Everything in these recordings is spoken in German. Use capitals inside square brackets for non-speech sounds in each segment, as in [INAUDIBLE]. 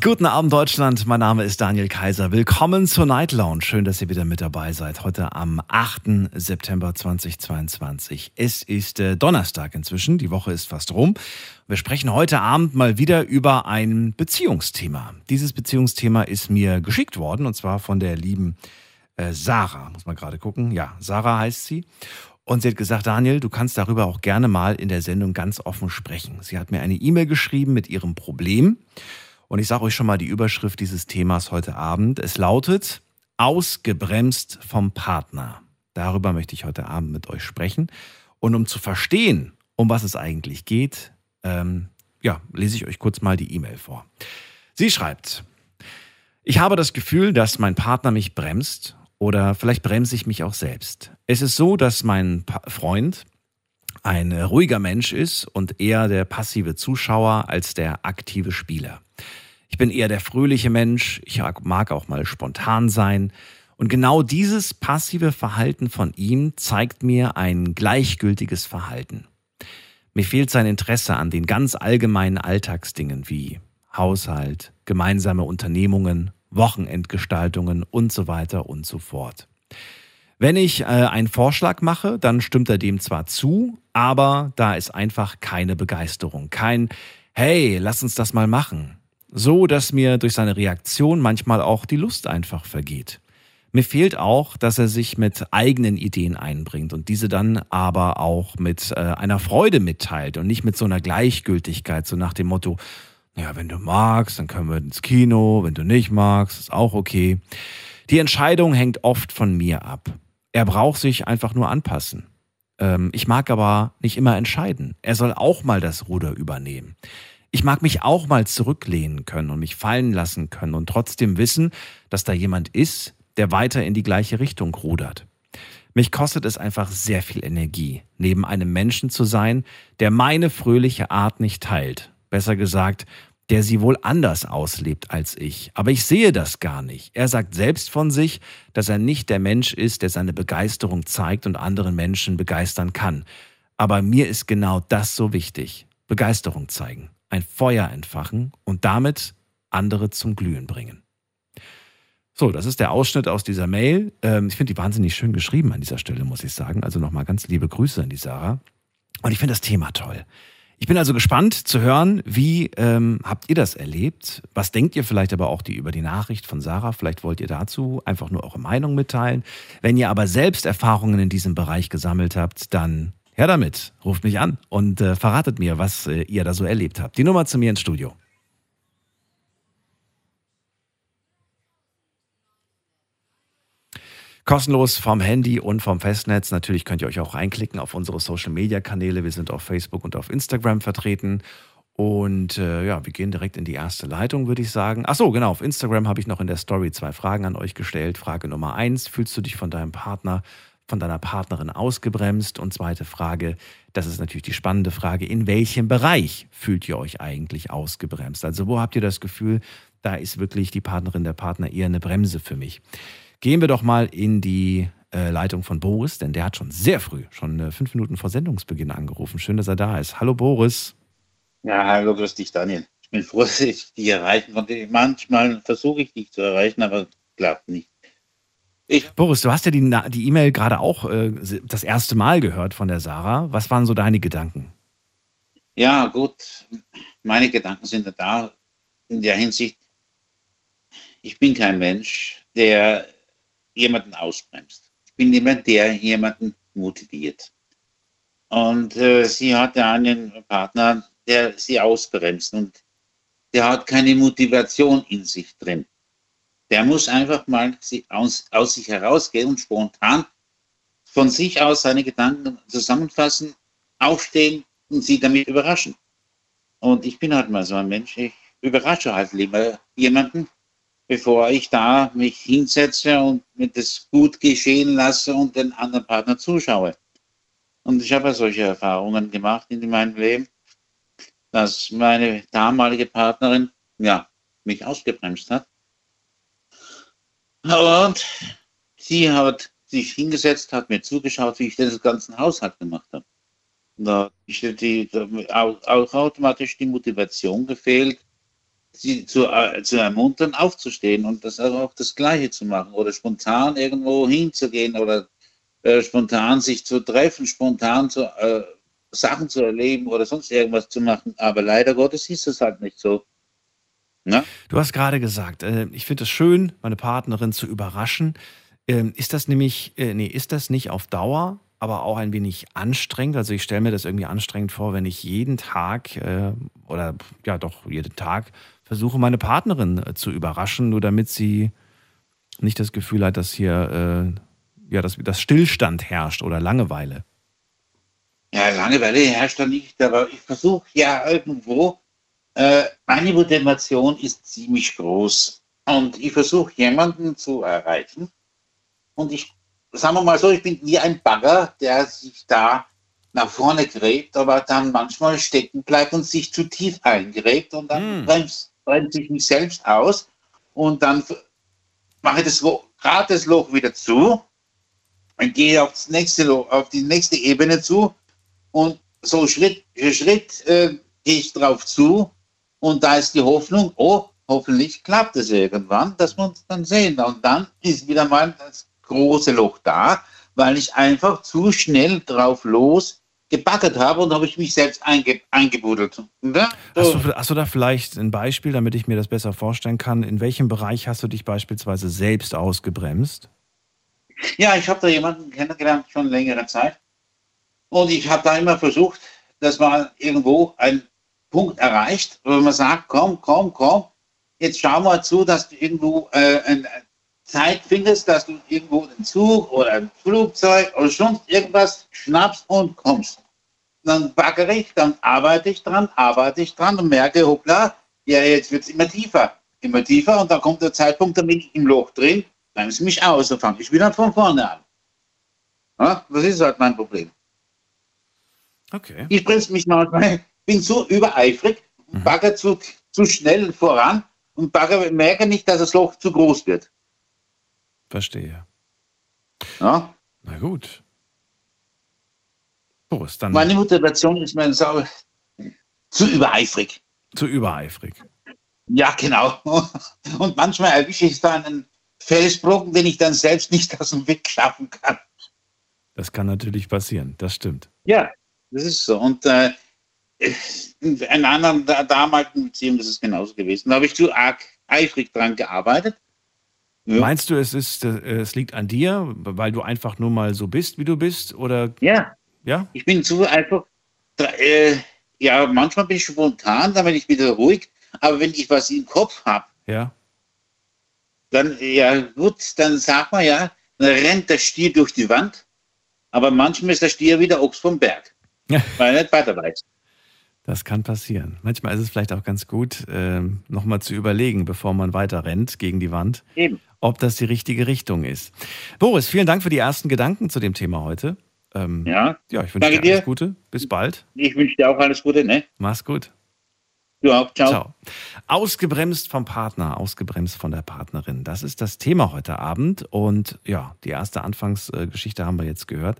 Guten Abend Deutschland, mein Name ist Daniel Kaiser. Willkommen zur Night Lounge. Schön, dass ihr wieder mit dabei seid. Heute am 8. September 2022. Es ist äh, Donnerstag inzwischen, die Woche ist fast rum. Wir sprechen heute Abend mal wieder über ein Beziehungsthema. Dieses Beziehungsthema ist mir geschickt worden und zwar von der lieben äh, Sarah. Muss man gerade gucken. Ja, Sarah heißt sie. Und sie hat gesagt, Daniel, du kannst darüber auch gerne mal in der Sendung ganz offen sprechen. Sie hat mir eine E-Mail geschrieben mit ihrem Problem. Und ich sage euch schon mal die Überschrift dieses Themas heute Abend. Es lautet Ausgebremst vom Partner. Darüber möchte ich heute Abend mit euch sprechen. Und um zu verstehen, um was es eigentlich geht, ähm, ja, lese ich euch kurz mal die E-Mail vor. Sie schreibt, ich habe das Gefühl, dass mein Partner mich bremst oder vielleicht bremse ich mich auch selbst. Es ist so, dass mein pa Freund ein ruhiger Mensch ist und eher der passive Zuschauer als der aktive Spieler. Ich bin eher der fröhliche Mensch. Ich mag auch mal spontan sein. Und genau dieses passive Verhalten von ihm zeigt mir ein gleichgültiges Verhalten. Mir fehlt sein Interesse an den ganz allgemeinen Alltagsdingen wie Haushalt, gemeinsame Unternehmungen, Wochenendgestaltungen und so weiter und so fort. Wenn ich äh, einen Vorschlag mache, dann stimmt er dem zwar zu, aber da ist einfach keine Begeisterung, kein Hey, lass uns das mal machen. So, dass mir durch seine Reaktion manchmal auch die Lust einfach vergeht. Mir fehlt auch, dass er sich mit eigenen Ideen einbringt und diese dann aber auch mit äh, einer Freude mitteilt und nicht mit so einer Gleichgültigkeit, so nach dem Motto, ja, wenn du magst, dann können wir ins Kino, wenn du nicht magst, ist auch okay. Die Entscheidung hängt oft von mir ab. Er braucht sich einfach nur anpassen. Ähm, ich mag aber nicht immer entscheiden. Er soll auch mal das Ruder übernehmen. Ich mag mich auch mal zurücklehnen können und mich fallen lassen können und trotzdem wissen, dass da jemand ist, der weiter in die gleiche Richtung rudert. Mich kostet es einfach sehr viel Energie, neben einem Menschen zu sein, der meine fröhliche Art nicht teilt. Besser gesagt, der sie wohl anders auslebt als ich. Aber ich sehe das gar nicht. Er sagt selbst von sich, dass er nicht der Mensch ist, der seine Begeisterung zeigt und anderen Menschen begeistern kann. Aber mir ist genau das so wichtig. Begeisterung zeigen ein Feuer entfachen und damit andere zum Glühen bringen. So, das ist der Ausschnitt aus dieser Mail. Ähm, ich finde die wahnsinnig schön geschrieben an dieser Stelle, muss ich sagen. Also nochmal ganz liebe Grüße an die Sarah. Und ich finde das Thema toll. Ich bin also gespannt zu hören, wie ähm, habt ihr das erlebt? Was denkt ihr vielleicht aber auch die, über die Nachricht von Sarah? Vielleicht wollt ihr dazu einfach nur eure Meinung mitteilen. Wenn ihr aber selbst Erfahrungen in diesem Bereich gesammelt habt, dann Her damit, ruft mich an und äh, verratet mir, was äh, ihr da so erlebt habt. Die Nummer zu mir ins Studio. Kostenlos vom Handy und vom Festnetz. Natürlich könnt ihr euch auch reinklicken auf unsere Social Media Kanäle. Wir sind auf Facebook und auf Instagram vertreten. Und äh, ja, wir gehen direkt in die erste Leitung, würde ich sagen. Ach so, genau. Auf Instagram habe ich noch in der Story zwei Fragen an euch gestellt. Frage Nummer eins: Fühlst du dich von deinem Partner von deiner Partnerin ausgebremst? Und zweite Frage, das ist natürlich die spannende Frage, in welchem Bereich fühlt ihr euch eigentlich ausgebremst? Also wo habt ihr das Gefühl, da ist wirklich die Partnerin, der Partner eher eine Bremse für mich? Gehen wir doch mal in die äh, Leitung von Boris, denn der hat schon sehr früh, schon äh, fünf Minuten vor Sendungsbeginn angerufen. Schön, dass er da ist. Hallo Boris. Ja, hallo, grüß dich, Daniel. Ich bin froh, dass ich dich erreichen konnte. Manchmal versuche ich dich zu erreichen, aber klappt nicht. Ich Boris, du hast ja die, die E-Mail gerade auch äh, das erste Mal gehört von der Sarah. Was waren so deine Gedanken? Ja, gut. Meine Gedanken sind da in der Hinsicht, ich bin kein Mensch, der jemanden ausbremst. Ich bin jemand, der jemanden motiviert. Und äh, sie hatte einen Partner, der sie ausbremst und der hat keine Motivation in sich drin. Der muss einfach mal aus, aus sich herausgehen und spontan von sich aus seine Gedanken zusammenfassen, aufstehen und sie damit überraschen. Und ich bin halt mal so ein Mensch, ich überrasche halt lieber jemanden, bevor ich da mich hinsetze und mir das gut geschehen lasse und den anderen Partner zuschaue. Und ich habe solche Erfahrungen gemacht in meinem Leben, dass meine damalige Partnerin, ja, mich ausgebremst hat. Und sie hat sich hingesetzt, hat mir zugeschaut, wie ich den ganzen Haushalt gemacht habe. Da ist die, auch, auch automatisch die Motivation gefehlt, sie zu, äh, zu ermuntern, aufzustehen und das auch das Gleiche zu machen oder spontan irgendwo hinzugehen oder äh, spontan sich zu treffen, spontan zu, äh, Sachen zu erleben oder sonst irgendwas zu machen. Aber leider Gottes ist es halt nicht so. Na? Du hast gerade gesagt, äh, ich finde es schön, meine Partnerin zu überraschen. Ähm, ist das nämlich, äh, nee, ist das nicht auf Dauer, aber auch ein wenig anstrengend? Also ich stelle mir das irgendwie anstrengend vor, wenn ich jeden Tag äh, oder ja doch jeden Tag versuche, meine Partnerin äh, zu überraschen, nur damit sie nicht das Gefühl hat, dass hier äh, ja, dass, dass Stillstand herrscht oder Langeweile. Ja, Langeweile herrscht da nicht, aber ich versuche ja irgendwo äh, meine Motivation ist ziemlich groß und ich versuche jemanden zu erreichen. Und ich, sagen wir mal so, ich bin wie ein Bagger, der sich da nach vorne gräbt, aber dann manchmal stecken bleibt und sich zu tief eingräbt und dann mm. bremst, bremst ich mich selbst aus und dann mache ich das gerade das Loch wieder zu und gehe auf, das nächste Loch, auf die nächste Ebene zu und so Schritt für Schritt äh, gehe ich drauf zu und da ist die Hoffnung, oh, hoffentlich klappt es irgendwann, dass wir uns dann sehen. Und dann ist wieder mal das große Loch da, weil ich einfach zu schnell drauf los gebackert habe und habe ich mich selbst einge eingebuddelt. So. Hast, du, hast, du, da vielleicht ein Beispiel, damit ich mir das besser vorstellen kann? In welchem Bereich hast du dich beispielsweise selbst ausgebremst? Ja, ich habe da jemanden kennengelernt schon längere Zeit. Und ich habe da immer versucht, dass man irgendwo ein Punkt erreicht, wo man sagt, komm, komm, komm, jetzt schau mal zu, dass du irgendwo äh, eine Zeit findest, dass du irgendwo einen Zug oder ein Flugzeug oder sonst irgendwas schnappst und kommst. Dann baggere ich, dann arbeite ich dran, arbeite ich dran und merke, hoppla, ja, jetzt wird es immer tiefer, immer tiefer und dann kommt der Zeitpunkt, da bin ich im Loch drin, dann ist mich aus, dann fange ich wieder von vorne an. Ja, das ist halt mein Problem. Okay. Ich bremse mich manchmal bin so übereifrig, mhm. bagger zu, zu schnell voran und bagger, merke nicht, dass das Loch zu groß wird. Verstehe. Ja? Na gut. Boris, dann. Meine Motivation ist mir so, zu übereifrig. Zu übereifrig. Ja, genau. [LAUGHS] Und manchmal erwische ich da einen Felsbrocken, den ich dann selbst nicht aus dem Weg schaffen kann. Das kann natürlich passieren, das stimmt. Ja, das ist so. Und äh, in einer anderen damaligen Beziehung ist es genauso gewesen. Da habe ich zu arg eifrig dran gearbeitet. Ja. Meinst du, es, ist, äh, es liegt an dir, weil du einfach nur mal so bist, wie du bist? Oder? Ja. ja? Ich bin zu einfach, äh, ja, manchmal bin ich spontan, dann bin ich wieder ruhig, aber wenn ich was im Kopf habe, ja. dann, ja, gut, dann sagt man ja, dann rennt der Stier durch die Wand, aber manchmal ist der Stier wieder Ochs vom Berg, [LAUGHS] weil er nicht weiter weiß. Das kann passieren. Manchmal ist es vielleicht auch ganz gut, äh, nochmal zu überlegen, bevor man weiter rennt gegen die Wand, Eben. ob das die richtige Richtung ist. Boris, vielen Dank für die ersten Gedanken zu dem Thema heute. Ähm, ja. Ja, ich wünsche dir alles dir. Gute. Bis bald. Ich wünsche dir auch alles Gute, ne? Mach's gut. Du auch. Ciao. Ciao. Ausgebremst vom Partner, ausgebremst von der Partnerin. Das ist das Thema heute Abend. Und ja, die erste Anfangsgeschichte haben wir jetzt gehört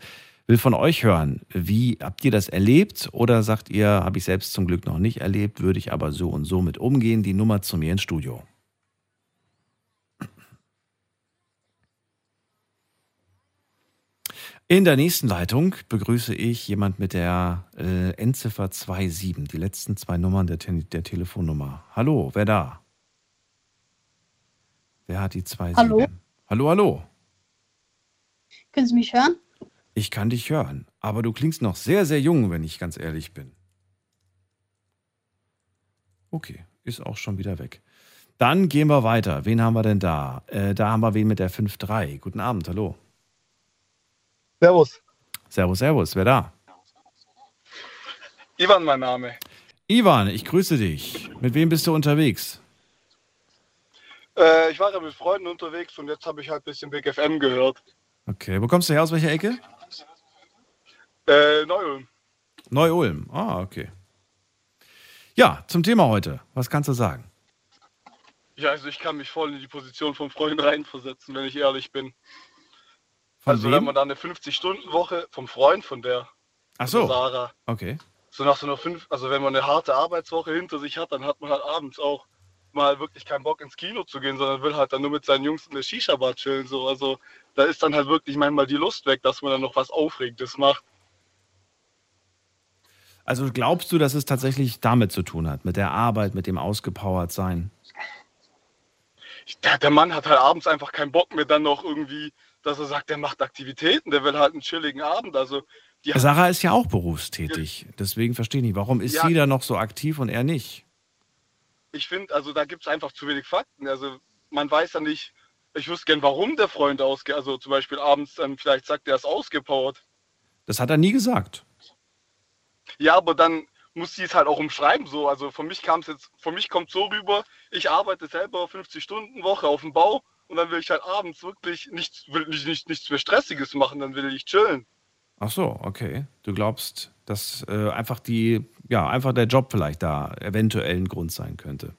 will von euch hören. Wie habt ihr das erlebt? Oder sagt ihr, habe ich selbst zum Glück noch nicht erlebt, würde ich aber so und so mit umgehen? Die Nummer zu mir ins Studio. In der nächsten Leitung begrüße ich jemand mit der äh, Endziffer 27, die letzten zwei Nummern der, der Telefonnummer. Hallo, wer da? Wer hat die 27? Hallo? Hallo, hallo. Können Sie mich hören? Ich kann dich hören, aber du klingst noch sehr, sehr jung, wenn ich ganz ehrlich bin. Okay, ist auch schon wieder weg. Dann gehen wir weiter. Wen haben wir denn da? Äh, da haben wir wen mit der 5.3. Guten Abend, hallo. Servus. Servus, servus. Wer da? Ivan, mein Name. Ivan, ich grüße dich. Mit wem bist du unterwegs? Äh, ich war ja mit Freunden unterwegs und jetzt habe ich halt ein bisschen Big FM gehört. Okay, wo kommst du her? Aus welcher Ecke? Äh, Neu-Ulm. Neu-Ulm, ah, okay. Ja, zum Thema heute. Was kannst du sagen? Ja, also ich kann mich voll in die Position vom Freund reinversetzen, wenn ich ehrlich bin. Von also wenn wem? man da eine 50-Stunden-Woche vom Freund von der, Ach von so, Sarah, okay. so nach so einer fünf, also wenn man eine harte Arbeitswoche hinter sich hat, dann hat man halt abends auch mal wirklich keinen Bock ins Kino zu gehen, sondern will halt dann nur mit seinen Jungs in der Shisha-Bar chillen. So. Also da ist dann halt wirklich manchmal die Lust weg, dass man dann noch was Aufregendes macht. Also glaubst du, dass es tatsächlich damit zu tun hat, mit der Arbeit, mit dem ausgepowert sein? Der, der Mann hat halt abends einfach keinen Bock mehr dann noch irgendwie, dass er sagt, der macht Aktivitäten, der will halt einen chilligen Abend. Also Sarah ist ja auch berufstätig. Deswegen verstehe ich nicht, warum ist Ja. sie da noch so aktiv und er nicht? ich finde, also da gibt es einfach zu wenig Fakten. Also man weiß ja nicht, ich wüsste gern, warum der Freund ausge, also zum Beispiel abends dann vielleicht sagt, er ist ausgepowert. Das hat er nie gesagt. Ja, aber dann muss sie es halt auch umschreiben so. Also für mich kam es jetzt, für mich kommt so rüber, ich arbeite selber 50 Stunden Woche auf dem Bau und dann will ich halt abends wirklich nichts, will nicht, nicht, nichts mehr Stressiges machen, dann will ich chillen. Ach so, okay. Du glaubst, dass äh, einfach die, ja, einfach der Job vielleicht da eventuell ein Grund sein könnte.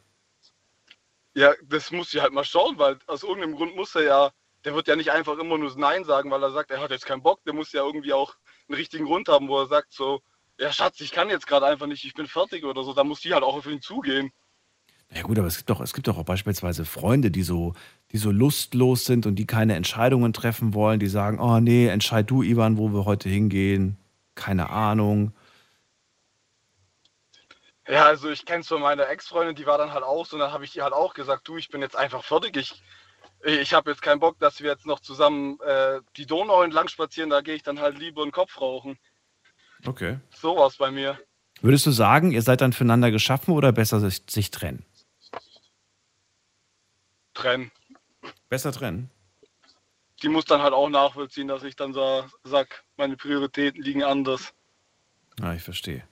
Ja, das muss sie halt mal schauen, weil aus irgendeinem Grund muss er ja, der wird ja nicht einfach immer nur Nein sagen, weil er sagt, er hat jetzt keinen Bock, der muss ja irgendwie auch einen richtigen Grund haben, wo er sagt so, ja Schatz, ich kann jetzt gerade einfach nicht, ich bin fertig oder so, da muss die halt auch auf ihn zugehen. Ja gut, aber es gibt doch, es gibt doch auch beispielsweise Freunde, die so, die so lustlos sind und die keine Entscheidungen treffen wollen, die sagen, oh nee, entscheid du, Ivan, wo wir heute hingehen. Keine Ahnung. Ja, also ich kenne es von meiner Ex-Freundin, die war dann halt auch so, und dann habe ich ihr halt auch gesagt, du, ich bin jetzt einfach fertig, ich, ich habe jetzt keinen Bock, dass wir jetzt noch zusammen äh, die Donau entlang spazieren, da gehe ich dann halt lieber einen Kopf rauchen. Okay. So war's bei mir. Würdest du sagen, ihr seid dann füreinander geschaffen oder besser sich, sich trennen? Trennen. Besser trennen. Die muss dann halt auch nachvollziehen, dass ich dann so sag, meine Prioritäten liegen anders. Ah, ich verstehe.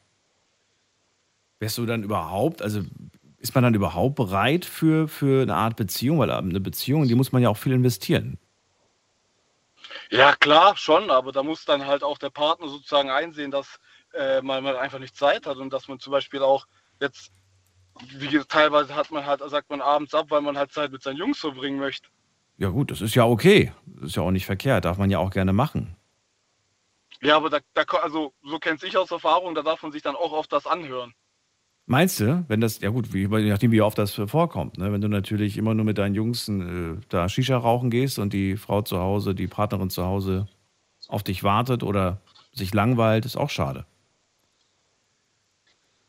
Wärst du dann überhaupt, also ist man dann überhaupt bereit für, für eine Art Beziehung? Weil eine Beziehung, in die muss man ja auch viel investieren. Ja, klar, schon, aber da muss dann halt auch der Partner sozusagen einsehen, dass äh, man, man einfach nicht Zeit hat und dass man zum Beispiel auch jetzt, wie gesagt, teilweise hat man halt, sagt man abends ab, weil man halt Zeit mit seinen Jungs verbringen möchte. Ja gut, das ist ja okay. Das ist ja auch nicht verkehrt. Darf man ja auch gerne machen. Ja, aber da, da also so kennt ich aus Erfahrung, da darf man sich dann auch oft das anhören. Meinst du, wenn das, ja gut, wie, je nachdem, wie oft das vorkommt, ne? wenn du natürlich immer nur mit deinen Jungs äh, da Shisha rauchen gehst und die Frau zu Hause, die Partnerin zu Hause auf dich wartet oder sich langweilt, ist auch schade.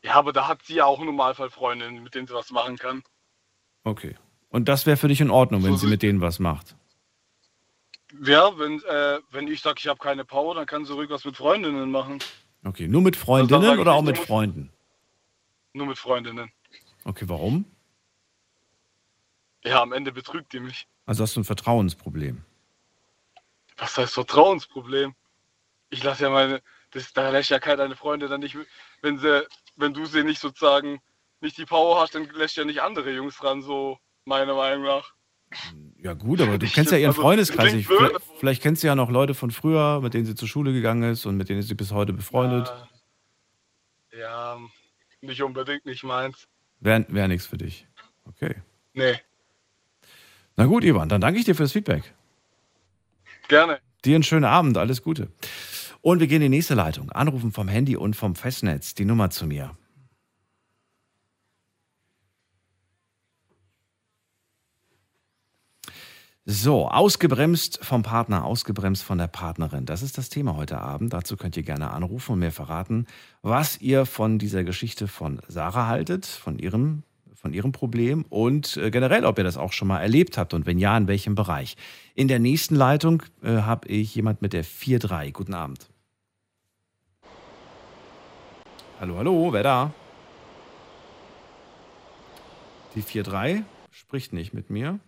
Ja, aber da hat sie ja auch im Normalfall Freundinnen, mit denen sie was machen kann. Okay. Und das wäre für dich in Ordnung, wenn So sie wie- mit denen was macht. Ja, wenn, äh, wenn ich sage, ich habe keine Power, dann kann sie ruhig was mit Freundinnen machen. Okay, nur mit Also Freundinnen oder auch mit Freunden? Nur mit Freundinnen. Okay, warum? Ja, am Ende betrügt die mich. Also hast du ein Vertrauensproblem. Was heißt Vertrauensproblem? Ich lasse ja meine, das, da lässt ja keiner deine Freunde dann nicht, wenn sie, wenn du sie nicht sozusagen nicht die Power hast, dann lässt ja nicht andere Jungs ran, so meiner Meinung nach. Ja gut, aber du Ich- kennst ja ihren also, Freundeskreis. Ich, vielleicht, vielleicht kennst du ja noch Leute von früher, mit denen sie zur Schule gegangen ist und mit denen sie bis heute befreundet. Äh, ja, nicht unbedingt nicht meins. Wäre wär nichts für dich. Okay. Nee, Na gut, Ivan, dann danke ich dir fürs Feedback. gerne. Dir einen schönen Abend, alles Gute. Und wir gehen in die nächste Leitung. Anrufen vom Handy und vom Festnetz. Die Nummer zu mir. So, ausgebremst vom Partner, ausgebremst von der Partnerin. Das ist das Thema heute Abend. Dazu könnt ihr gerne anrufen und mir verraten, was ihr von dieser Geschichte von Sarah haltet, von ihrem, von ihrem Problem und äh, generell, ob ihr das auch schon mal erlebt habt und wenn ja, in welchem Bereich. In der nächsten Leitung äh, habe ich jemand mit der 4-3. Guten Abend. Hallo, hallo, wer da? Die 4-3 spricht nicht mit mir.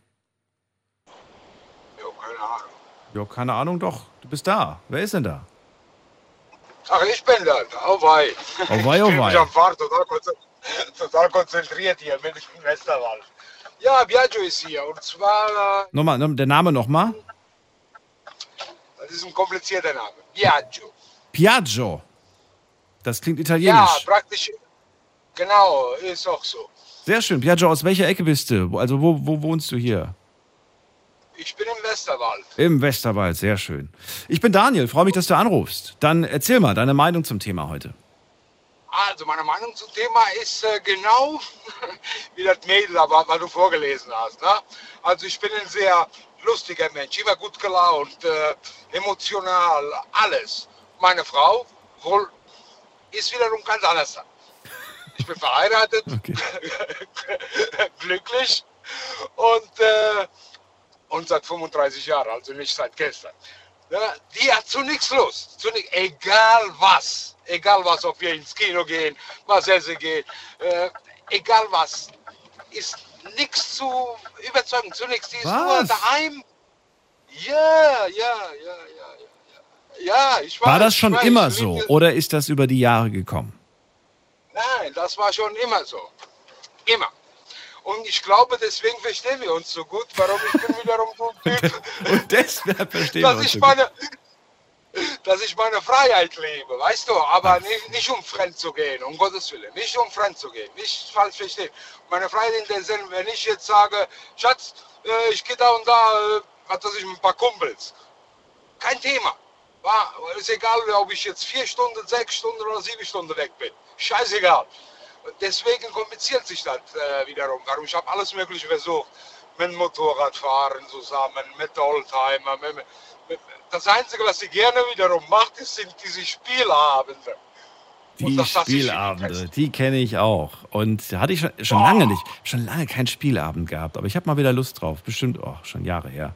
Ja, keine Ahnung. Ja, keine Ahnung, doch. Du bist da. Wer ist denn da? Ach, ich bin da. Oh wei. Oh wei, oh ich bin wei. mich am Fahren total, konzen- [LAUGHS] total konzentriert hier. Bin ich im Westerwald. Ja, Biagio ist hier. Und zwar, äh, Nochmal, der Name nochmal? das ist ein komplizierter Name. Biagio. Piaggio. Das klingt Ja, italienisch. praktisch. Genau, ist auch so. Sehr schön. Piaggio, aus welcher Ecke bist du? Also wo, wo wohnst du hier? Ich bin im Westerwald. Im Westerwald, sehr schön. Ich bin Daniel, freue mich, dass du anrufst. Dann erzähl mal deine Meinung zum Thema heute. Also meine Meinung zum Thema ist äh, genau [LAUGHS] wie das Mädel, aber was du vorgelesen hast. Ne? Also ich bin ein sehr lustiger Mensch, immer gut gelaunt, äh, emotional, alles. Meine Frau wohl, ist wiederum ganz anders. Ich bin verheiratet, [LAUGHS] Okay. [LAUGHS] glücklich und, äh, und seit 35 Jahren, also nicht seit gestern. Ja, die hat zu nichts Lust, zu nix, egal was, egal was, ob wir ins Kino gehen, was essen gehen, äh, egal was, ist nichts zu überzeugen, zu nichts. Die ist nur Was? daheim. Ja, ja, ja, ja, ja. Ja, ich weiß. War das schon weiß, immer so oder ist das über die Jahre gekommen? Nein, das war schon immer so. Immer. Und ich glaube, deswegen verstehen wir uns so gut, warum ich bin wiederum so ein Typ, [LAUGHS] Und deshalb verstehen wir dass uns ich so gut. meine, dass ich meine Freiheit lebe, weißt du, aber nicht, nicht um fremd zu gehen, um Gottes Willen, nicht um fremd zu gehen, nicht falsch verstehen. Meine Freiheit in der Sinne, wenn ich jetzt sage, Schatz, äh, ich gehe da und da, äh, was weiß ich, mit ein paar Kumpels, kein Thema. War, ist egal, ob ich jetzt vier Stunden, sechs Stunden oder sieben Stunden weg bin. Scheißegal. Deswegen kompliziert sich das äh, wiederum. Warum? Ich habe alles Mögliche versucht. Mit Motorradfahren zusammen, mit Oldtimer. Mit, mit, das Einzige, was ich gerne wiederum mache, das sind diese Spielabende. Die das Spielabende, die kenne ich auch. Und da hatte ich schon, schon lange nicht, schon lange keinen Spielabend gehabt. Aber ich habe mal wieder Lust drauf. Bestimmt, oh, schon Jahre her.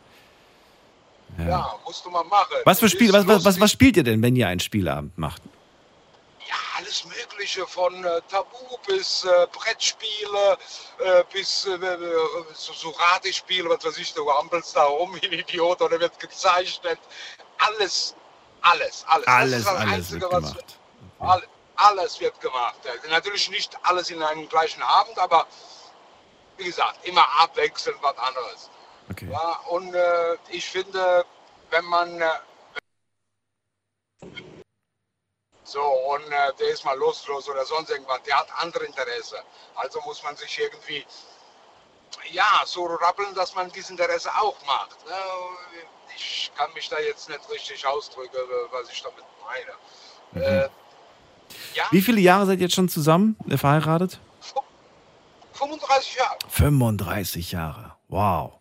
Ja, musst du mal machen. Was für Spiel, was, was, was, was spielt ihr denn, wenn ihr einen Spielabend macht? Alles Mögliche, von äh, Tabu bis äh, Brettspiele, äh, bis äh, äh, so, so Ratespiele, was weiß ich, du ampelst da rum [LAUGHS] wie ein Idiot oder wird gezeichnet. Alles, alles, alles. Alles, alles Einzige, wird was- gemacht. All, alles wird gemacht. Äh, Natürlich nicht alles in einem gleichen Abend, aber wie gesagt, immer abwechselnd was anderes. Okay. Ja, und ich finde, wenn man äh, so und äh, der ist mal lustlos oder sonst irgendwas, der hat andere Interesse. Also muss man sich irgendwie ja so rappeln, dass man dieses Interesse auch macht. Ne? Ich kann mich da jetzt nicht richtig ausdrücken, was ich damit meine. Äh, ja, Wie viele Jahre seid ihr jetzt schon zusammen, äh, verheiratet? 35 Jahre. 35 Jahre. Wow.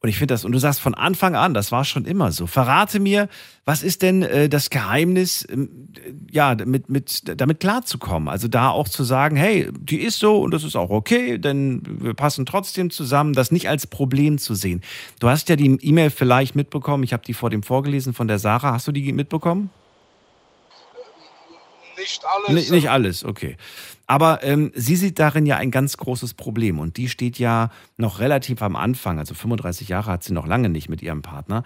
Und ich finde das, und du sagst von Anfang an, das war schon immer so. Verrate mir, was ist denn äh, das Geheimnis, ähm, äh, ja, mit, mit, damit klarzukommen? Also da auch zu sagen, hey, die ist so und das ist auch okay, denn wir passen trotzdem zusammen, das nicht als Problem zu sehen. Du hast ja die E-Mail vielleicht mitbekommen, ich habe die vor dem vorgelesen von der Sarah. Hast du die mitbekommen? Nicht alles. Nicht, nicht alles, okay. Aber ähm, sie sieht darin ja ein ganz großes Problem und die steht ja noch relativ am Anfang, also 35 Jahre hat sie noch lange nicht mit ihrem Partner.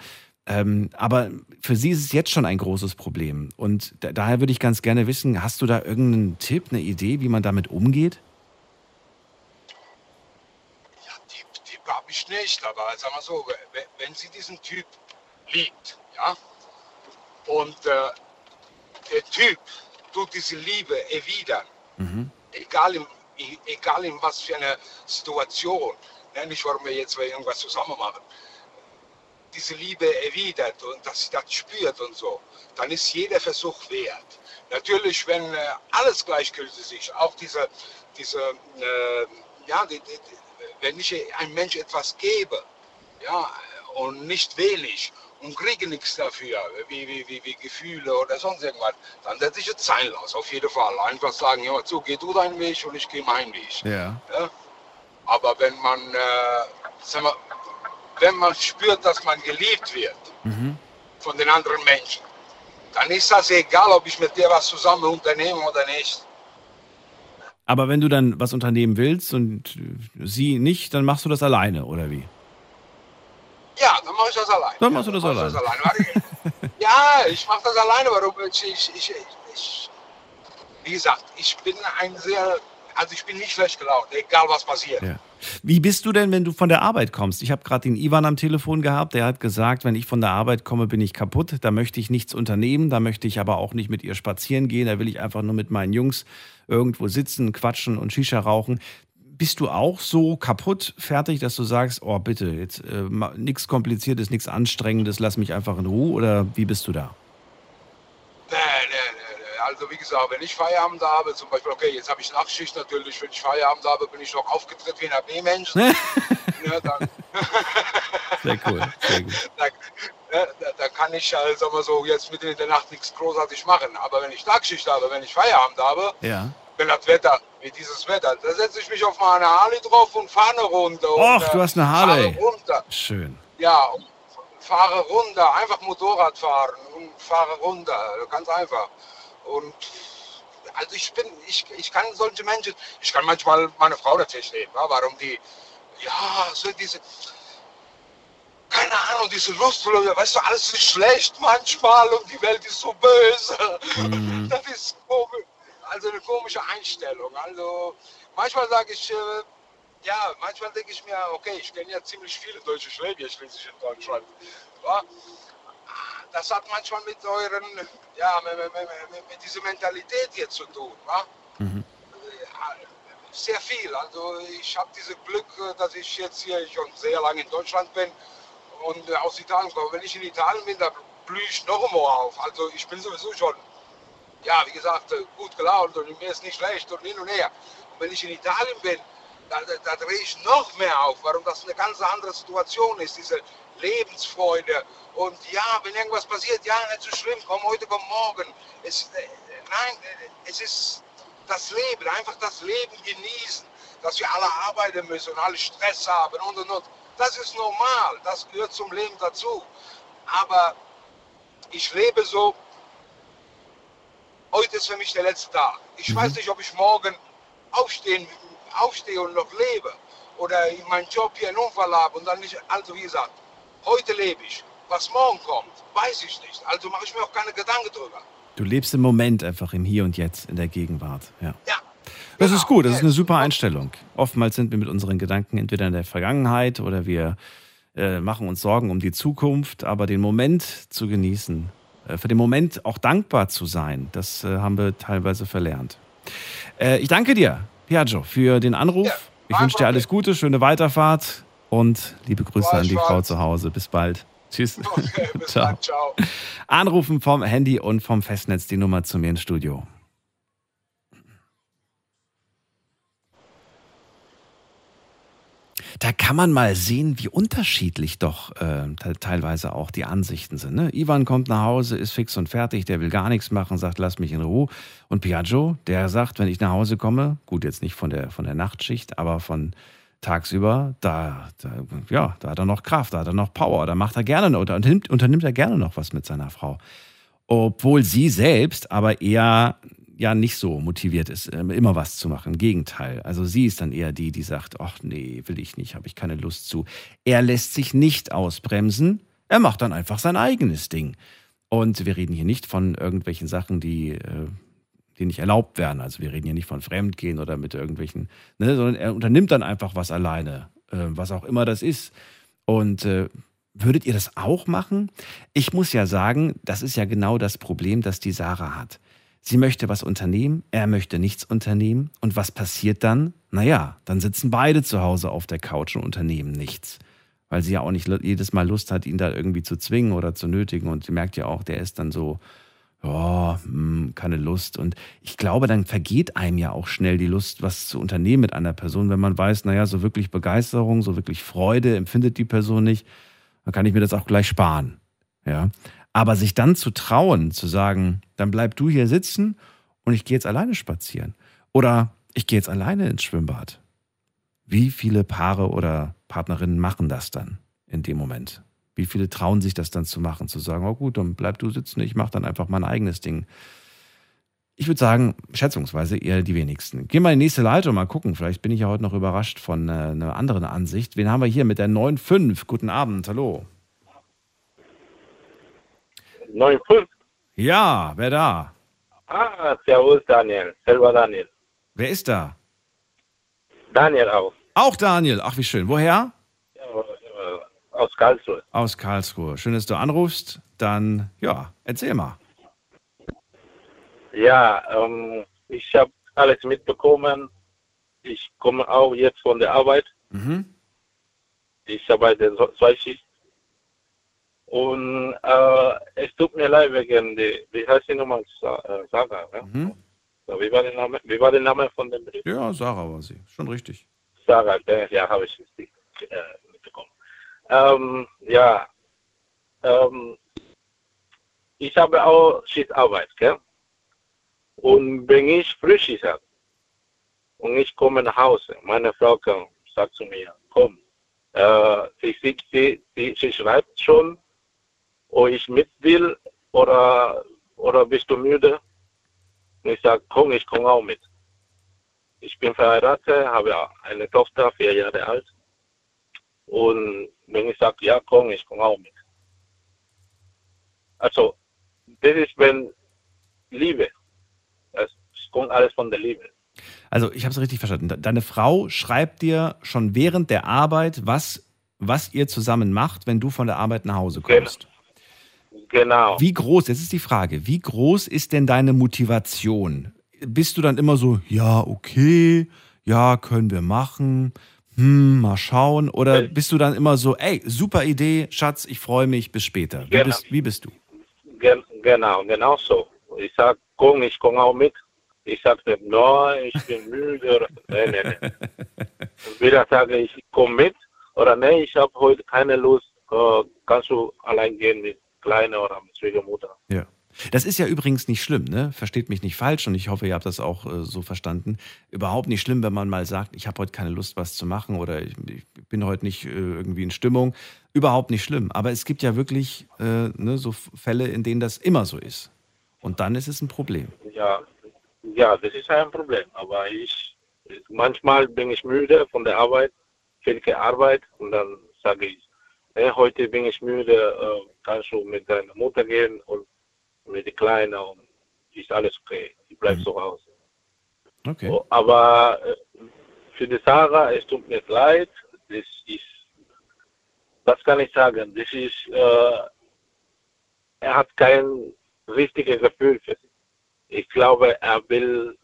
Ähm, aber für sie ist es jetzt schon ein großes Problem. Und da, daher würde ich ganz gerne wissen, hast du da irgendeinen Tipp, eine Idee, wie man damit umgeht? Ja, Tipp, Tipp habe ich nicht, aber sag mal so, wenn, sie diesen Typ liebt, ja, und äh, der Typ tut diese Liebe erwidern, egal, in, egal in was für eine Situation, ne, nicht warum wir jetzt irgendwas zusammen machen, diese Liebe erwidert und dass sie das spürt und so, dann ist jeder Versuch wert. Natürlich, wenn äh, alles gleichgültig ist, auch diese, diese äh, ja, die, die, wenn ich einem Mensch etwas gebe, ja, und nicht wenig und kriege nichts dafür, wie, wie, wie, wie Gefühle oder sonst irgendwas, dann setze ich es sein lassen, auf jeden Fall. Einfach sagen, ja, so, geh du deinen Weg und ich gehe meinen Weg. Ja. Ja? Aber wenn man, äh, sag mal, wenn man spürt, dass man geliebt wird von den anderen Menschen, dann ist das egal, ob ich mit dir was zusammen unternehme oder nicht. Aber wenn du dann was unternehmen willst und sie nicht, dann machst du das alleine, oder wie? Ja, dann mache ich das alleine. Dann machst du das ich alleine. alleine. [LAUGHS] ja, ich mache das alleine. Warum? Ich, ich, ich, ich, wie gesagt, ich bin ein sehr, also ich bin nicht schlecht gelaunt, egal was passiert. Ja. Wie bist du denn, wenn du von der Arbeit kommst? Ich habe gerade den Ivan am Telefon gehabt, der hat gesagt, wenn ich von der Arbeit komme, bin ich kaputt. Da möchte ich nichts unternehmen, da möchte ich aber auch nicht mit ihr spazieren gehen, da will ich einfach nur mit meinen Jungs irgendwo sitzen, quatschen und Shisha rauchen. bist du auch so kaputt fertig, dass du sagst, oh bitte, jetzt äh, nichts Kompliziertes, nichts Anstrengendes, lass mich einfach in Ruhe oder wie bist du da? Nee, nee. Also wie gesagt, wenn ich Feierabend habe, zum Beispiel, okay, jetzt habe ich Nachtschicht natürlich, wenn ich Feierabend habe, bin ich noch aufgetritt wie ein AB-Mensch. [LAUGHS] ja, dann, [LAUGHS] sehr cool, sehr gut. [LAUGHS] Da, da, da, kann ich also mal so jetzt mitten in der Nacht nichts großartig machen. Aber wenn ich Tagschicht habe, wenn ich Feierabend habe, ja. wenn das Wetter, wie dieses Wetter, da setze ich mich auf meine Harley drauf und fahre runter. Och, du hast eine Harley. Fahre runter. Schön. Ja, und fahre runter, einfach Motorrad fahren und fahre runter, ganz einfach. Und also ich bin, ich, ich kann solche Menschen, ich kann manchmal meine Frau natürlich nehmen, warum die, ja, so diese, keine Ahnung, diese Lust, weißt du, alles ist schlecht manchmal und die Welt ist so böse. Mhm. [LAUGHS] Das ist komisch, also eine komische Einstellung. Also manchmal sage ich, äh, ja, manchmal denke ich mir, okay, ich kenne ja ziemlich viele deutsche Schläger schließlich in Deutschland. Ja? Das hat manchmal mit euren, ja, mit, mit, mit, dieser Mentalität hier zu tun. Mhm. Sehr viel. Also ich habe dieses Glück, dass ich jetzt hier schon sehr lange in Deutschland bin und aus Italien komme. Wenn ich in Italien bin, da blühe ich noch mehr auf. Also ich bin sowieso schon, ja, wie gesagt, gut gelaunt und mir ist nicht schlecht und hin und her. Und wenn ich in Italien bin, da, da, da drehe ich noch mehr auf, warum das eine ganz andere Situation ist, diese Lebensfreude. Und ja, wenn irgendwas passiert, ja, nicht so schlimm, komm heute, komm morgen. Es, äh, nein, äh, es ist das Leben, einfach das Leben genießen, dass wir alle arbeiten müssen und alle Stress haben und und und. Das ist normal, das gehört zum Leben dazu. Aber ich lebe so, heute ist für mich der letzte Tag. Ich mhm. weiß nicht, ob ich morgen aufstehen aufstehe und noch lebe oder in meinem Job hier einen Unfall habe und dann nicht, also wie gesagt, heute lebe ich. Was morgen kommt, weiß ich nicht. Also mache ich mir auch keine Gedanken drüber. Du lebst im Moment einfach im Hier und Jetzt, in der Gegenwart. Ja. ja das genau. ist gut, das ist eine super Einstellung. Oftmals sind wir mit unseren Gedanken entweder in der Vergangenheit oder wir äh, machen uns Sorgen um die Zukunft, aber den Moment zu genießen, äh, für den Moment auch dankbar zu sein, das äh, haben wir teilweise verlernt. Äh, ich danke dir Piaggio, für den Anruf. Ja, ich wünsche dir alles Gute, schöne Weiterfahrt und liebe Grüße an die Frau zu Hause. Bis bald. Tschüss. [LAUGHS] Okay, bis [LAUGHS] ciao. Dann, ciao. Anrufen vom Handy und vom Festnetz die Nummer zu mir ins Studio. da kann man mal sehen, wie unterschiedlich doch äh, teilweise auch die Ansichten sind. Ne? Ivan kommt nach Hause, ist fix und fertig, der will gar nichts machen, sagt, lass mich in Ruhe. Und Piaggio, der sagt, wenn ich nach Hause komme, gut, jetzt nicht von der, von der Nachtschicht, aber von tagsüber, da, da, ja, da hat er noch Kraft, da hat er noch Power, da macht er gerne oder unternimmt, unternimmt er gerne noch was mit seiner Frau. Obwohl sie selbst aber eher ja nicht so motiviert ist, ähm, immer was zu machen. Im Gegenteil. Also sie ist dann eher die, die sagt, ach nee, will ich nicht, habe ich keine Lust zu. Er lässt sich nicht ausbremsen. Er macht dann einfach sein eigenes Ding. Und wir reden hier nicht von irgendwelchen Sachen, die, äh, die nicht erlaubt werden. Also wir reden hier nicht von Fremdgehen oder mit irgendwelchen, ne, sondern er unternimmt dann einfach was alleine, äh, was auch immer das ist. Und äh, würdet ihr das auch machen? Ich muss ja sagen, das ist ja genau das Problem, das die Sarah hat. Sie möchte was unternehmen, er möchte nichts unternehmen. Und was passiert dann? Naja, dann sitzen beide zu Hause auf der Couch und unternehmen nichts. Weil sie ja auch nicht jedes Mal Lust hat, ihn da irgendwie zu zwingen oder zu nötigen. Und sie merkt ja auch, der ist dann so, oh, keine Lust. Und ich glaube, dann vergeht einem ja auch schnell die Lust, was zu unternehmen mit einer Person, wenn man weiß, naja, so wirklich Begeisterung, so wirklich Freude empfindet die Person nicht, dann kann ich mir das auch gleich sparen. Ja. Aber sich dann zu trauen, zu sagen, dann bleib du hier sitzen und ich gehe jetzt alleine spazieren. Oder ich gehe jetzt alleine ins Schwimmbad. Wie viele Paare oder Partnerinnen machen das dann in dem Moment? Wie viele trauen sich das dann zu machen, zu sagen, oh gut, dann bleib du sitzen, ich mache dann einfach mein eigenes Ding. Ich würde sagen, schätzungsweise eher die wenigsten. Gehen wir in die nächste Leitung, mal gucken. Vielleicht bin ich ja heute noch überrascht von äh, einer anderen Ansicht. Wen haben wir hier mit der 9.5? Guten Abend, hallo. 9,5. Ja, wer da? Ah, servus Daniel. Selber Daniel. Wer ist da? Daniel auch. Auch Daniel. Ach, wie schön. Woher? Aus Karlsruhe. Aus Karlsruhe. Schön, dass du anrufst. Dann, ja, erzähl mal. Ja, ähm, ich habe alles mitbekommen. ich komme auch jetzt von der Arbeit. Mhm. Ich arbeite zwei Schicht. Und äh, es tut mir leid wegen der, wie heißt die nochmal? Äh, Sarah, ne? Mhm. So, wie, war der Name, wie war der Name von dem Brief? Ja, Sarah war sie. Schon richtig. Sarah, ja, habe ich richtig äh. Ähm, ja, ähm, ich habe auch Schichtarbeit, gell? Und wenn ich Frühschicht habe und ich komme nach Hause, meine Frau kommt, sagt zu mir, komm, äh, sie, sie, sie, sie, schreibt schon, ob ich mit will oder, oder bist du müde? Und ich sage, komm, ich komme auch mit. Ich bin verheiratet, habe eine Tochter, vier Jahre alt. Und wenn ich sage, ja, komm, ich komme auch mit. Also, das ist, wenn Liebe. Es kommt alles von der Liebe. Also, ich habe es richtig verstanden. De- Deine Frau schreibt dir schon während der Arbeit, was, was ihr zusammen macht, wenn du von der Arbeit nach Hause kommst. Genau. Wie groß, jetzt ist die Frage, wie groß ist denn deine Motivation? Bist du dann immer so, ja, okay, ja, können wir machen, hm, mal schauen? Oder bist du dann immer so, ey, super Idee, Schatz, ich freue mich, bis später? Wie, Genau. bist, wie bist du? Gen genau, genau so. Ich sage, komm, ich komme auch mit. Ich sage nicht, nein, ich bin [LAUGHS] müde. Nee, nee. Und wieder sage ich, komme mit. Oder nee, ich habe heute keine Lust. Äh, kannst du allein gehen mit Kleiner oder mit Schwiegermutter? Ja. Das ist ja übrigens nicht schlimm, ne? Versteht mich nicht falsch und ich hoffe, ihr habt das auch äh, so verstanden. Überhaupt nicht schlimm, wenn man mal sagt, ich habe heute keine Lust, was zu machen oder ich, ich bin heute nicht äh, irgendwie in Stimmung. Überhaupt nicht schlimm. Aber es gibt ja wirklich äh, ne, so Fälle, in denen das immer so ist. Und dann ist es ein Problem. Ja, ja, das ist ein Problem. Aber ich, manchmal bin ich müde von der Arbeit, viel Arbeit und dann sage ich, nee, heute bin ich müde, äh, kannst du mit deiner Mutter gehen und mit der Kleinen und ist alles okay. Ich bleibe Mhm. zu Hause. Okay. Oh, Aber äh, für die Sarah, es tut mir leid, das ist, was kann ich sagen, das ist, äh, er hat kein richtiges Gefühl für sie. Ich glaube, er will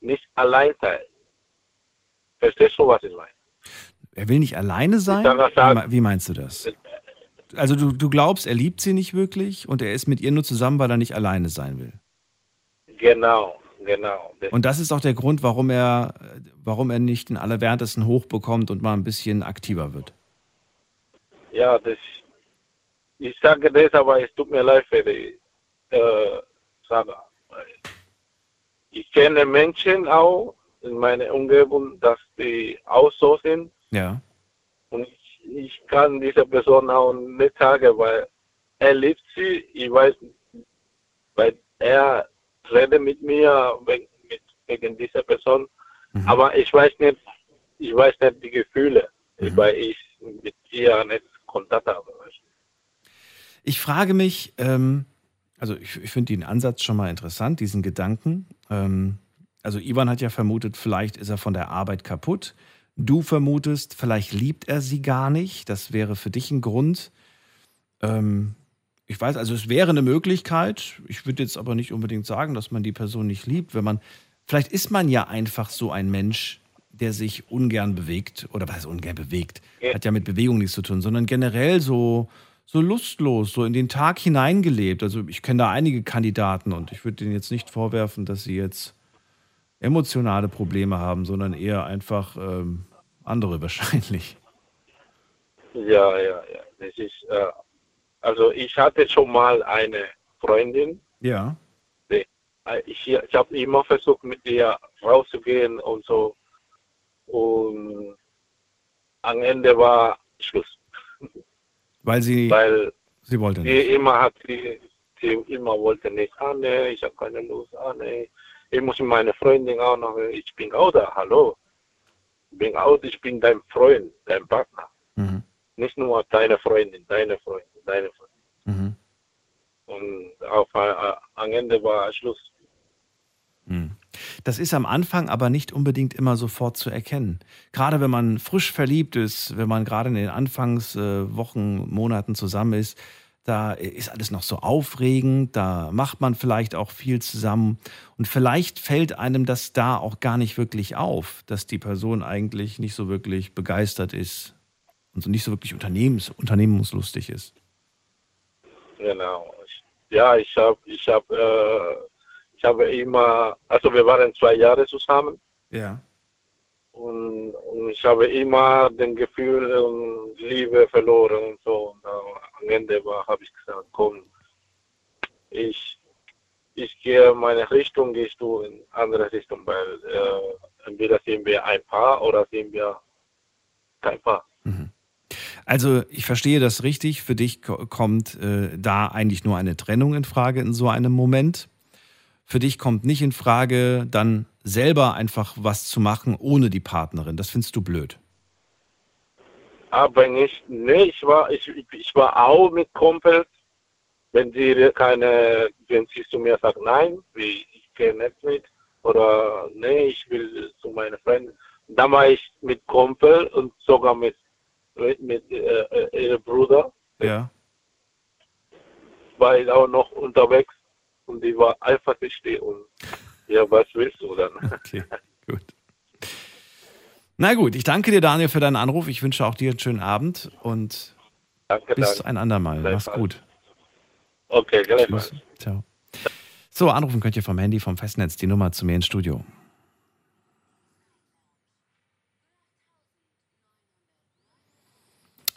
nicht allein sein. Verstehst du, was ich meine? Er will nicht alleine sein? Sarah Wie, meinst du das? Also du, du glaubst, er liebt sie nicht wirklich und er ist mit ihr nur zusammen, weil er nicht alleine sein will. Genau, genau. Und das ist auch der Grund, warum er, warum er nicht den Allerwertesten hochbekommt und mal ein bisschen aktiver wird. ja, das, ich sage das, aber es tut mir leid für die äh, Sarah. Ich kenne Menschen auch in meiner Umgebung, dass die auch so sind. Ja. Und ich, ich kann dieser Person auch nicht sagen, weil er liebt sie. Ich weiß, weil er redet mit mir wegen, mit, wegen dieser Person. Mhm. Aber ich weiß nicht, ich weiß nicht die Gefühle, Mhm. weil ich mit ihr nicht Kontakt habe. Ich frage mich, ähm, also ich, ich finde den Ansatz schon mal interessant, diesen Gedanken. Ähm, also Ivan hat ja vermutet, vielleicht ist er von der Arbeit kaputt. Du vermutest, vielleicht liebt er sie gar nicht. Das wäre für dich ein Grund. Ähm, ich weiß, also es wäre eine Möglichkeit. Ich würde jetzt aber nicht unbedingt sagen, dass man die Person nicht liebt, wenn man, vielleicht ist man ja einfach so ein Mensch, der sich ungern bewegt oder was heißt ungern bewegt, hat ja mit Bewegung nichts zu tun, sondern generell so, so lustlos, so in den Tag hineingelebt. Also ich kenne da einige Kandidaten und ich würde denen jetzt nicht vorwerfen, dass sie jetzt emotionale Probleme haben, sondern eher einfach ähm, andere [LAUGHS] wahrscheinlich. Ja, ja, ja. Das ist, äh, also ich hatte schon mal eine Freundin, Ja. die, äh, ich, ich habe immer versucht, mit ihr rauszugehen und so. Und am Ende war Schluss. Weil sie, [LAUGHS] Weil sie wollte sie nicht. immer hat, sie, sie immer wollte nicht, ah nee, ich habe keine Lust, ah nee. Ich muss mit meiner Freundin auch noch, ich bin auch da, hallo. Ich bin auch, ich bin dein Freund, dein Partner. Mhm. Nicht nur deine Freundin, deine Freundin, deine Freundin. Mhm. Und auf, äh, am Ende war Schluss. Mhm. Das ist am Anfang aber nicht unbedingt immer sofort zu erkennen. Gerade wenn man frisch verliebt ist, wenn man gerade in den Anfangswochen, Monaten zusammen ist, da ist alles noch so aufregend, da macht man vielleicht auch viel zusammen und vielleicht fällt einem das da auch gar nicht wirklich auf, dass die Person eigentlich nicht so wirklich begeistert ist und so nicht so wirklich unternehmens unternehmungslustig ist. Genau. Ja, ich habe ich hab, äh, ich habe immer, also wir waren zwei Jahre zusammen. Ja. Und, und ich habe immer den Gefühl und Liebe verloren und so. Und am Ende habe ich gesagt, komm, ich, ich gehe meine Richtung, gehst du in andere Richtung, weil äh, entweder sind wir ein Paar oder sind wir kein Paar. Mhm. Also ich verstehe das richtig. Für dich kommt äh, da eigentlich nur eine Trennung in Frage in so einem Moment. Für dich kommt nicht in Frage, dann selber einfach was zu machen ohne die Partnerin. Das findest du blöd. Aber nicht, nee, ich war, ich, ich war auch mit Kumpels. Wenn sie keine, wenn sie zu mir sagt, nein, ich gehe nicht mit, oder nee, ich will zu meinen Freunden, dann war ich mit Kumpel und sogar mit, mit, mit äh ihrem Bruder. Ja. War ich auch noch unterwegs und die war eifersüchtig und ja, was willst du dann? Okay, gut. Na gut, ich danke dir, Daniel, für deinen Anruf. Ich wünsche auch dir einen schönen Abend und danke, bis danke. ein andermal. Mach's gut. Okay, gleichfalls. Ciao. So, anrufen könnt ihr vom Handy, vom Festnetz, die Nummer zu mir ins Studio.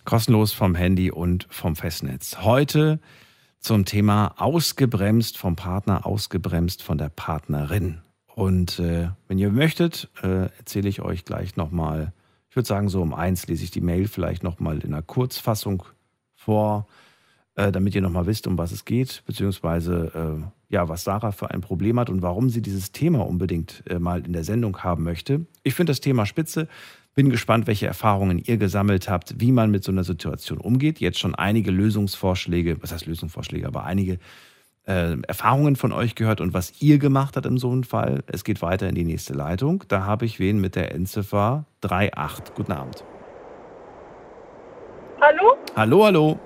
Kostenlos vom Handy und vom Festnetz. Heute zum Thema ausgebremst vom Partner, ausgebremst von der Partnerin. Und äh, wenn ihr möchtet, äh, erzähle ich euch gleich nochmal, ich würde sagen, so um eins lese ich die Mail vielleicht nochmal in einer Kurzfassung vor, äh, damit ihr nochmal wisst, um was es geht, beziehungsweise äh, ja, was Sarah für ein Problem hat und warum sie dieses Thema unbedingt äh, mal in der Sendung haben möchte. Ich finde das Thema spitze. Bin gespannt, welche Erfahrungen ihr gesammelt habt, wie man mit so einer Situation umgeht. Jetzt schon einige Lösungsvorschläge, was heißt Lösungsvorschläge, aber einige äh, Erfahrungen von euch gehört und was ihr gemacht habt in so einem Fall. Es geht weiter in die nächste Leitung. Da habe ich wen mit der Endziffer 38. Guten Abend. Hallo? Hallo, hallo.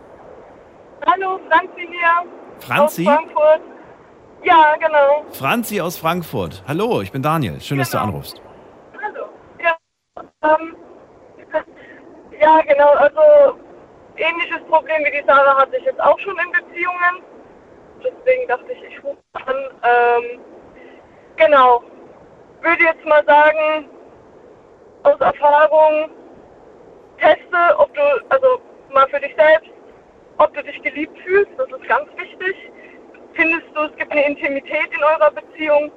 Hallo, Franzi hier. Franzi? Aus Frankfurt. Ja, genau. Franzi aus Frankfurt. Hallo, ich bin Daniel. Schön, dass du Genau. anrufst. Hallo. Ja, ähm, ja, genau. Also, ähnliches Problem wie die Sarah hatte ich jetzt auch schon in Beziehungen. Deswegen dachte ich, ich rufe an. Ähm, genau. Würde jetzt mal sagen, aus Erfahrung, teste, ob du, also mal für dich selbst, ob du dich geliebt fühlst. Das ist ganz wichtig. Findest du, es gibt eine Intimität in eurer Beziehung?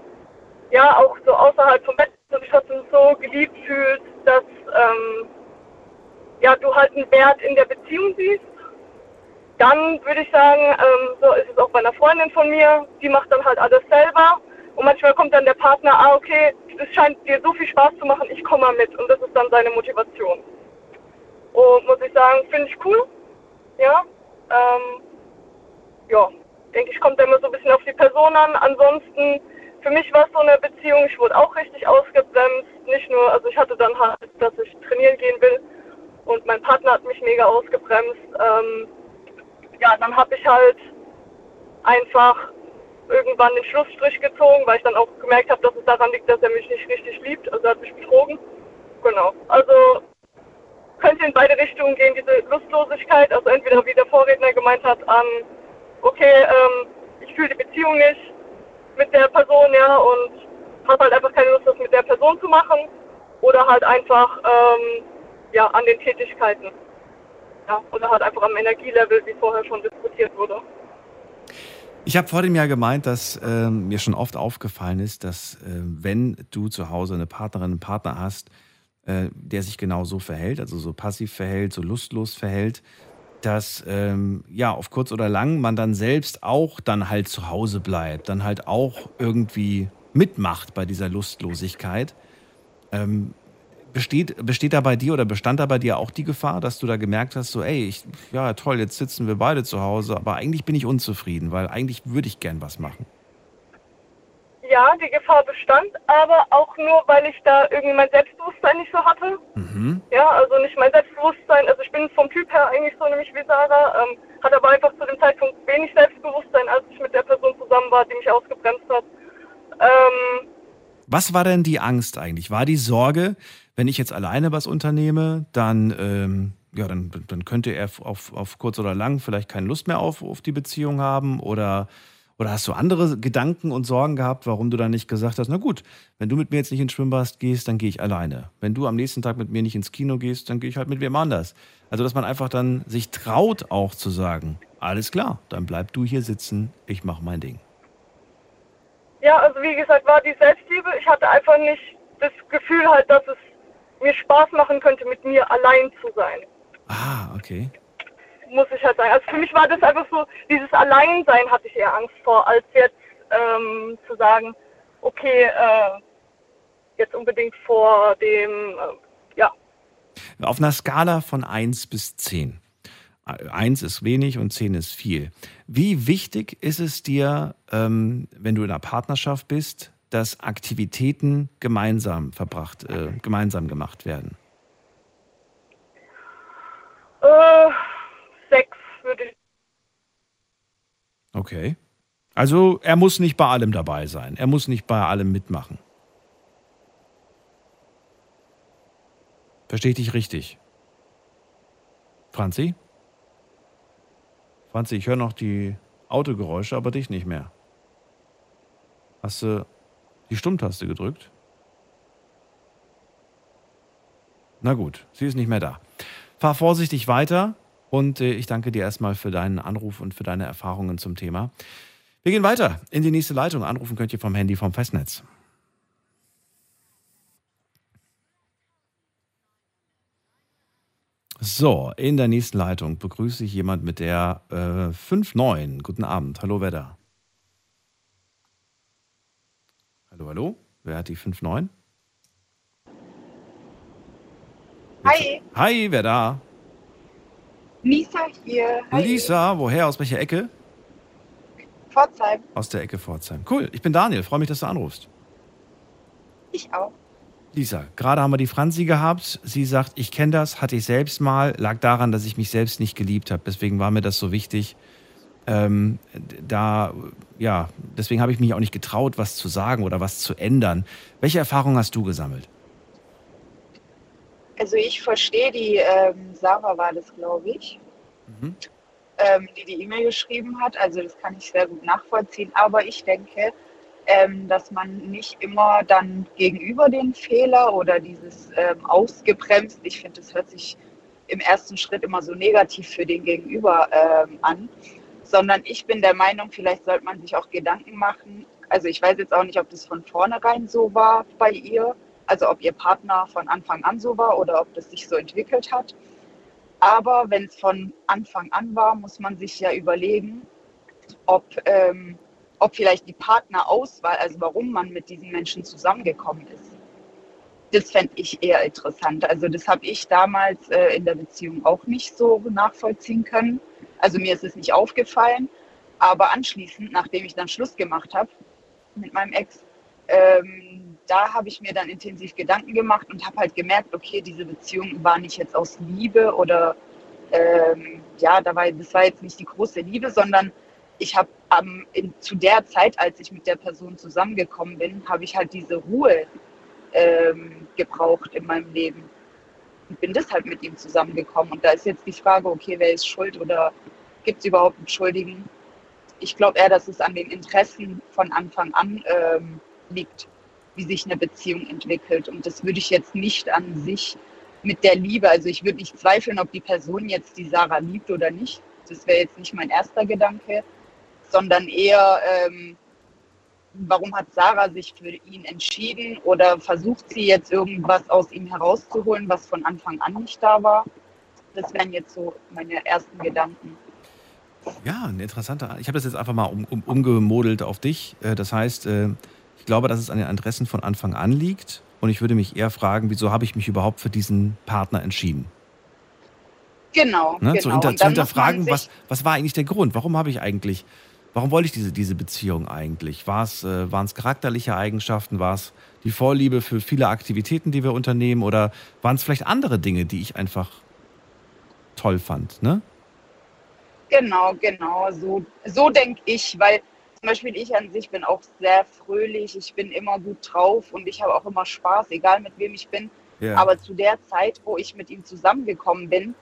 Ja, auch so außerhalb vom Bett, dass du dich trotzdem so geliebt fühlst, dass ähm, ja, du halt einen Wert in der Beziehung siehst. Dann würde ich sagen, ähm, so ist es auch bei einer Freundin von mir, die macht dann halt alles selber. Und manchmal kommt dann der Partner, ah, okay, es scheint dir so viel Spaß zu machen, ich komme mal mit. Und das ist dann seine Motivation. Und muss ich sagen, finde ich cool. Ja. Ähm, ja, denke ich, kommt immer so ein bisschen auf die Person an. Ansonsten, für mich war es so eine Beziehung, ich wurde auch richtig ausgebremst. Nicht nur, also ich hatte dann halt, dass ich trainieren gehen will. Und mein Partner hat mich mega ausgebremst. Ähm, ja, dann habe ich halt einfach irgendwann den Schlussstrich gezogen, weil ich dann auch gemerkt habe, dass es daran liegt, dass er mich nicht richtig liebt. Also er hat mich betrogen. Genau. Also könnte in beide Richtungen gehen, diese Lustlosigkeit. Also entweder, wie der Vorredner gemeint hat, an, okay, ähm, ich fühle die Beziehung nicht mit der Person, ja, und habe halt einfach keine Lust, das mit der Person zu machen. Oder halt einfach, ähm, ja, an den Tätigkeiten. Ja, oder halt einfach am Energielevel, wie vorher schon diskutiert wurde. Ich habe vor dem Jahr gemeint, dass ähm, mir schon oft aufgefallen ist, dass äh, wenn du zu Hause eine Partnerin, einen Partner hast, äh, der sich genau so verhält, also so passiv verhält, so lustlos verhält, dass ähm, ja auf kurz oder lang man dann selbst auch dann halt zu Hause bleibt, dann halt auch irgendwie mitmacht bei dieser Lustlosigkeit. Ähm, besteht, besteht da bei dir oder bestand da bei dir auch die Gefahr, dass du da gemerkt hast, so, ey, ich, ja toll, jetzt sitzen wir beide zu Hause, aber eigentlich bin ich unzufrieden, weil eigentlich würde ich gern was machen. Ja, die Gefahr bestand, aber auch nur, weil ich da irgendwie mein Selbstbewusstsein nicht so hatte. Mhm. Ja, also nicht mein Selbstbewusstsein. Also ich bin vom Typ her eigentlich so nämlich wie Sarah, ähm, hat aber einfach zu dem Zeitpunkt wenig Selbstbewusstsein, als ich mit der Person zusammen war, die mich ausgebremst hat. Ähm, was war denn die Angst eigentlich? War die Sorge, wenn ich jetzt alleine was unternehme, dann, ähm, ja, dann, dann könnte er auf, auf kurz oder lang vielleicht keine Lust mehr auf, auf die Beziehung haben? Oder, oder hast du andere Gedanken und Sorgen gehabt, warum du dann nicht gesagt hast, na gut, wenn du mit mir jetzt nicht ins Schwimmbad gehst, dann gehe ich alleine. Wenn du am nächsten Tag mit mir nicht ins Kino gehst, dann gehe ich halt mit wem anders. Also, dass man einfach dann sich traut, auch zu sagen, alles klar, dann bleib du hier sitzen, ich mache mein Ding. Ja, also wie gesagt, war die Selbstliebe. Ich hatte einfach nicht das Gefühl halt, dass es mir Spaß machen könnte, mit mir allein zu sein. Ah, okay. Muss ich halt sagen. Also für mich war das einfach so, dieses Alleinsein hatte ich eher Angst vor, als jetzt ähm, zu sagen, okay, äh, jetzt unbedingt vor dem, äh, ja. Auf einer Skala von 1 bis 10. 1 ist wenig und 10 ist viel. Wie wichtig ist es dir, ähm, wenn du in einer Partnerschaft bist, dass Aktivitäten gemeinsam verbracht, äh, gemeinsam gemacht werden? Äh, sechs würde ich. Okay. Also er muss nicht bei allem dabei sein. Er muss nicht bei allem mitmachen. Verstehe ich dich richtig? Franzi? Franzi, ich höre noch die Autogeräusche, aber dich nicht mehr. Hast du die Stummtaste gedrückt? Na gut, sie ist nicht mehr da. Fahr vorsichtig weiter und äh, ich danke dir erstmal für deinen Anruf und für deine Erfahrungen zum Thema. Wir gehen weiter in die nächste Leitung. Anrufen könnt ihr vom Handy vom Festnetz. So, in der nächsten Leitung begrüße ich jemand mit der äh, 59. Guten Abend. Hallo, wer da? Hallo, hallo? Wer hat die 59? Hi. Hi, wer da? Lisa hier. Hi. Lisa, woher? Aus welcher Ecke? Pforzheim. Aus der Ecke Pforzheim. Cool, ich bin Daniel. Freue mich, dass du anrufst. Ich auch. Lisa, gerade haben wir die Franzi gehabt. Sie sagt, ich kenne das, hatte ich selbst mal, lag daran, dass ich mich selbst nicht geliebt habe. Deswegen war mir das so wichtig. Ähm, da, ja, deswegen habe ich mich auch nicht getraut, was zu sagen oder was zu ändern. Welche Erfahrungen hast du gesammelt? Also ich verstehe die, ähm, Sarah war das, glaube ich, Mhm. ähm, die die E-Mail geschrieben hat. Also das kann ich sehr gut nachvollziehen. Aber ich denke, ähm, dass man nicht immer dann gegenüber den Fehler oder dieses ähm, ausgebremst, ich finde, das hört sich im ersten Schritt immer so negativ für den Gegenüber ähm, an, sondern ich bin der Meinung, vielleicht sollte man sich auch Gedanken machen. Also ich weiß jetzt auch nicht, ob das von vornherein so war bei ihr, also ob ihr Partner von Anfang an so war oder ob das sich so entwickelt hat. Aber wenn es von Anfang an war, muss man sich ja überlegen, ob ähm, ob vielleicht die Partnerauswahl, also warum man mit diesen Menschen zusammengekommen ist. Das fände ich eher interessant. Also das habe ich damals äh, in der Beziehung auch nicht so nachvollziehen können. Also mir ist es nicht aufgefallen. Aber anschließend, nachdem ich dann Schluss gemacht habe mit meinem Ex, ähm, da habe ich mir dann intensiv Gedanken gemacht und habe halt gemerkt, okay, diese Beziehung war nicht jetzt aus Liebe oder ähm, ja, da war, das war jetzt nicht die große Liebe, sondern ich habe ähm, zu der Zeit, als ich mit der Person zusammengekommen bin, habe ich halt diese Ruhe ähm, gebraucht in meinem Leben und bin deshalb mit ihm zusammengekommen. Und da ist jetzt die Frage, okay, wer ist schuld oder gibt es überhaupt einen Schuldigen? Ich glaube eher, dass es an den Interessen von Anfang an ähm, liegt, wie sich eine Beziehung entwickelt. Und das würde ich jetzt nicht an sich mit der Liebe, also ich würde nicht zweifeln, ob die Person jetzt die Sarah liebt oder nicht. Das wäre jetzt nicht mein erster Gedanke sondern eher, ähm, warum hat Sarah sich für ihn entschieden oder versucht sie jetzt irgendwas aus ihm herauszuholen, was von Anfang an nicht da war? Das wären jetzt so meine ersten Gedanken. Ja, ein interessanter. Ich habe das jetzt einfach mal um, um, umgemodelt auf dich. Äh, das heißt, äh, ich glaube, dass es an den Interessen von Anfang an liegt. Und ich würde mich eher fragen, wieso habe ich mich überhaupt für diesen Partner entschieden? Genau. Ne? genau. Zu, hinter, zu hinterfragen, was, was war eigentlich der Grund? Warum habe ich eigentlich Warum wollte ich diese, diese Beziehung eigentlich? War es, äh, waren es charakterliche Eigenschaften? War es die Vorliebe für viele Aktivitäten, die wir unternehmen? Oder waren es vielleicht andere Dinge, die ich einfach toll fand, ne? Genau, genau. So, so denke ich, weil zum Beispiel ich an sich bin auch sehr fröhlich, ich bin immer gut drauf und ich habe auch immer Spaß, egal mit wem ich bin. Ja. Aber zu der Zeit, wo ich mit ihm zusammengekommen bin,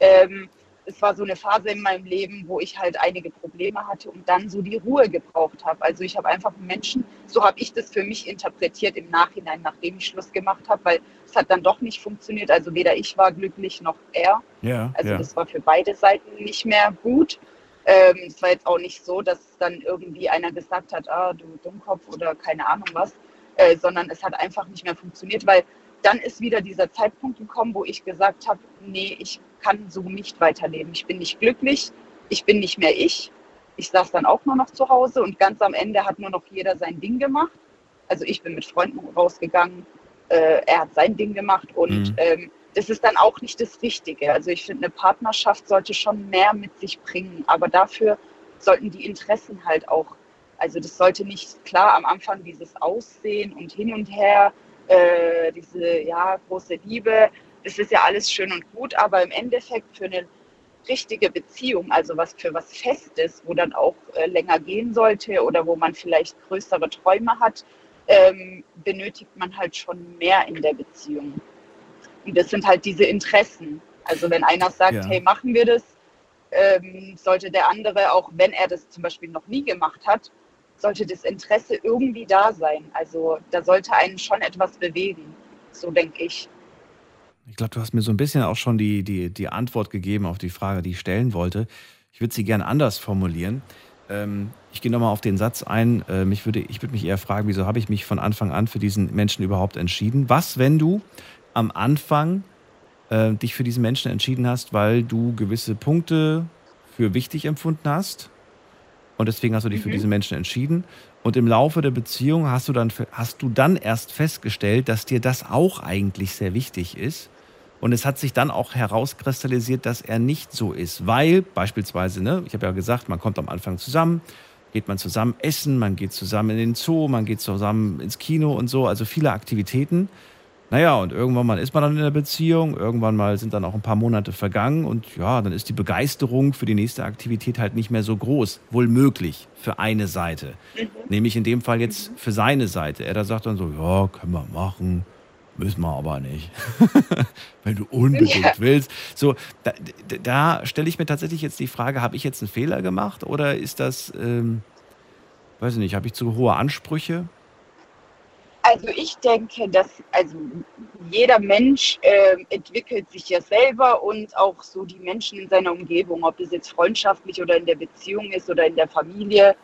ähm, es war so eine Phase in meinem Leben, wo ich halt einige Probleme hatte und dann so die Ruhe gebraucht habe. Also ich habe einfach Menschen, so habe ich das für mich interpretiert im Nachhinein, nachdem ich Schluss gemacht habe, weil es hat dann doch nicht funktioniert. Also weder ich war glücklich noch er. Ja, Also ja. das war für beide Seiten nicht mehr gut. Ähm, es war jetzt auch nicht so, dass dann irgendwie einer gesagt hat, ah, du Dummkopf oder keine Ahnung was, äh, sondern es hat einfach nicht mehr funktioniert, weil dann ist wieder dieser Zeitpunkt gekommen, wo ich gesagt habe, nee, ich kann so nicht weiterleben. Ich bin nicht glücklich, ich bin nicht mehr ich. Ich saß dann auch nur noch zu Hause und ganz am Ende hat nur noch jeder sein Ding gemacht. Also ich bin mit Freunden rausgegangen, äh, er hat sein Ding gemacht und Mhm. ähm, das ist dann auch nicht das Richtige. Also ich finde, eine Partnerschaft sollte schon mehr mit sich bringen, aber dafür sollten die Interessen halt auch, also das sollte nicht klar am Anfang dieses Aussehen und hin und her, äh, diese ja große Liebe, das ist ja alles schön und gut, aber im Endeffekt für eine richtige Beziehung, also was für was Festes, wo dann auch äh, länger gehen sollte oder wo man vielleicht größere Träume hat, ähm, benötigt man halt schon mehr in der Beziehung. Und das sind halt diese Interessen. Also wenn einer sagt, Ja. hey, machen wir das, ähm, sollte der andere, auch wenn er das zum Beispiel noch nie gemacht hat, sollte das Interesse irgendwie da sein. Also da sollte einen schon etwas bewegen. So denke ich. Ich glaube, du hast mir so ein bisschen auch schon die, die, die Antwort gegeben auf die Frage, die ich stellen wollte. Ich würde sie gerne anders formulieren. Ähm, ich gehe nochmal auf den Satz ein. Äh, mich würde, ich würde mich eher fragen, wieso habe ich mich von Anfang an für diesen Menschen überhaupt entschieden? Was, wenn du am Anfang äh, dich für diesen Menschen entschieden hast, weil du gewisse Punkte für wichtig empfunden hast und deswegen hast du dich für Mhm. diesen Menschen entschieden und im Laufe der Beziehung hast du dann hast du dann erst festgestellt, dass dir das auch eigentlich sehr wichtig ist und es hat sich dann auch herauskristallisiert, dass er nicht so ist, weil beispielsweise, ne, ich habe ja gesagt, man kommt am Anfang zusammen, geht man zusammen essen, man geht zusammen in den Zoo, man geht zusammen ins Kino und so, also viele Aktivitäten. Naja, und irgendwann mal ist man dann in der Beziehung, irgendwann mal sind dann auch ein paar Monate vergangen und ja, dann ist die Begeisterung für die nächste Aktivität halt nicht mehr so groß, wohl möglich für eine Seite. Nämlich in dem Fall jetzt für seine Seite. Er da sagt dann so, ja, können wir machen, müssen wir aber nicht. [LAUGHS] Wenn du unbedingt Ja. willst. So, da, da- stelle ich mir tatsächlich jetzt die Frage, habe ich jetzt einen Fehler gemacht oder ist das, ähm, weiß ich nicht, habe ich zu hohe Ansprüche? Also ich denke, dass also jeder Mensch ähm, entwickelt sich ja selber und auch so die Menschen in seiner Umgebung, ob das jetzt freundschaftlich oder in der Beziehung ist oder in der Familie.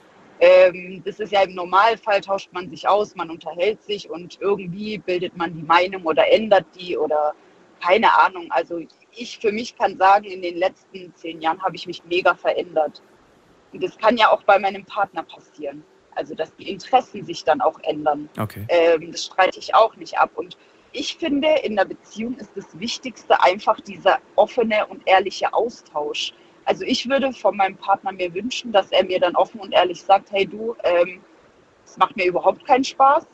Ähm, das ist ja im Normalfall, tauscht man sich aus, man unterhält sich und irgendwie bildet man die Meinung oder ändert die oder keine Ahnung. Also ich für mich kann sagen, in den letzten zehn Jahren habe ich mich mega verändert. Und das kann ja auch bei meinem Partner passieren. Also dass die Interessen sich dann auch ändern. Okay. Ähm, das streite ich auch nicht ab. Und ich finde, in der Beziehung ist das Wichtigste einfach dieser offene und ehrliche Austausch. Also ich würde von meinem Partner mir wünschen, dass er mir dann offen und ehrlich sagt, hey du, ähm, es macht mir überhaupt keinen Spaß.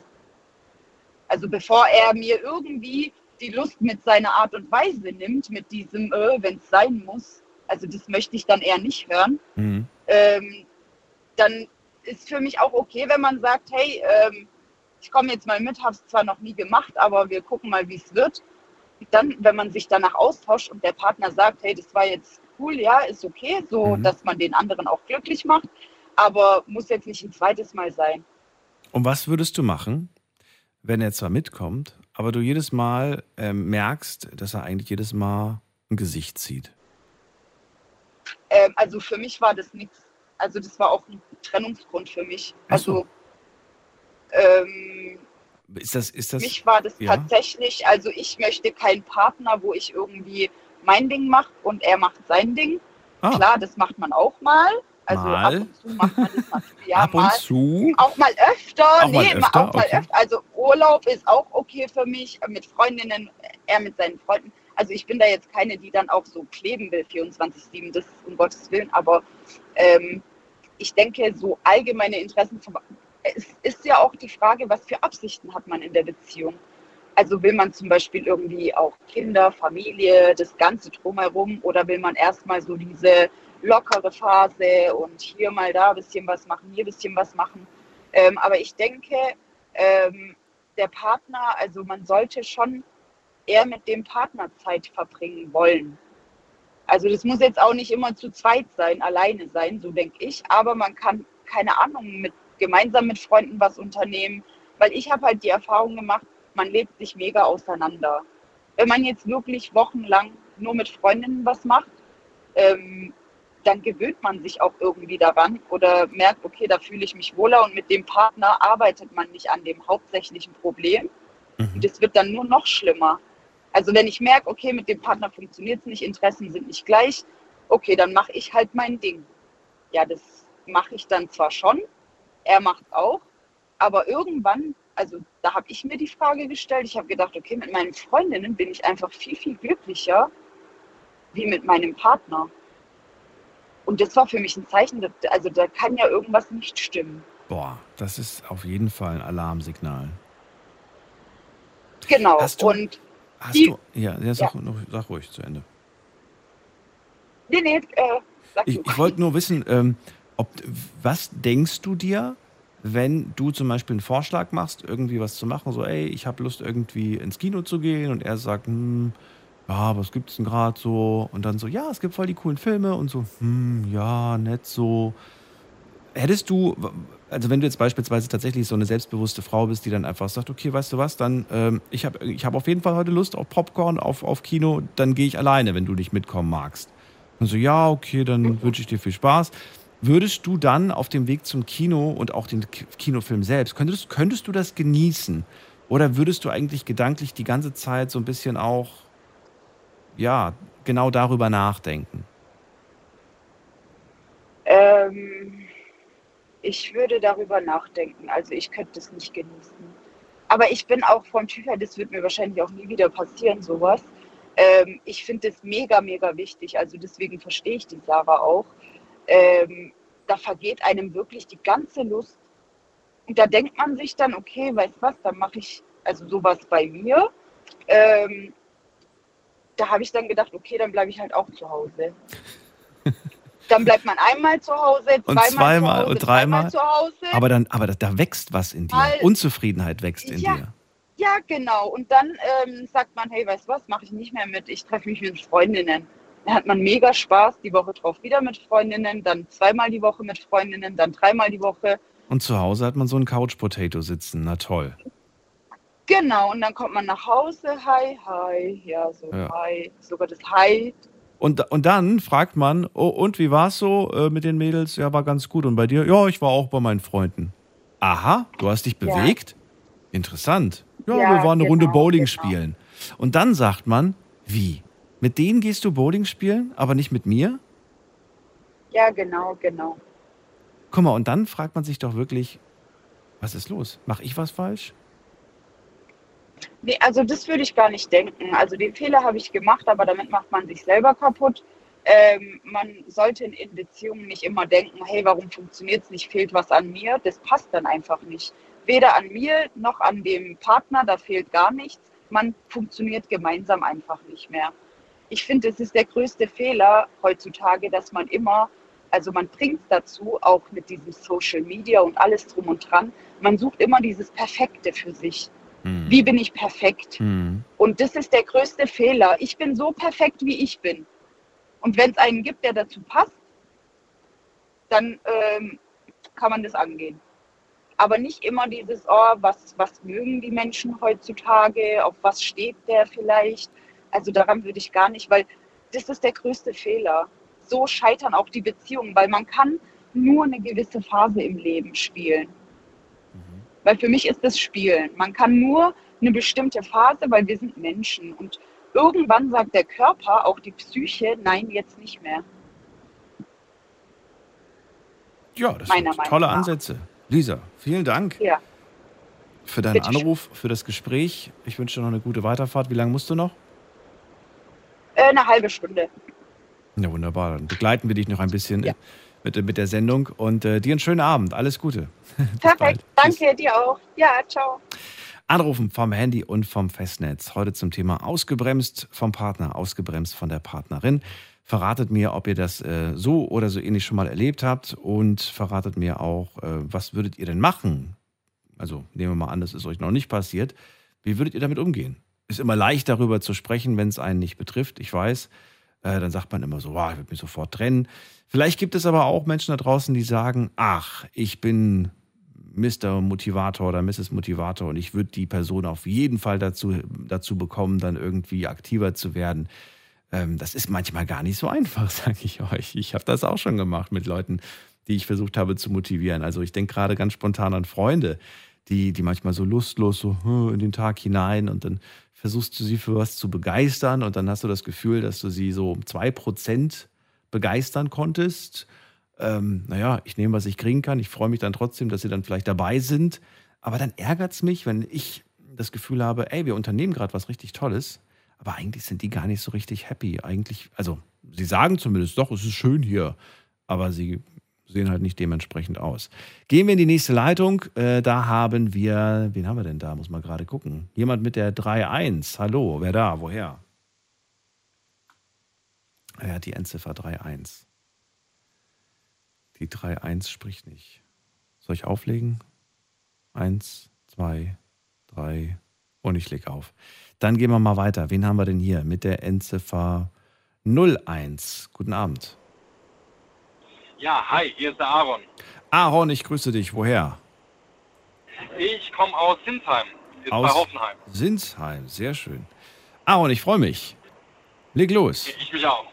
Also bevor er mir irgendwie die Lust mit seiner Art und Weise nimmt, mit diesem, äh, wenn es sein muss, also das möchte ich dann eher nicht hören Mhm. ähm, dann ist für mich auch okay, wenn man sagt, hey, ähm, ich komme jetzt mal mit, habe es zwar noch nie gemacht, aber wir gucken mal, wie es wird. Dann, wenn man sich danach austauscht und der Partner sagt, hey, das war jetzt cool, ja, ist okay, so Mhm. dass man den anderen auch glücklich macht, aber muss jetzt nicht ein zweites Mal sein. Und was würdest du machen, wenn er zwar mitkommt, aber du jedes Mal ähm, merkst, dass er eigentlich jedes Mal ein Gesicht zieht? Ähm, also für mich war das nichts, also das war auch ein Trennungsgrund für mich. So. Also ähm, Ist das, ist das, mich war das ja. tatsächlich, also ich möchte keinen Partner, wo ich irgendwie mein Ding mache und er macht sein Ding. Ah. Klar, das macht man auch mal. Also Mal? ab und zu macht man das natürlich. Ja, ab und mal. zu? Auch mal öfter. Auch mal nee, öfter, auch mal okay. öfter. Also Urlaub ist auch okay für mich, mit Freundinnen, er mit seinen Freunden. Also ich bin da jetzt keine, die dann auch so kleben will, 24-7, das um Gottes Willen. Aber ähm, ich denke, so allgemeine Interessen, es ist ja auch die Frage, was für Absichten hat man in der Beziehung. Also will man zum Beispiel irgendwie auch Kinder, Familie, das Ganze drumherum oder will man erstmal so diese lockere Phase und hier mal da ein bisschen was machen, hier ein bisschen was machen. Ähm, aber ich denke, ähm, der Partner, also man sollte schon eher mit dem Partner Zeit verbringen wollen. Also das muss jetzt auch nicht immer zu zweit sein, alleine sein, so denke ich. Aber man kann, keine Ahnung, mit, gemeinsam mit Freunden was unternehmen. Weil ich habe halt die Erfahrung gemacht, man lebt sich mega auseinander. Wenn man jetzt wirklich wochenlang nur mit Freundinnen was macht, ähm, dann gewöhnt man sich auch irgendwie daran oder merkt, okay, da fühle ich mich wohler und mit dem Partner arbeitet man nicht an dem hauptsächlichen Problem. Mhm. Und es wird dann nur noch schlimmer. Also wenn ich merke, okay, mit dem Partner funktioniert es nicht, Interessen sind nicht gleich, okay, dann mache ich halt mein Ding. Ja, das mache ich dann zwar schon, er macht auch, aber irgendwann, also da habe ich mir die Frage gestellt, ich habe gedacht, okay, mit meinen Freundinnen bin ich einfach viel, viel glücklicher wie mit meinem Partner. Und das war für mich ein Zeichen, also da kann ja irgendwas nicht stimmen. Boah, das ist auf jeden Fall ein Alarmsignal. Genau. Hast du, und hast die, du, ja, ja, sag, Ja. Noch, sag ruhig zu Ende. nee, nee, äh, sag Ich, ich wollte nur wissen, ähm, ob, was denkst du dir, wenn du zum Beispiel einen Vorschlag machst, irgendwie was zu machen, so, ey, ich habe Lust irgendwie ins Kino zu gehen und er sagt, hm, ja, was gibt's denn gerade so? Und dann so, ja, es gibt voll die coolen Filme und so, hm, ja, nett so. Hättest du, also wenn du jetzt beispielsweise tatsächlich so eine selbstbewusste Frau bist, die dann einfach sagt, okay, weißt du was, dann, ähm, ich habe ich hab auf jeden Fall heute Lust auf Popcorn, auf, auf Kino, dann gehe ich alleine, wenn du nicht mitkommen magst. Und so, ja, okay, dann wünsche ich dir viel Spaß. Würdest du dann auf dem Weg zum Kino und auch den Kinofilm selbst, könntest, könntest du das genießen? Oder würdest du eigentlich gedanklich die ganze Zeit so ein bisschen auch, ja, genau darüber nachdenken? Ähm, ich würde darüber nachdenken. Also ich könnte es nicht genießen. Aber ich bin auch vom Typ her, das wird mir wahrscheinlich auch nie wieder passieren, sowas. Ähm, ich finde es mega, mega wichtig. Also deswegen verstehe ich die Sarah auch. Ähm, da vergeht einem wirklich die ganze Lust. Und da denkt man sich dann, okay, weißt was, dann mache ich also sowas bei mir. Ähm, da habe ich dann gedacht, okay, dann bleibe ich halt auch zu Hause. [LAUGHS] Dann bleibt man einmal zu Hause, Und zweimal, zweimal zu Hause, und dreimal. zu Hause. Aber dann, aber da, wächst was in dir. Weil- Unzufriedenheit wächst in Ja. dir. Ja, genau. Und dann ähm, sagt man, hey, weißt du was, mache ich nicht mehr mit. Ich treffe mich mit Freundinnen. Dann hat man mega Spaß, die Woche drauf wieder mit Freundinnen, dann zweimal die Woche mit Freundinnen, dann dreimal die Woche. Und zu Hause hat man so einen Couch Potato sitzen. Na toll. Genau, und dann kommt man nach Hause, hi, hi, ja, so Ja. hi, sogar das Hi. Und, und dann fragt man, oh, und wie war's so äh, mit den Mädels? Ja, war ganz gut. Und bei dir? Ja, ich war auch bei meinen Freunden. Aha, du hast dich Ja. bewegt? Interessant. Ja, Ja, wir waren eine Runde genau, Bowling genau. spielen. Und dann sagt man, wie? Mit denen gehst du Bowling spielen, aber nicht mit mir? Ja, genau, genau. Guck mal, und dann fragt man sich doch wirklich, was ist los? Mach ich was falsch? Nee, also das würde ich gar nicht denken. Also den Fehler habe ich gemacht, aber damit macht man sich selber kaputt. Ähm, man sollte in, in Beziehungen nicht immer denken, hey, warum funktioniert es nicht, fehlt was an mir. Das passt dann einfach nicht. Weder an mir noch an dem Partner, da fehlt gar nichts. Man funktioniert gemeinsam einfach nicht mehr. Ich finde, es ist der größte Fehler heutzutage, dass man immer, also man bringt es dazu, auch mit diesem Social Media und alles drum und dran, man sucht immer dieses Perfekte für sich. Wie bin ich perfekt? Hm. Und das ist der größte Fehler. Ich bin so perfekt, wie ich bin. Und wenn es einen gibt, der dazu passt, dann ähm, kann man das angehen. Aber nicht immer dieses, oh, was, was mögen die Menschen heutzutage, auf was steht der vielleicht. Also daran würde ich gar nicht, weil das ist der größte Fehler. So scheitern auch die Beziehungen, weil man kann nur eine gewisse Phase im Leben spielen. Weil für mich ist das Spielen. Man kann nur eine bestimmte Phase, weil wir sind Menschen. Und irgendwann sagt der Körper, auch die Psyche, nein, jetzt nicht mehr. Ja, das Meiner sind tolle. Ansätze. Lisa, vielen Dank Ja. für deinen Bitteschön. Anruf, für das Gespräch. Ich wünsche dir noch eine gute Weiterfahrt. Wie lange musst du noch? Äh, eine halbe Stunde. Ja, wunderbar. Dann begleiten wir dich noch ein bisschen mit, mit der Sendung und äh, dir einen schönen Abend. Alles Gute. [LAUGHS] Perfekt. Danke dir auch. Ja, ciao. Anrufen vom Handy und vom Festnetz. Heute zum Thema ausgebremst vom Partner, ausgebremst von der Partnerin. Verratet mir, ob ihr das äh, so oder so ähnlich schon mal erlebt habt und verratet mir auch, äh, was würdet ihr denn machen? Also nehmen wir mal an, das ist euch noch nicht passiert. Wie würdet ihr damit umgehen? Ist immer leicht darüber zu sprechen, wenn es einen nicht betrifft. Ich weiß, äh, dann sagt man immer so, wow, ich würde mich sofort trennen. Vielleicht gibt es aber auch Menschen da draußen, die sagen, ach, ich bin Mr. Motivator oder Mrs. Motivator und ich würde die Person auf jeden Fall dazu, dazu bekommen, dann irgendwie aktiver zu werden. Ähm, das ist manchmal gar nicht so einfach, [LAUGHS] sage ich euch. Ich habe das auch schon gemacht mit Leuten, die ich versucht habe zu motivieren. Also ich denke gerade ganz spontan an Freunde, die, die manchmal so lustlos so hm, in den Tag hinein und dann versuchst du sie für was zu begeistern und dann hast du das Gefühl, dass du sie so um zwei Prozent begeistern konntest. Ähm, naja, ich nehme, was ich kriegen kann. Ich freue mich dann trotzdem, dass sie dann vielleicht dabei sind. Aber dann ärgert es mich, wenn ich das Gefühl habe, ey, wir unternehmen gerade was richtig Tolles, aber eigentlich sind die gar nicht so richtig happy. Eigentlich, also sie sagen zumindest, doch, es ist schön hier, aber sie sehen halt nicht dementsprechend aus. Gehen wir in die nächste Leitung. Äh, da haben wir, wen haben wir denn da? Muss man gerade gucken. Jemand mit der 3.1. Hallo, wer da? Woher? Er hat die Endziffer 3.1. Die 3.1 spricht nicht. Soll ich auflegen? Eins, zwei, drei und ich lege auf. Dann gehen wir mal weiter. Wen haben wir denn hier mit der Endziffer 01? Guten Abend. Ja, hi, hier ist der Aaron. Aaron, ich grüße dich. Woher? Ich komme aus Sinsheim, ist Aus bei Hoffenheim. Sinsheim, sehr schön. Aaron, ich freue mich. Leg los. Ich mich auch.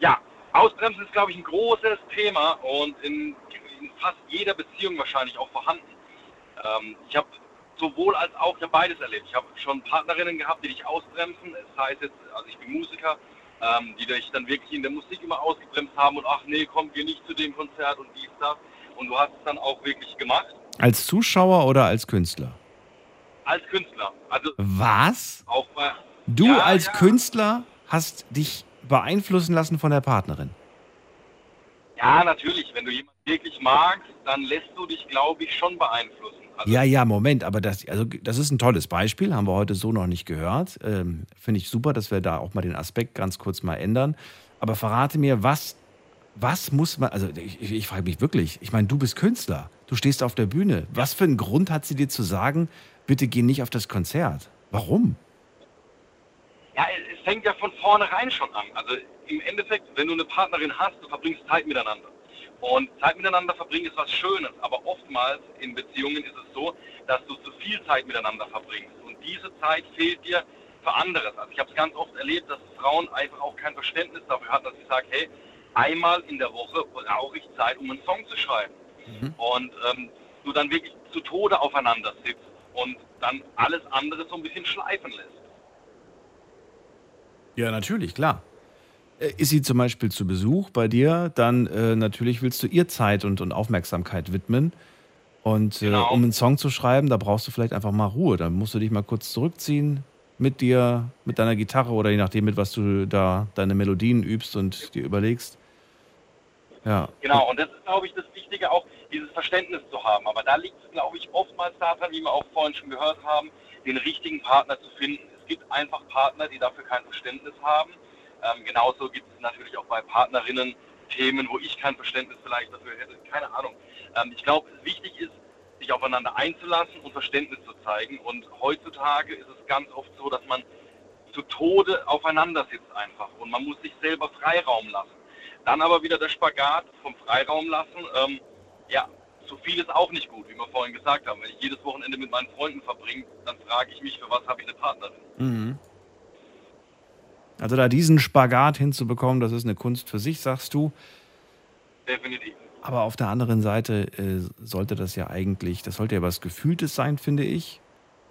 Ja, Ausbremsen ist, glaube ich, ein großes Thema und in, in fast jeder Beziehung wahrscheinlich auch vorhanden. Ähm, ich habe sowohl als auch, ich habe beides erlebt. Ich habe schon Partnerinnen gehabt, die dich ausbremsen. Das heißt jetzt, also ich bin Musiker, ähm, die dich dann wirklich in der Musik immer ausgebremst haben und ach nee, komm, geh nicht zu dem Konzert und dies, das. Und du hast es dann auch wirklich gemacht. Als Zuschauer oder als Künstler? Als Künstler. Also Was? auch bei, Du Ja, als ja. Künstler hast dich beeinflussen lassen von der Partnerin. Ja, natürlich. Wenn du jemanden wirklich magst, dann lässt du dich, glaube ich, schon beeinflussen. Also, Ja, ja, Moment, aber das, also das ist ein tolles Beispiel, haben wir heute so noch nicht gehört. Ähm, Finde ich super, dass wir da auch mal den Aspekt ganz kurz mal ändern. Aber verrate mir, was, was muss man, also ich, ich, ich frage mich wirklich, ich meine, du bist Künstler, du stehst auf der Bühne. Was für einen Grund hat sie dir zu sagen, bitte geh nicht auf das Konzert? Warum? ja, es es fängt ja von vornherein schon an. Also im Endeffekt, wenn du eine Partnerin hast, du verbringst Zeit miteinander. Und Zeit miteinander verbringen ist was Schönes, aber oftmals in Beziehungen ist es so, dass du zu viel Zeit miteinander verbringst. Und diese Zeit fehlt dir für anderes. Also ich habe es ganz oft erlebt, dass Frauen einfach auch kein Verständnis dafür hatten, dass ich sage, hey, einmal in der Woche brauche ich Zeit, um einen Song zu schreiben. Und ähm, du dann wirklich zu Tode aufeinander sitzt und dann alles andere so ein bisschen schleifen lässt. Ja, natürlich, klar. Äh, Ist sie zum Beispiel zu Besuch bei dir, dann äh, natürlich willst du ihr Zeit und, und Aufmerksamkeit widmen. Und äh, Genau. um einen Song zu schreiben, da brauchst du vielleicht einfach mal Ruhe. Dann musst du dich mal kurz zurückziehen mit dir, mit deiner Gitarre oder je nachdem, mit was du da deine Melodien übst und dir überlegst. Ja. Genau, und das ist, glaube ich, das Wichtige auch, dieses Verständnis zu haben. Aber da liegt es, glaube ich, oftmals daran, wie wir auch vorhin schon gehört haben, den richtigen Partner zu finden. Es gibt einfach Partner, die dafür kein Verständnis haben. Ähm, genauso gibt es natürlich auch bei Partnerinnen Themen, wo ich kein Verständnis vielleicht dafür hätte. Keine Ahnung. Ähm, ich glaube, wichtig ist, sich aufeinander einzulassen und Verständnis zu zeigen. Und heutzutage ist es ganz oft so, dass man zu Tode aufeinander sitzt einfach und man muss sich selber Freiraum lassen. Dann aber wieder der Spagat vom Freiraum lassen. Ähm, ja, zu viel ist auch nicht gut, wie wir vorhin gesagt haben. Wenn ich jedes Wochenende mit meinen Freunden verbringe, dann frage ich mich, für was habe ich eine Partnerin? Mhm. Also da diesen Spagat hinzubekommen, das ist eine Kunst für sich, sagst du. Definitiv. Aber auf der anderen Seite äh, sollte das ja eigentlich, das sollte ja was Gefühltes sein, finde ich.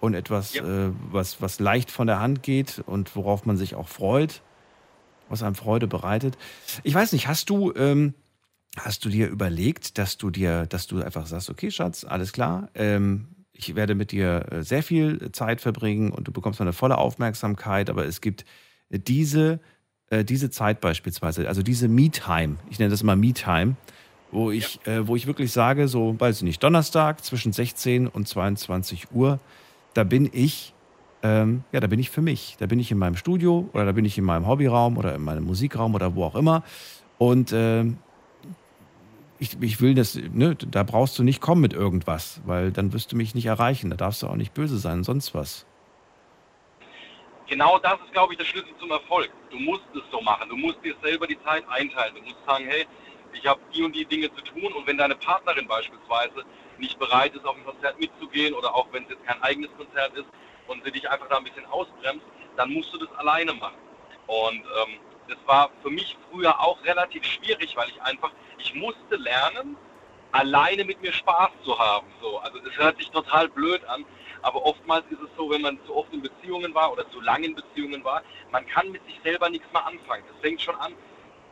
Und etwas, äh, was, was leicht von der Hand geht und worauf man sich auch freut, was einem Freude bereitet. Ich weiß nicht, hast du, ähm, hast du dir überlegt, dass du dir, dass du einfach sagst, okay, Schatz, alles klar, ähm, ich werde mit dir äh, sehr viel Zeit verbringen und du bekommst meine volle Aufmerksamkeit, aber es gibt diese, äh, diese Zeit beispielsweise, also diese Me-Time, ich nenne das immer Me-Time, wo ich, äh, wo ich wirklich sage, so, weiß ich nicht, Donnerstag zwischen 16 und 22 Uhr, da bin ich, ähm, ja, da bin ich für mich. Da bin ich in meinem Studio oder da bin ich in meinem Hobbyraum oder in meinem Musikraum oder wo auch immer. Und ähm, ich, ich will das, ne, da brauchst du nicht kommen mit irgendwas, weil dann wirst du mich nicht erreichen. Da darfst du auch nicht böse sein, sonst was. Genau das ist, glaube ich, der Schlüssel zum Erfolg. Du musst es so machen. Du musst dir selber die Zeit einteilen. Du musst sagen, hey, ich habe die und die Dinge zu tun und wenn deine Partnerin beispielsweise nicht bereit ist, auf ein Konzert mitzugehen oder auch wenn es jetzt kein eigenes Konzert ist und sie dich einfach da ein bisschen ausbremst, dann musst du das alleine machen. Und ähm, das war für mich früher auch relativ schwierig, weil ich einfach, ich musste lernen, alleine mit mir Spaß zu haben. So, also das hört sich total blöd an, aber oftmals ist es so, wenn man zu oft in Beziehungen war oder zu lange in Beziehungen war, man kann mit sich selber nichts mehr anfangen. Das fängt schon an,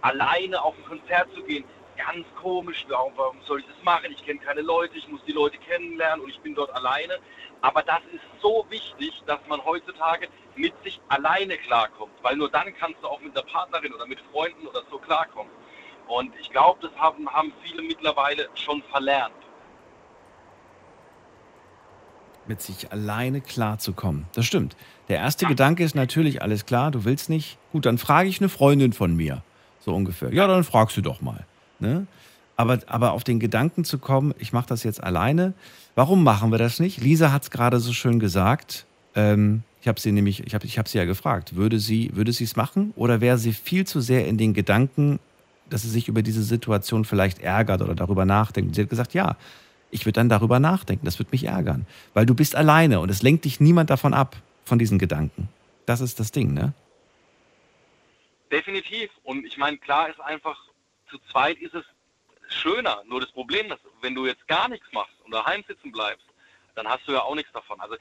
alleine auf ein Konzert zu gehen. Ganz komisch, warum, warum soll ich das machen? Ich kenne keine Leute, ich muss die Leute kennenlernen und ich bin dort alleine. Aber das ist so wichtig, dass man heutzutage mit sich alleine klarkommt, weil nur dann kannst du auch mit der Partnerin oder mit Freunden oder so klarkommen. Und ich glaube, das haben, haben viele mittlerweile schon verlernt. Mit sich alleine klarzukommen. Das stimmt. Der erste Gedanke ist natürlich, alles klar, du willst nicht. Gut, dann frage ich eine Freundin von mir. So ungefähr. Ja, dann fragst du doch mal. Ne? Aber, aber auf den Gedanken zu kommen, ich mache das jetzt alleine. Warum machen wir das nicht? Lisa hat es gerade so schön gesagt. Ähm, ich habe sie nämlich, ich habe ich hab sie ja gefragt, würde sie würde sie es machen oder wäre sie viel zu sehr in den Gedanken, dass sie sich über diese Situation vielleicht ärgert oder darüber nachdenkt? Sie hat gesagt, ja, ich würde dann darüber nachdenken, das wird mich ärgern, weil du bist alleine und es lenkt dich niemand davon ab, von diesen Gedanken. Das ist das Ding, ne? Definitiv. Und ich meine, klar ist einfach, zu zweit ist es schöner. Nur das Problem ist, wenn du jetzt gar nichts machst und daheim sitzen bleibst, dann hast du ja auch nichts davon. Also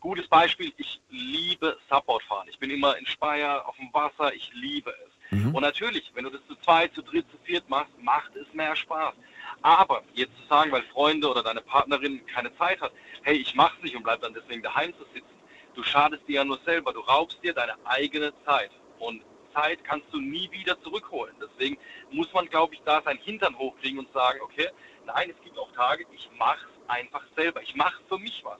gutes Beispiel, ich liebe Subboardfahren. Ich bin immer in Speyer auf dem Wasser, ich liebe es. Mhm. Und natürlich, wenn du das zu zweit, zu dritt, zu viert machst, macht es mehr Spaß. Aber jetzt zu sagen, weil Freunde oder deine Partnerin keine Zeit hat, hey, ich mach's nicht und bleib dann deswegen daheim zu sitzen, du schadest dir ja nur selber, du raubst dir deine eigene Zeit. Und Zeit kannst du nie wieder zurückholen. Deswegen muss man, glaube ich, da sein Hintern hochkriegen und sagen, okay, nein, es gibt auch Tage, ich mach's einfach selber. Ich mache für mich was.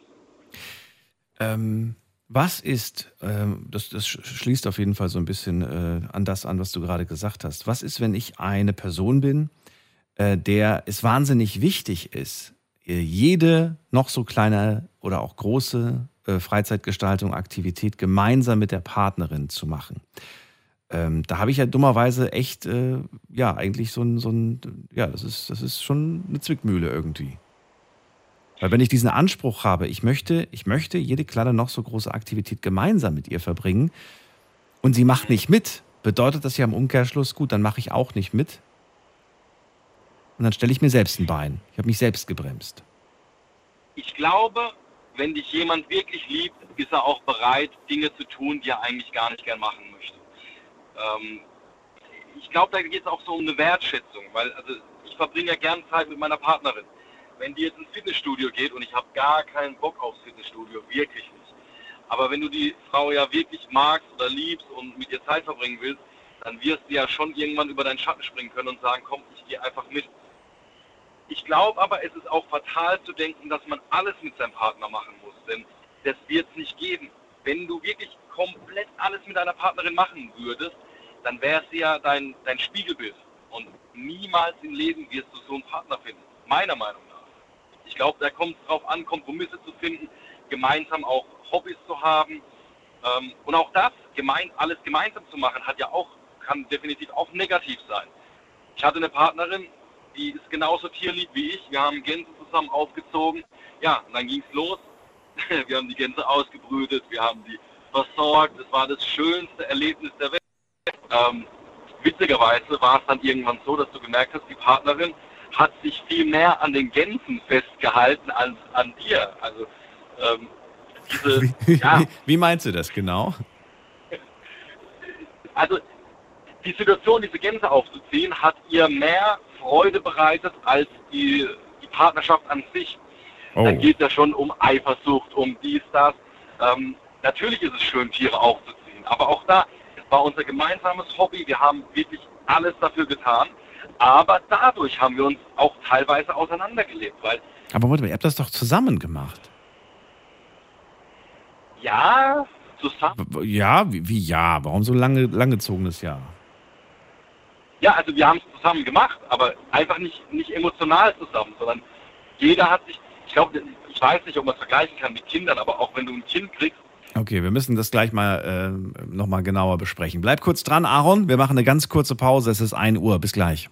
Ähm, was ist, ähm, das, das schließt auf jeden Fall so ein bisschen äh, an das an, was du gerade gesagt hast. Was ist, wenn ich eine Person bin, der es wahnsinnig wichtig ist, äh, jede noch so kleine oder auch große äh, Freizeitgestaltung, Aktivität gemeinsam mit der Partnerin zu machen? Ähm, da habe ich ja dummerweise echt, äh, ja, eigentlich so ein, so ein, ja, das ist, das ist schon eine Zwickmühle irgendwie. Weil wenn ich diesen Anspruch habe, ich möchte, ich möchte jede kleine noch so große Aktivität gemeinsam mit ihr verbringen und sie macht nicht mit, bedeutet das ja im Umkehrschluss, gut, dann mache ich auch nicht mit. Und dann stelle ich mir selbst ein Bein. Ich habe mich selbst gebremst. Ich glaube, wenn dich jemand wirklich liebt, ist er auch bereit, Dinge zu tun, die er eigentlich gar nicht gern machen möchte. Ähm, ich glaube, da geht es auch so um eine Wertschätzung, weil also ich verbringe ja gern Zeit mit meiner Partnerin wenn die jetzt ins Fitnessstudio geht und ich habe gar keinen Bock aufs Fitnessstudio, wirklich nicht. Aber wenn du die Frau ja wirklich magst oder liebst und mit ihr Zeit verbringen willst, dann wirst du ja schon irgendwann über deinen Schatten springen können und sagen, komm, ich gehe einfach mit. Ich glaube aber, es ist auch fatal zu denken, dass man alles mit seinem Partner machen muss, denn das wird es nicht geben. Wenn du wirklich komplett alles mit deiner Partnerin machen würdest, dann wäre sie ja dein, dein Spiegelbild. Und niemals im Leben wirst du so einen Partner finden, meiner Meinung nach. Ich glaube, da kommt es darauf an, Kompromisse zu finden, gemeinsam auch Hobbys zu haben. Ähm, und auch das, gemein, alles gemeinsam zu machen, hat ja auch, kann definitiv auch negativ sein. Ich hatte eine Partnerin, die ist genauso tierlieb wie ich. Wir haben Gänse zusammen aufgezogen. Ja, und dann ging es los. [LAUGHS] Wir haben die Gänse ausgebrütet, wir haben die versorgt. Es war das schönste Erlebnis der Welt. Ähm, witzigerweise war es dann irgendwann so, dass du gemerkt hast, die Partnerin hat sich viel mehr an den Gänsen festgehalten als an dir. Also ähm, diese, [LAUGHS] wie, ja, wie, wie meinst du das genau? Also die Situation, diese Gänse aufzuziehen, hat ihr mehr Freude bereitet als die, die Partnerschaft an sich. Oh. Da geht ja schon um Eifersucht, um dies, das. Ähm, natürlich ist es schön, Tiere aufzuziehen, aber auch da, es war unser gemeinsames Hobby. Wir haben wirklich alles dafür getan. Aber dadurch haben wir uns auch teilweise auseinandergelebt. Weil Aber warte mal, ihr habt das doch zusammen gemacht. Ja, zusammen. Ja, wie, wie ja? Warum so lange, langgezogenes Jahr? Ja, also wir haben es zusammen gemacht, aber einfach nicht, nicht emotional zusammen, sondern jeder hat sich, ich glaube, ich weiß nicht, ob man es vergleichen kann mit Kindern, aber auch wenn du ein Kind kriegst, Okay, wir müssen das gleich mal äh, nochmal genauer besprechen. Bleib kurz dran, Aaron. Wir machen eine ganz kurze Pause. Es ist 1 Uhr. Bis gleich.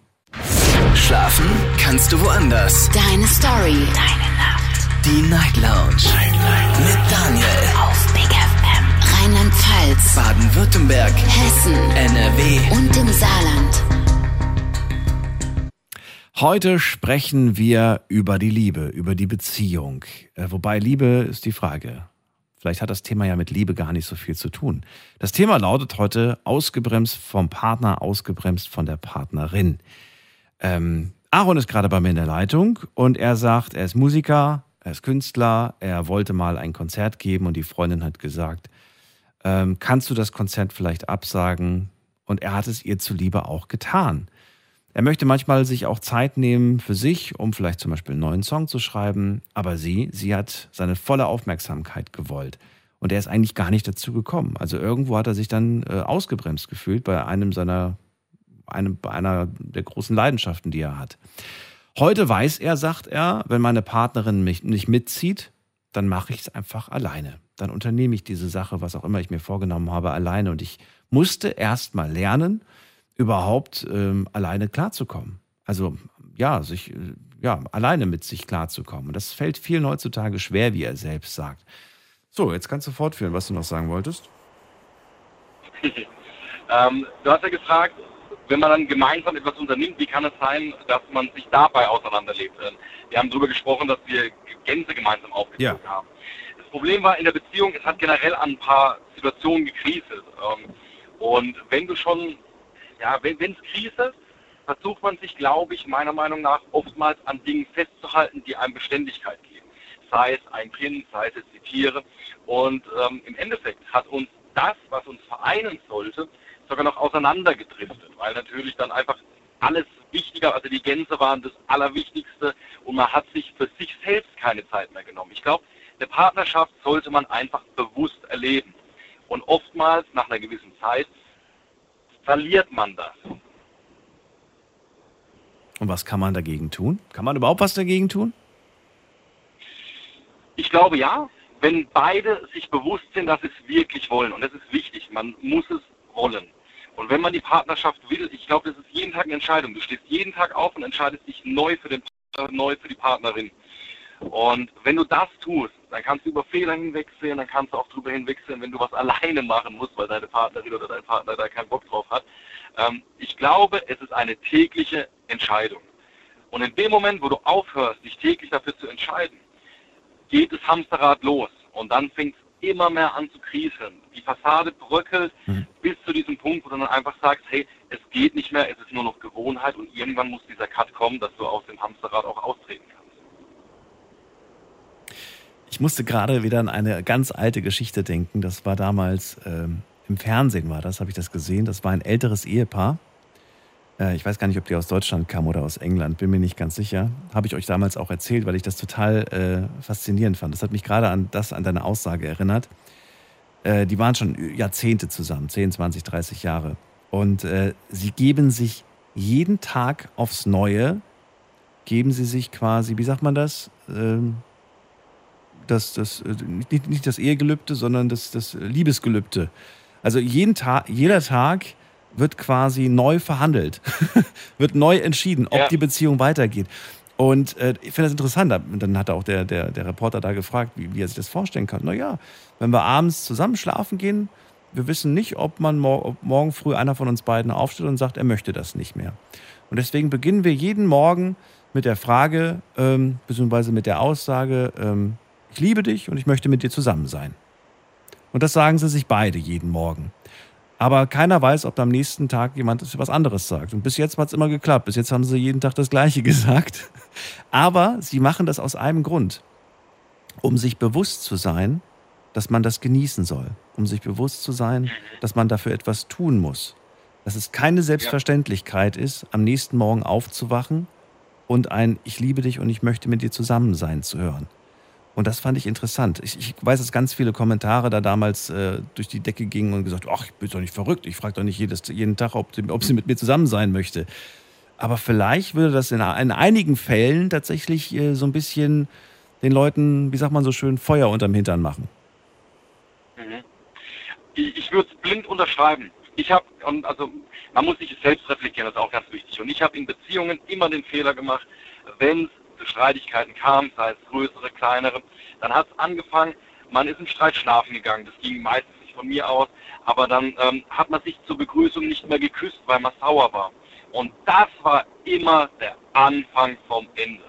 Schlafen kannst du woanders. Deine Story. Deine Nacht. Die Night Lounge. Night, Night. Mit Daniel. Auf Big FM. Rheinland-Pfalz. Baden-Württemberg. Hessen. NRW. Und im Saarland. Heute sprechen wir über die Liebe, über die Beziehung. Äh, wobei Liebe ist die Frage. Vielleicht hat das Thema ja mit Liebe gar nicht so viel zu tun. Das Thema lautet heute ausgebremst vom Partner, ausgebremst von der Partnerin. Ähm, Aaron ist gerade bei mir in der Leitung und er sagt, er ist Musiker, er ist Künstler, er wollte mal ein Konzert geben und die Freundin hat gesagt, ähm, kannst du das Konzert vielleicht absagen? Und er hat es ihr zuliebe auch getan. Er möchte manchmal sich auch Zeit nehmen für sich, um vielleicht zum Beispiel einen neuen Song zu schreiben. Aber sie, sie hat seine volle Aufmerksamkeit gewollt. Und er ist eigentlich gar nicht dazu gekommen. Also irgendwo hat er sich dann äh, ausgebremst gefühlt bei einem seiner, einem, bei einer der großen Leidenschaften, die er hat. Heute weiß er, sagt er, wenn meine Partnerin mich nicht mitzieht, dann mache ich es einfach alleine. Dann unternehme ich diese Sache, was auch immer ich mir vorgenommen habe, alleine. Und ich musste erst mal lernen, überhaupt ähm, alleine klarzukommen. Also ja, sich äh, ja alleine mit sich klarzukommen. Und das fällt vielen heutzutage schwer, wie er selbst sagt. So, jetzt kannst du fortführen, was du noch sagen wolltest. [LAUGHS] ähm, du hast ja gefragt, wenn man dann gemeinsam etwas unternimmt, wie kann es sein, dass man sich dabei auseinanderlebt? Ähm, wir haben darüber gesprochen, dass wir Gänse gemeinsam aufgezogen ja. haben. Das Problem war in der Beziehung, es hat generell an ein paar Situationen gekriselt. Ähm, und wenn du schon ja, wenn es Krise ist, versucht man sich, glaube ich, meiner Meinung nach oftmals an Dingen festzuhalten, die einem Beständigkeit geben. Sei es ein Kind, sei es die Tiere. Und ähm, im Endeffekt hat uns das, was uns vereinen sollte, sogar noch auseinandergedriftet, weil natürlich dann einfach alles wichtiger, also die Gänse waren das Allerwichtigste und man hat sich für sich selbst keine Zeit mehr genommen. Ich glaube, eine Partnerschaft sollte man einfach bewusst erleben. Und oftmals nach einer gewissen Zeit verliert man das. Und was kann man dagegen tun? Kann man überhaupt was dagegen tun? Ich glaube ja, wenn beide sich bewusst sind, dass sie es wirklich wollen. Und das ist wichtig, man muss es wollen. Und wenn man die Partnerschaft will, ich glaube, das ist jeden Tag eine Entscheidung. Du stehst jeden Tag auf und entscheidest dich neu für den Partner, neu für die Partnerin. Und wenn du das tust, dann kannst du über Fehler hinwegsehen, dann kannst du auch darüber hinwegsehen, wenn du was alleine machen musst, weil deine Partnerin oder dein Partner da keinen Bock drauf hat. Ähm, ich glaube, es ist eine tägliche Entscheidung. Und in dem Moment, wo du aufhörst, dich täglich dafür zu entscheiden, geht das Hamsterrad los. Und dann fängt es immer mehr an zu krieseln. Die Fassade bröckelt mhm. bis zu diesem Punkt, wo du dann einfach sagst, hey, es geht nicht mehr, es ist nur noch Gewohnheit und irgendwann muss dieser Cut kommen, dass du aus dem Hamsterrad auch austreten kannst. Ich musste gerade wieder an eine ganz alte Geschichte denken. Das war damals ähm, im Fernsehen war das, habe ich das gesehen. Das war ein älteres Ehepaar. Äh, ich weiß gar nicht, ob die aus Deutschland kamen oder aus England, bin mir nicht ganz sicher. Habe ich euch damals auch erzählt, weil ich das total äh, faszinierend fand. Das hat mich gerade an das, an deine Aussage erinnert. Äh, die waren schon Jahrzehnte zusammen, 10, 20, 30 Jahre. Und äh, sie geben sich jeden Tag aufs Neue, geben sie sich quasi, wie sagt man das? Ähm, das, das, äh, nicht, nicht das Ehegelübde, sondern das, das Liebesgelübde. Also jeden Tag, jeder Tag wird quasi neu verhandelt, [LAUGHS] wird neu entschieden, ob ja. die Beziehung weitergeht. Und äh, ich finde das interessant. Dann hat auch der, der, der Reporter da gefragt, wie, wie er sich das vorstellen kann. Naja, wenn wir abends zusammen schlafen gehen, wir wissen nicht, ob man mor ob morgen früh einer von uns beiden aufsteht und sagt, er möchte das nicht mehr. Und deswegen beginnen wir jeden Morgen mit der Frage, ähm, beziehungsweise mit der Aussage, ähm, ich liebe dich und ich möchte mit dir zusammen sein. Und das sagen sie sich beide jeden Morgen. Aber keiner weiß, ob am nächsten Tag jemand was anderes sagt. Und bis jetzt hat es immer geklappt. Bis jetzt haben sie jeden Tag das Gleiche [LAUGHS] gesagt. Aber sie machen das aus einem Grund. Um sich bewusst zu sein, dass man das genießen soll. Um sich bewusst zu sein, dass man dafür etwas tun muss. Dass es keine Selbstverständlichkeit ist, am nächsten Morgen aufzuwachen und ein Ich liebe dich und ich möchte mit dir zusammen sein zu hören. Und das fand ich interessant. Ich, ich weiß, dass ganz viele Kommentare da damals äh, durch die Decke gingen und gesagt, ach, ich bin doch nicht verrückt. Ich frage doch nicht jedes, jeden Tag, ob, ob sie mit mir zusammen sein möchte. Aber vielleicht würde das in, in einigen Fällen tatsächlich äh, so ein bisschen den Leuten, wie sagt man so schön, Feuer unterm Hintern machen. Mhm. Ich, ich würde es blind unterschreiben. Ich habe, also man muss sich selbst reflektieren, das ist auch ganz wichtig. Und ich habe in Beziehungen immer den Fehler gemacht, wenn es Streitigkeiten kam, sei es größere, kleinere, dann hat es angefangen, man ist im Streit schlafen gegangen. Das ging meistens nicht von mir aus, aber dann ähm, hat man sich zur Begrüßung nicht mehr geküsst, weil man sauer war. Und das war immer der Anfang vom Ende.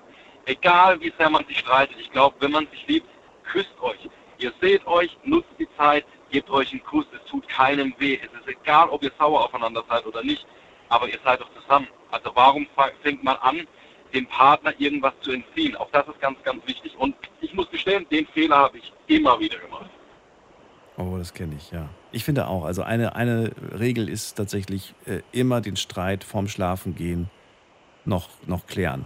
Egal wie sehr man sich streitet, ich glaube, wenn man sich liebt, küsst euch. Ihr seht euch, nutzt die Zeit, gebt euch einen Kuss, es tut keinem weh. Es ist egal, ob ihr sauer aufeinander seid oder nicht, aber ihr seid doch zusammen. Also warum fängt man an, dem Partner irgendwas zu entziehen? Auch das ist ganz, ganz wichtig. Und ich muss gestehen, den Fehler habe ich immer wieder gemacht. Oh, das kenne ich, ja. Ich finde auch, also eine, eine Regel ist tatsächlich äh, immer den Streit vorm Schlafengehen noch, noch klären.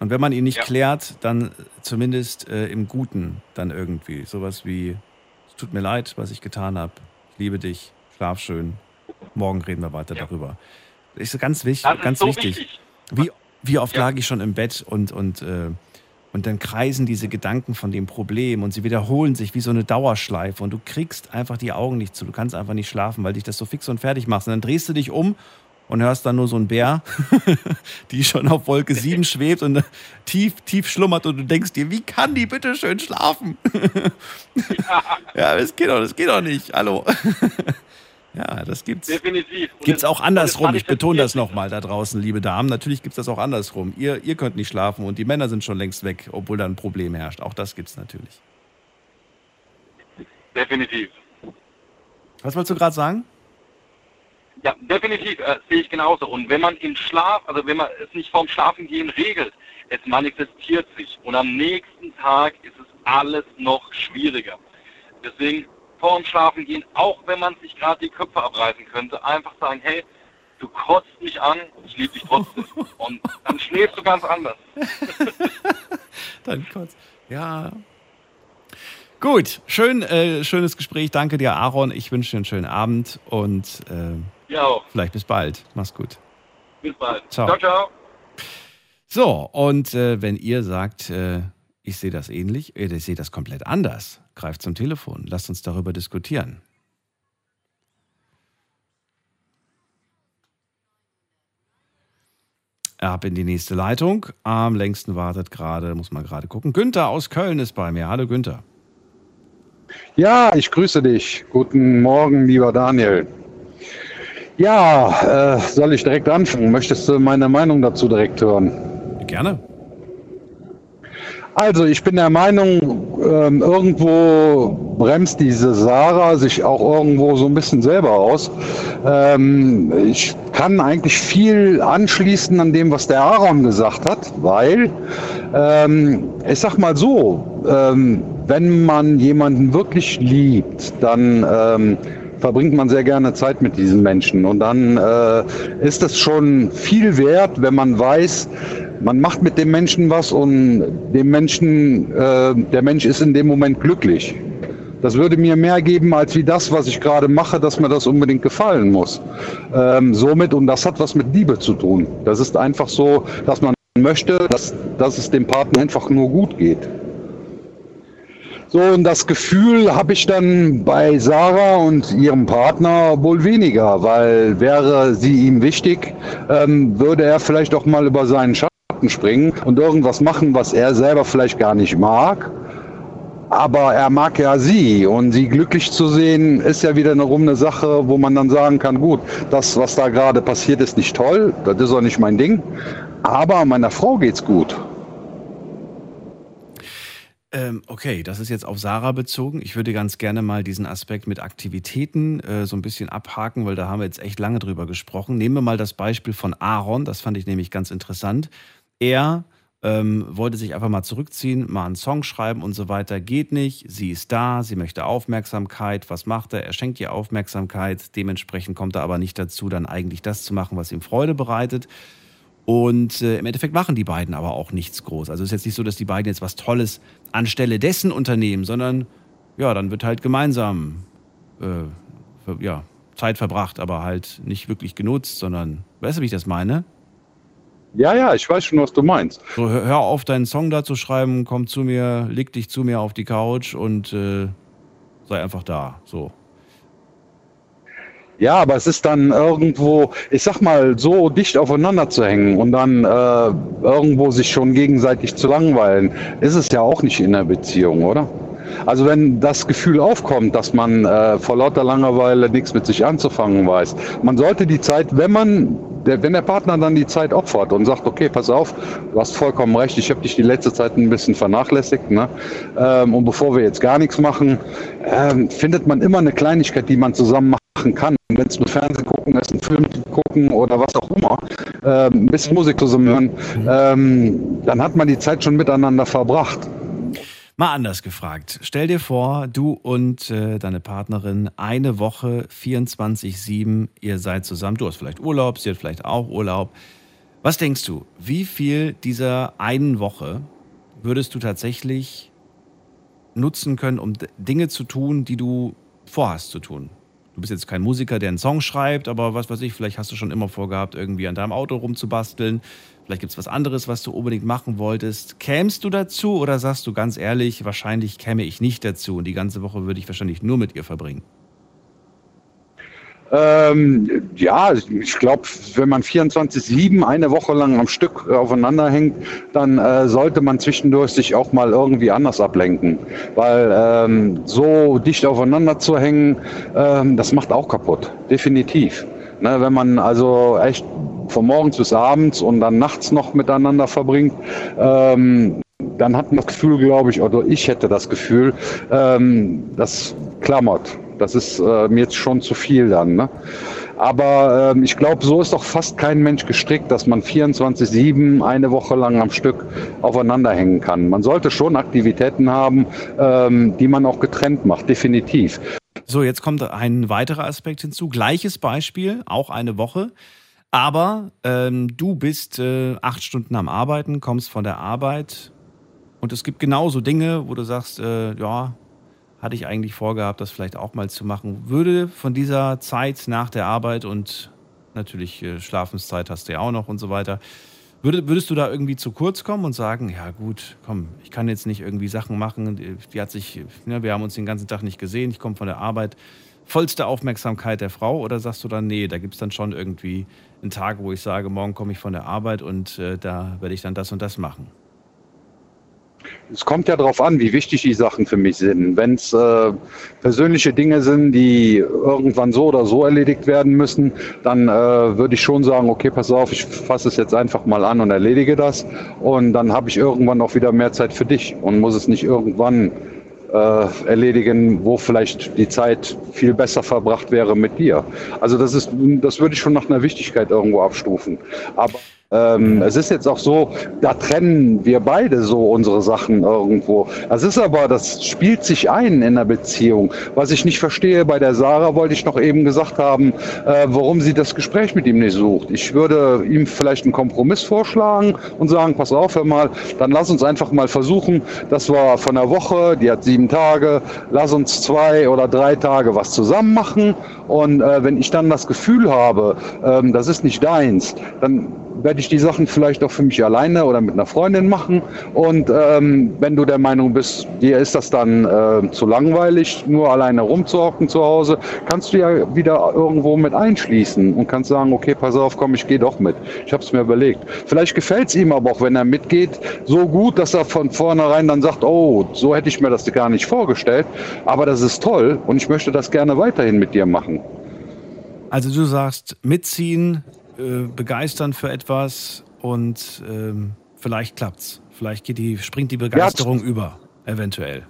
Und wenn man ihn nicht ja. klärt, dann zumindest äh, im Guten dann irgendwie. Sowas wie, es tut mir leid, was ich getan habe. Ich liebe dich, schlaf schön. Morgen reden wir weiter ja. darüber. Das ist ganz, wichtig, ist ganz so wichtig. wichtig. Wie, wie oft ja. lag ich schon im Bett und, und, äh, und dann kreisen diese Gedanken von dem Problem und sie wiederholen sich wie so eine Dauerschleife und du kriegst einfach die Augen nicht zu. Du kannst einfach nicht schlafen, weil dich das so fix und fertig macht. Und dann drehst du dich um und hörst dann nur so einen Bär, [LAUGHS] die schon auf Wolke 7 [LAUGHS] schwebt und tief, tief schlummert und du denkst dir, wie kann die bitte schön schlafen? [LAUGHS] ja, das geht doch, das geht doch nicht. Hallo. Ja, das gibt's. Definitiv. Gibt's auch andersrum. Ich betone das nochmal da draußen, liebe Damen. Natürlich gibt's das auch andersrum. Ihr, ihr könnt nicht schlafen und die Männer sind schon längst weg, obwohl da ein Problem herrscht. Auch das gibt's natürlich. Definitiv. Was wolltest du gerade sagen? Ja, definitiv äh, sehe ich genauso. Und wenn man im Schlaf, also wenn man es nicht vorm Schlafengehen regelt, es manifestiert sich und am nächsten Tag ist es alles noch schwieriger. Deswegen vorm Schlafengehen, auch wenn man sich gerade die Köpfe abreißen könnte, einfach sagen, hey, du kotzt mich an, ich liebe dich trotzdem. [LAUGHS] und dann schläfst du ganz anders. [LAUGHS] dann kotzt. Ja, Gut, schön, äh, schönes Gespräch. Danke dir, Aaron. Ich wünsche dir einen schönen Abend und äh, ja auch. Vielleicht bis bald. Mach's gut. Bis bald. Ciao, ciao. ciao. So, und äh, wenn ihr sagt, äh, ich sehe das ähnlich, äh, ich sehe das komplett anders, greift zum Telefon. Lasst uns darüber diskutieren. Ab in die nächste Leitung. Am längsten wartet gerade, muss man gerade gucken. Günther aus Köln ist bei mir. Hallo Günther. Ja, ich grüße dich. Guten Morgen, lieber Daniel. Ja, äh, soll ich direkt anfangen? Möchtest du meine Meinung dazu direkt hören? Gerne. Also ich bin der Meinung, ähm, irgendwo bremst diese Sarah sich auch irgendwo so ein bisschen selber aus. Ähm, ich kann eigentlich viel anschließen an dem, was der Aaron gesagt hat, weil ähm, ich sag mal so, ähm, wenn man jemanden wirklich liebt, dann ähm, verbringt man sehr gerne Zeit mit diesen Menschen. Und dann äh, ist es schon viel wert, wenn man weiß, man macht mit dem Menschen was und dem Menschen, äh, der Mensch ist in dem Moment glücklich. Das würde mir mehr geben als wie das, was ich gerade mache, dass mir das unbedingt gefallen muss. Ähm, somit, und das hat was mit Liebe zu tun. Das ist einfach so, dass man möchte, dass, dass es dem Partner einfach nur gut geht. So, und das Gefühl habe ich dann bei Sarah und ihrem Partner wohl weniger, weil wäre sie ihm wichtig, ähm, würde er vielleicht auch mal über seinen Schatten springen und irgendwas machen, was er selber vielleicht gar nicht mag. Aber er mag ja sie und sie glücklich zu sehen, ist ja wieder eine runde Sache, wo man dann sagen kann, gut, das, was da gerade passiert, ist nicht toll, das ist auch nicht mein Ding, aber meiner Frau geht's gut. Ähm, okay, das ist jetzt auf Sarah bezogen. Ich würde ganz gerne mal diesen Aspekt mit Aktivitäten äh, so ein bisschen abhaken, weil da haben wir jetzt echt lange drüber gesprochen. Nehmen wir mal das Beispiel von Aaron, das fand ich nämlich ganz interessant. Er ähm, wollte sich einfach mal zurückziehen, mal einen Song schreiben und so weiter. Geht nicht, sie ist da, sie möchte Aufmerksamkeit. Was macht er? Er schenkt ihr Aufmerksamkeit. Dementsprechend kommt er aber nicht dazu, dann eigentlich das zu machen, was ihm Freude bereitet. Und äh, im Endeffekt machen die beiden aber auch nichts groß. Also es ist jetzt nicht so, dass die beiden jetzt was Tolles anstelle dessen unternehmen, sondern ja, dann wird halt gemeinsam äh, ja, Zeit verbracht, aber halt nicht wirklich genutzt, sondern, weißt du, wie ich das meine? Ja, ja, ich weiß schon, was du meinst. So, hör, hör auf, deinen Song da zu schreiben, komm zu mir, leg dich zu mir auf die Couch und äh, sei einfach da. So. Ja, aber es ist dann irgendwo, ich sag mal, so dicht aufeinander zu hängen und dann äh, irgendwo sich schon gegenseitig zu langweilen, ist es ja auch nicht in der Beziehung, oder? Also wenn das Gefühl aufkommt, dass man äh, vor lauter Langeweile nichts mit sich anzufangen weiß, man sollte die Zeit, wenn man der, wenn der Partner dann die Zeit opfert und sagt, okay, pass auf, du hast vollkommen recht, ich habe dich die letzte Zeit ein bisschen vernachlässigt, ne? Ähm, und bevor wir jetzt gar nichts machen, ähm, findet man immer eine Kleinigkeit, die man zusammen machen kann. Wenn es nur Fernsehen gucken ist, einen Film gucken oder was auch immer, ähm, ein bisschen Musik zusammen hören, ähm, dann hat man die Zeit schon miteinander verbracht. Mal anders gefragt. Stell dir vor, du und äh, deine Partnerin eine Woche 24-7, ihr seid zusammen. Du hast vielleicht Urlaub, sie hat vielleicht auch Urlaub. Was denkst du, wie viel dieser einen Woche würdest du tatsächlich nutzen können, um Dinge zu tun, die du vorhast zu tun? Du bist jetzt kein Musiker, der einen Song schreibt, aber was weiß ich, vielleicht hast du schon immer vorgehabt, irgendwie an deinem Auto rumzubasteln. Vielleicht gibt es was anderes, was du unbedingt machen wolltest. Kämst du dazu oder sagst du ganz ehrlich, wahrscheinlich käme ich nicht dazu und die ganze Woche würde ich wahrscheinlich nur mit ihr verbringen? Ähm, ja, ich glaube, wenn man 24-7 eine Woche lang am Stück aufeinander hängt, dann äh, sollte man zwischendurch sich auch mal irgendwie anders ablenken. Weil ähm, so dicht aufeinander zu hängen, ähm, das macht auch kaputt. Definitiv. Ne, wenn man also echt von morgens bis abends und dann nachts noch miteinander verbringt, ähm, dann hat man das Gefühl, glaube ich, oder ich hätte das Gefühl, ähm, das klammert. Das ist äh, mir jetzt schon zu viel dann. Ne? Aber ähm, ich glaube, so ist doch fast kein Mensch gestrickt, dass man 24-7 eine Woche lang am Stück aufeinander hängen kann. Man sollte schon Aktivitäten haben, ähm, die man auch getrennt macht, definitiv. So, jetzt kommt ein weiterer Aspekt hinzu. Gleiches Beispiel, auch eine Woche. Aber ähm, du bist äh, acht Stunden am Arbeiten, kommst von der Arbeit und es gibt genauso Dinge, wo du sagst, äh, ja, hatte ich eigentlich vorgehabt, das vielleicht auch mal zu machen. Würde von dieser Zeit nach der Arbeit und natürlich äh, Schlafenszeit hast du ja auch noch und so weiter, würde, würdest du da irgendwie zu kurz kommen und sagen, ja gut, komm, ich kann jetzt nicht irgendwie Sachen machen, die, hat sich, ne, wir haben uns den ganzen Tag nicht gesehen, ich komme von der Arbeit, vollste Aufmerksamkeit der Frau oder sagst du dann, nee, da gibt es dann schon irgendwie einen Tag, wo ich sage, morgen komme ich von der Arbeit und äh, da werde ich dann das und das machen? Es kommt ja darauf an, wie wichtig die Sachen für mich sind. Wenn es äh, persönliche Dinge sind, die irgendwann so oder so erledigt werden müssen, dann äh, würde ich schon sagen, okay, pass auf, ich fasse es jetzt einfach mal an und erledige das. Und dann habe ich irgendwann auch wieder mehr Zeit für dich und muss es nicht irgendwann äh, erledigen, wo vielleicht die Zeit viel besser verbracht wäre mit dir. Also das ist, das würde ich schon nach einer Wichtigkeit irgendwo abstufen. Aber ähm, es ist jetzt auch so, da trennen wir beide so unsere Sachen irgendwo. Das ist aber, das spielt sich ein in der Beziehung. Was ich nicht verstehe bei der Sarah, wollte ich noch eben gesagt haben, äh, warum sie das Gespräch mit ihm nicht sucht. Ich würde ihm vielleicht einen Kompromiss vorschlagen und sagen, pass auf, hör mal, dann lass uns einfach mal versuchen, das war von der Woche, die hat sieben Tage, lass uns zwei oder drei Tage was zusammen machen. Und äh, wenn ich dann das Gefühl habe, ähm, das ist nicht deins, dann werde ich die Sachen vielleicht auch für mich alleine oder mit einer Freundin machen. Und ähm, wenn du der Meinung bist, dir ist das dann äh, zu langweilig, nur alleine rumzuhocken zu Hause, kannst du ja wieder irgendwo mit einschließen und kannst sagen, okay, pass auf, komm, ich gehe doch mit. Ich habe es mir überlegt. Vielleicht gefällt es ihm aber auch, wenn er mitgeht, so gut, dass er von vornherein dann sagt, oh, so hätte ich mir das gar nicht vorgestellt, aber das ist toll und ich möchte das gerne weiterhin mit dir machen. Also du sagst mitziehen, äh, begeistern für etwas und ähm, vielleicht klappt's. Vielleicht geht die, springt die Begeisterung ja, über, eventuell.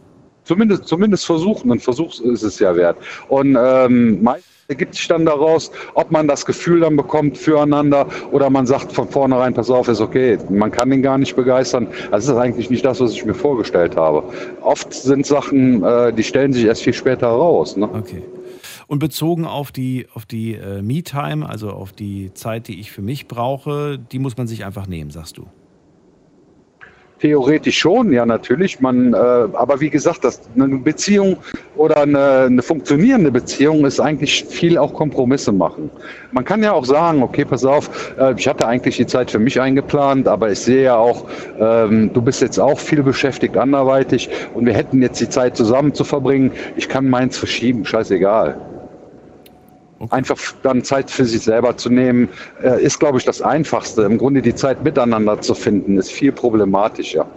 Zumindest, zumindest versuchen, ein Versuch ist es ja wert. Und ähm, meistens ergibt sich dann daraus, ob man das Gefühl dann bekommt füreinander oder man sagt von vornherein, pass auf, ist okay, man kann ihn gar nicht begeistern. Das ist eigentlich nicht das, was ich mir vorgestellt habe. Oft sind Sachen, äh, die stellen sich erst viel später raus. Ne? Okay. Und bezogen auf die, auf die äh, Me-Time, also auf die Zeit, die ich für mich brauche, die muss man sich einfach nehmen, sagst du. Theoretisch schon, ja natürlich. Man, äh, aber wie gesagt, das, eine Beziehung oder eine, eine, funktionierende Beziehung ist eigentlich viel auch Kompromisse machen. Man kann ja auch sagen, okay, pass auf, äh, ich hatte eigentlich die Zeit für mich eingeplant, aber ich sehe ja auch, ähm, du bist jetzt auch viel beschäftigt anderweitig und wir hätten jetzt die Zeit zusammen zu verbringen. Ich kann meins verschieben, scheißegal. Okay. Einfach dann Zeit für sich selber zu nehmen, äh, ist, glaube ich, das Einfachste. Im Grunde die Zeit miteinander zu finden, ist viel problematischer.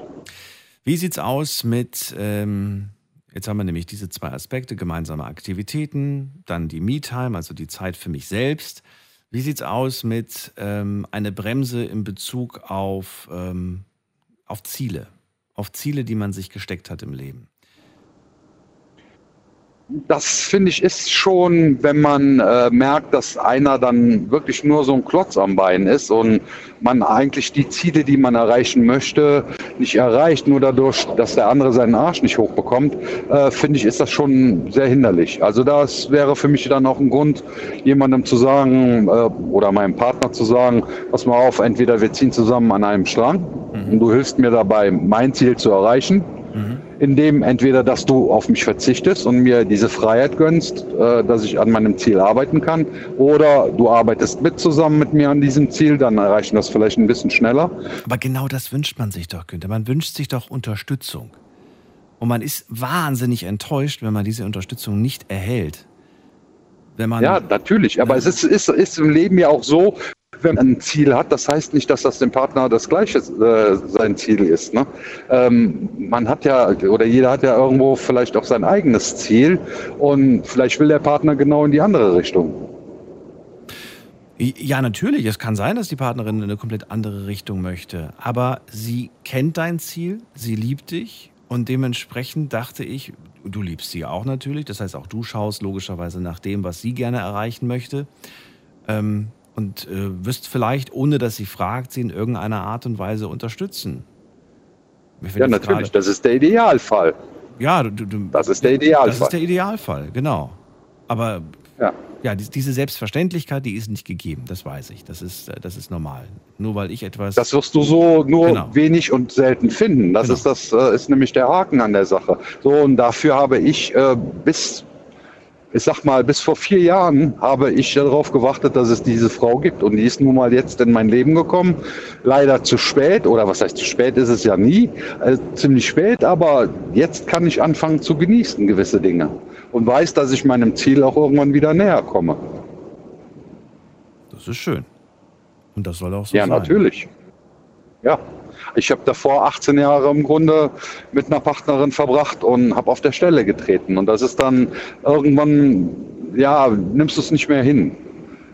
Wie sieht es aus mit, ähm, jetzt haben wir nämlich diese zwei Aspekte, gemeinsame Aktivitäten, dann die Me-Time, also die Zeit für mich selbst. Wie sieht es aus mit ähm, einer Bremse in Bezug auf, ähm, auf Ziele, auf Ziele, die man sich gesteckt hat im Leben? Das finde ich ist schon, wenn man äh, merkt, dass einer dann wirklich nur so ein Klotz am Bein ist und man eigentlich die Ziele, die man erreichen möchte, nicht erreicht, nur dadurch, dass der andere seinen Arsch nicht hochbekommt, äh, finde ich, ist das schon sehr hinderlich. Also das wäre für mich dann auch ein Grund, jemandem zu sagen äh, oder meinem Partner zu sagen, pass mal auf, entweder wir ziehen zusammen an einem Strang mhm. und du hilfst mir dabei, mein Ziel zu erreichen Mhm. Indem entweder, dass du auf mich verzichtest und mir diese Freiheit gönnst, äh, dass ich an meinem Ziel arbeiten kann, oder du arbeitest mit zusammen mit mir an diesem Ziel, dann erreichen wir das vielleicht ein bisschen schneller. Aber genau das wünscht man sich doch, Günther. Man wünscht sich doch Unterstützung. Und man ist wahnsinnig enttäuscht, wenn man diese Unterstützung nicht erhält. Wenn man, ja, natürlich. Aber es ist, ist, ist im Leben ja auch so, wenn man ein Ziel hat, das heißt nicht, dass das dem Partner das gleiche äh, sein Ziel ist. Ne? Ähm, man hat ja, oder jeder hat ja irgendwo vielleicht auch sein eigenes Ziel und vielleicht will der Partner genau in die andere Richtung. Ja, natürlich. Es kann sein, dass die Partnerin in eine komplett andere Richtung möchte. Aber sie kennt dein Ziel, sie liebt dich und dementsprechend dachte ich, du liebst sie auch natürlich. Das heißt, auch du schaust logischerweise nach dem, was sie gerne erreichen möchte. Ähm, und äh, wirst vielleicht, ohne dass sie fragt, sie in irgendeiner Art und Weise unterstützen. Ja, natürlich, grade, das ist der Idealfall. Ja, du, du, das ist der Idealfall. Das ist der Idealfall, genau. Aber ja, ja diese Selbstverständlichkeit, die ist nicht gegeben, das weiß ich. Das ist, äh, das ist normal. Nur weil ich etwas. Das wirst du so nur genau. wenig und selten finden. Das genau. ist das äh, ist nämlich der Haken an der Sache. So, und dafür habe ich äh, bis ich sag mal, bis vor vier Jahren habe ich darauf gewartet, dass es diese Frau gibt. Und die ist nun mal jetzt in mein Leben gekommen. Leider zu spät, oder was heißt zu spät ist es ja nie, also ziemlich spät, aber jetzt kann ich anfangen zu genießen gewisse Dinge. Und weiß, dass ich meinem Ziel auch irgendwann wieder näher komme. Das ist schön. Und das soll auch so ja, sein. Ja, natürlich. Ja. Ich habe davor 18 Jahre im Grunde mit einer Partnerin verbracht und habe auf der Stelle getreten. Und das ist dann irgendwann, ja, nimmst du es nicht mehr hin.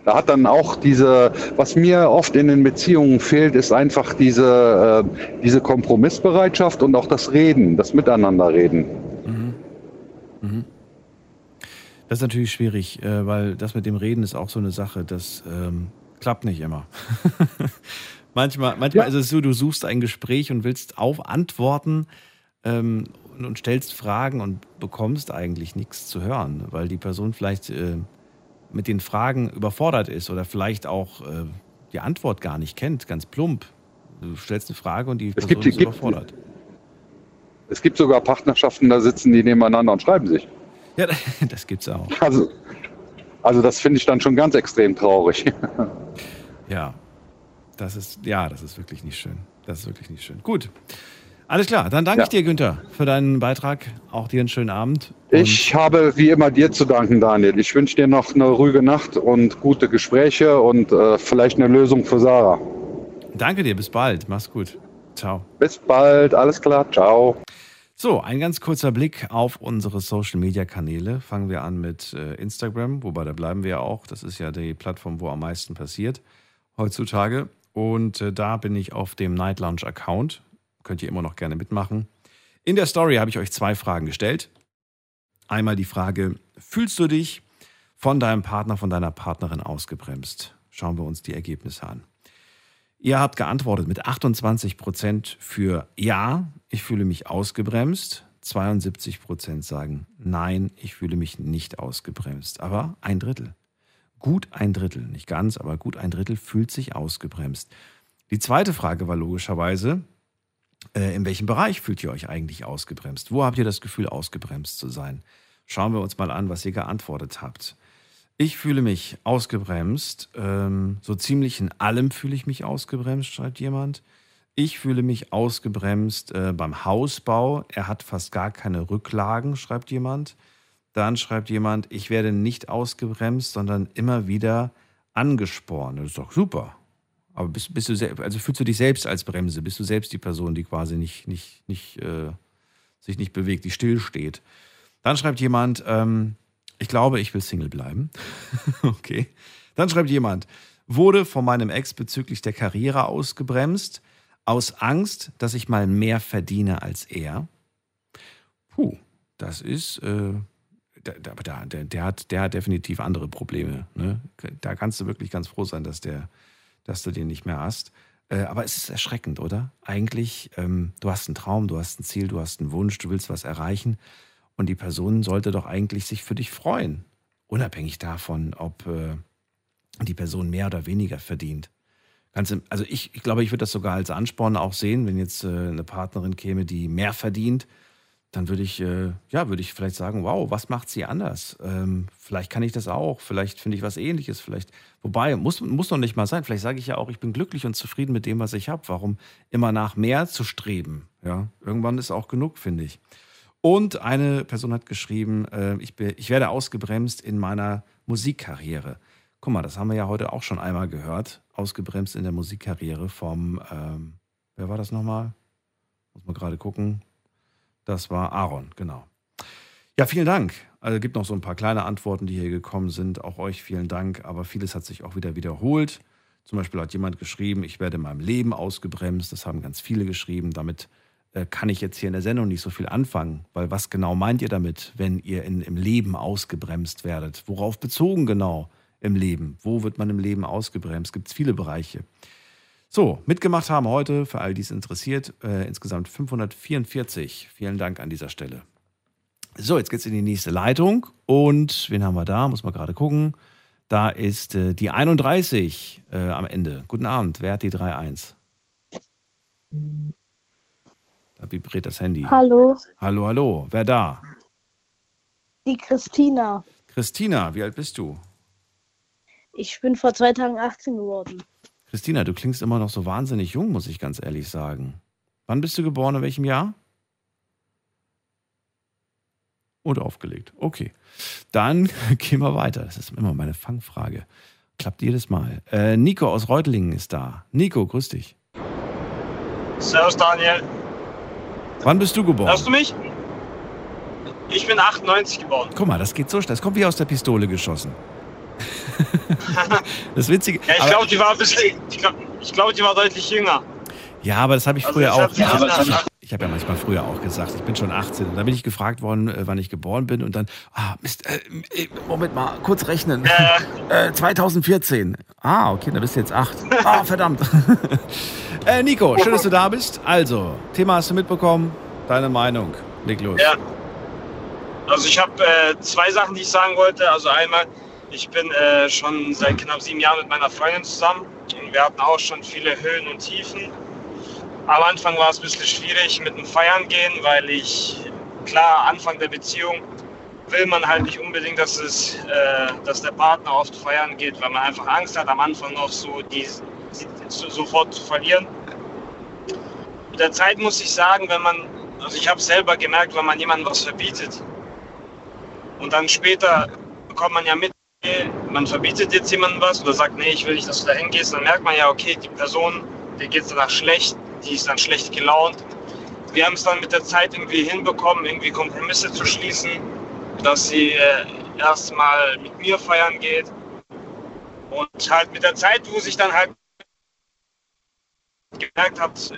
Da hat dann auch diese, was mir oft in den Beziehungen fehlt, ist einfach diese, äh, diese Kompromissbereitschaft und auch das Reden, das Miteinanderreden. Mhm. Mhm. Das ist natürlich schwierig, äh, weil das mit dem Reden ist auch so eine Sache, das ähm, klappt nicht immer. [LAUGHS] Manchmal, manchmal ja. ist es so, du suchst ein Gespräch und willst auf Antworten ähm, und, und, stellst Fragen und bekommst eigentlich nichts zu hören, weil die Person vielleicht äh, mit den Fragen überfordert ist oder vielleicht auch äh, die Antwort gar nicht kennt, ganz plump. Du stellst eine Frage und die Person gibt, ist überfordert. Es gibt sogar Partnerschaften, da sitzen die nebeneinander und schreiben sich. Ja, [LAUGHS] das gibt's auch. Also, also das finde ich dann schon ganz extrem traurig. Ja, das ist, ja, das ist wirklich nicht schön. Das ist wirklich nicht schön. Gut. Alles klar, dann danke ja. ich dir, Günther, für deinen Beitrag. Auch dir einen schönen Abend. Ich habe wie immer dir zu danken, Daniel. Ich wünsche dir noch eine ruhige Nacht und gute Gespräche und äh, vielleicht eine Lösung für Sarah. Danke dir, bis bald. Mach's gut. Ciao. Bis bald, alles klar, ciao. So, ein ganz kurzer Blick auf unsere Social Media Kanäle. Fangen wir an mit äh, Instagram, wobei da bleiben wir ja auch. Das ist ja die Plattform, wo am meisten passiert heutzutage. Und äh, da bin ich auf dem Night Lounge Account. Könnt ihr immer noch gerne mitmachen. In der Story habe ich euch zwei Fragen gestellt. Einmal die Frage, fühlst du dich von deinem Partner, von deiner Partnerin ausgebremst? Schauen wir uns die Ergebnisse an. Ihr habt geantwortet mit 28 Prozent für Ja, ich fühle mich ausgebremst. 72 Prozent sagen, nein, ich fühle mich nicht ausgebremst. Aber ein Drittel, gut ein Drittel, nicht ganz, aber gut ein Drittel fühlt sich ausgebremst. Die zweite Frage war logischerweise, äh, in welchem Bereich fühlt ihr euch eigentlich ausgebremst? Wo habt ihr das Gefühl, ausgebremst zu sein? Schauen wir uns mal an, was ihr geantwortet habt. Ich fühle mich ausgebremst. Ähm, so ziemlich in allem fühle ich mich ausgebremst, schreibt jemand. Ich fühle mich ausgebremst äh, beim Hausbau. Er hat fast gar keine Rücklagen, schreibt jemand. Dann schreibt jemand, ich werde nicht ausgebremst, sondern immer wieder angespornt. Das ist doch super. Aber bist, bist du selbst, also fühlst du dich selbst als Bremse? Bist du selbst die Person, die quasi nicht, nicht, nicht, äh, sich nicht bewegt, die stillsteht? Dann schreibt jemand, ähm, ich glaube, ich will Single bleiben. [LAUGHS] okay. Dann schreibt jemand, wurde von meinem Ex bezüglich der Karriere ausgebremst, aus Angst, dass ich mal mehr verdiene als er. Puh, das ist, äh, der, der, der, der, hat, der hat definitiv andere Probleme. Ne? Da kannst du wirklich ganz froh sein, dass, der, dass du den nicht mehr hast. Äh, aber es ist erschreckend, oder? Eigentlich, ähm, du hast einen Traum, du hast ein Ziel, du hast einen Wunsch, du willst was erreichen. Und die Person sollte doch eigentlich sich für dich freuen. Unabhängig davon, ob äh, die Person mehr oder weniger verdient. Ganz im, also ich, ich glaube, ich würde das sogar als Ansporn auch sehen, wenn jetzt äh, eine Partnerin käme, die mehr verdient, dann würde ich, äh, ja, würde ich vielleicht sagen, wow, was macht sie anders? Ähm, vielleicht kann ich das auch, vielleicht finde ich was ähnliches, vielleicht, wobei, muss, muss noch nicht mal sein, vielleicht sage ich ja auch, ich bin glücklich und zufrieden mit dem, was ich habe. Warum immer nach mehr zu streben? Ja, irgendwann ist auch genug, finde ich. Und eine Person hat geschrieben, äh, ich, bin, ich werde ausgebremst in meiner Musikkarriere. Guck mal, das haben wir ja heute auch schon einmal gehört. Ausgebremst in der Musikkarriere vom, ähm, wer war das nochmal? Muss man gerade gucken. Das war Aaron, genau. Ja, vielen Dank. Also gibt noch so ein paar kleine Antworten, die hier gekommen sind. Auch euch vielen Dank. Aber vieles hat sich auch wieder wiederholt. Zum Beispiel hat jemand geschrieben, ich werde in meinem Leben ausgebremst. Das haben ganz viele geschrieben. Damit äh, kann ich jetzt hier in der Sendung nicht so viel anfangen. Weil was genau meint ihr damit, wenn ihr in, im Leben ausgebremst werdet? Worauf bezogen genau im Leben? Wo wird man im Leben ausgebremst? Gibt es viele Bereiche. So, mitgemacht haben heute, für all dies interessiert, äh, insgesamt 544. Vielen Dank an dieser Stelle. So, jetzt geht es in die nächste Leitung. Und wen haben wir da? Muss man gerade gucken. Da ist äh, die 31 äh, am Ende. Guten Abend, wer hat die 31? Da vibriert das Handy. Hallo. Hallo, hallo. Wer da? Die Christina. Christina, wie alt bist du? Ich bin vor zwei Tagen 18 geworden. Christina, du klingst immer noch so wahnsinnig jung, muss ich ganz ehrlich sagen. Wann bist du geboren, in welchem Jahr? Und aufgelegt. Okay. Dann [LAUGHS] gehen wir weiter. Das ist immer meine Fangfrage. Klappt jedes Mal. Äh, Nico aus Reutlingen ist da. Nico, grüß dich. Servus, Daniel. Wann bist du geboren? Hörst du mich? Ich bin 98 geboren. Guck mal, das geht so schnell. Das kommt wie aus der Pistole geschossen. [LAUGHS] das Witzige. Ja, ich glaube, die war ein bisschen. Ich glaube, glaub, die war deutlich jünger. Ja, aber das habe ich Also früher ich auch. hab- ja, ich habe ja manchmal früher auch gesagt, ich bin schon 18. Und dann bin ich gefragt worden, äh, wann ich geboren bin. Und dann, ah, Mist, äh, äh, Moment mal, kurz rechnen. [LAUGHS] Äh, 2014. Ah, okay, dann bist du jetzt 8. Ah, [LAUGHS] verdammt. äh, Nico, schön, dass du da bist. Also, Thema hast du mitbekommen. Deine Meinung. Leg los. Ja. Also ich habe äh, zwei Sachen, die ich sagen wollte. Also einmal, ich bin äh, schon seit knapp sieben Jahren mit meiner Freundin zusammen und wir hatten auch schon viele Höhen und Tiefen. Am Anfang war es ein bisschen schwierig mit dem Feiern gehen, weil ich, klar, Anfang der Beziehung will man halt nicht unbedingt, dass, es, äh, dass der Partner oft feiern geht, weil man einfach Angst hat, am Anfang noch so die, so, sofort zu verlieren. Mit der Zeit muss ich sagen, wenn man, also ich habe selber gemerkt, wenn man jemandem was verbietet und dann später bekommt man ja mit, man verbietet jetzt jemandem was oder sagt, nee, ich will nicht, dass du da hingehst, dann merkt man ja, okay, die Person, der geht es danach schlecht, die ist dann schlecht gelaunt. Wir haben es dann mit der Zeit irgendwie hinbekommen, irgendwie Kompromisse zu schließen, dass sie äh, erstmal mit mir feiern geht. Und halt mit der Zeit, wo sich dann halt gemerkt hat,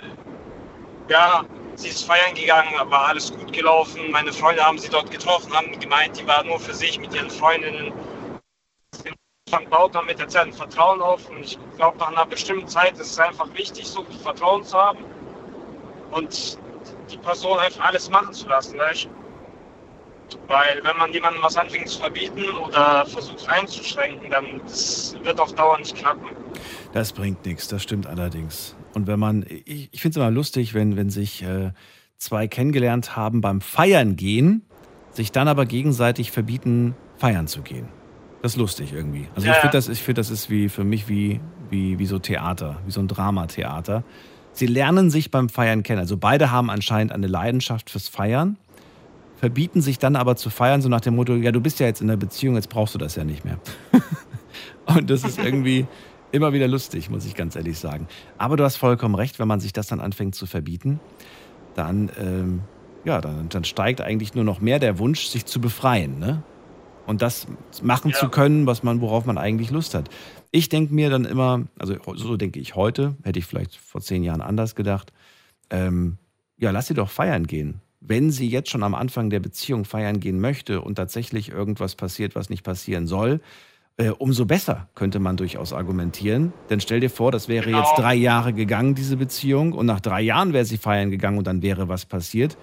ja, sie ist feiern gegangen, war alles gut gelaufen. Meine Freunde haben sie dort getroffen, haben gemeint, die war nur für sich mit ihren Freundinnen. Dann baut man mit der Zeit ein Vertrauen auf und ich glaube, nach einer bestimmten Zeit ist es einfach wichtig, so viel Vertrauen zu haben. Und die Person einfach alles machen zu lassen, weißt du? Weil wenn man jemandem was anfängt zu verbieten oder versucht einzuschränken, dann wird auf Dauer nicht klappen. Das bringt nichts, das stimmt allerdings. Und wenn man, ich, ich finde es immer lustig, wenn, wenn sich äh, zwei kennengelernt haben beim Feiern gehen, sich dann aber gegenseitig verbieten, feiern zu gehen. Das ist lustig irgendwie. Also Ja, ich finde, das, ich find, das ist wie für mich wie, wie, wie so Theater, wie so ein Dramatheater. Sie lernen sich beim Feiern kennen. Also beide haben anscheinend eine Leidenschaft fürs Feiern, verbieten sich dann aber zu feiern, so nach dem Motto, ja, du bist ja jetzt in einer Beziehung, jetzt brauchst du das ja nicht mehr. [LAUGHS] Und das ist irgendwie immer wieder lustig, muss ich ganz ehrlich sagen. Aber du hast vollkommen recht, wenn man sich das dann anfängt zu verbieten, dann, ähm, ja, dann, dann steigt eigentlich nur noch mehr der Wunsch, sich zu befreien, ne? Und das machen zu können, was man, worauf man eigentlich Lust hat. Ich denke mir dann immer, also so denke ich heute, hätte ich vielleicht vor zehn Jahren anders gedacht, ähm, ja, lass sie doch feiern gehen. Wenn sie jetzt schon am Anfang der Beziehung feiern gehen möchte und tatsächlich irgendwas passiert, was nicht passieren soll, äh, umso besser könnte man durchaus argumentieren. Denn stell dir vor, das wäre Genau. jetzt drei Jahre gegangen, diese Beziehung, und nach drei Jahren wäre sie feiern gegangen und dann wäre was passiert.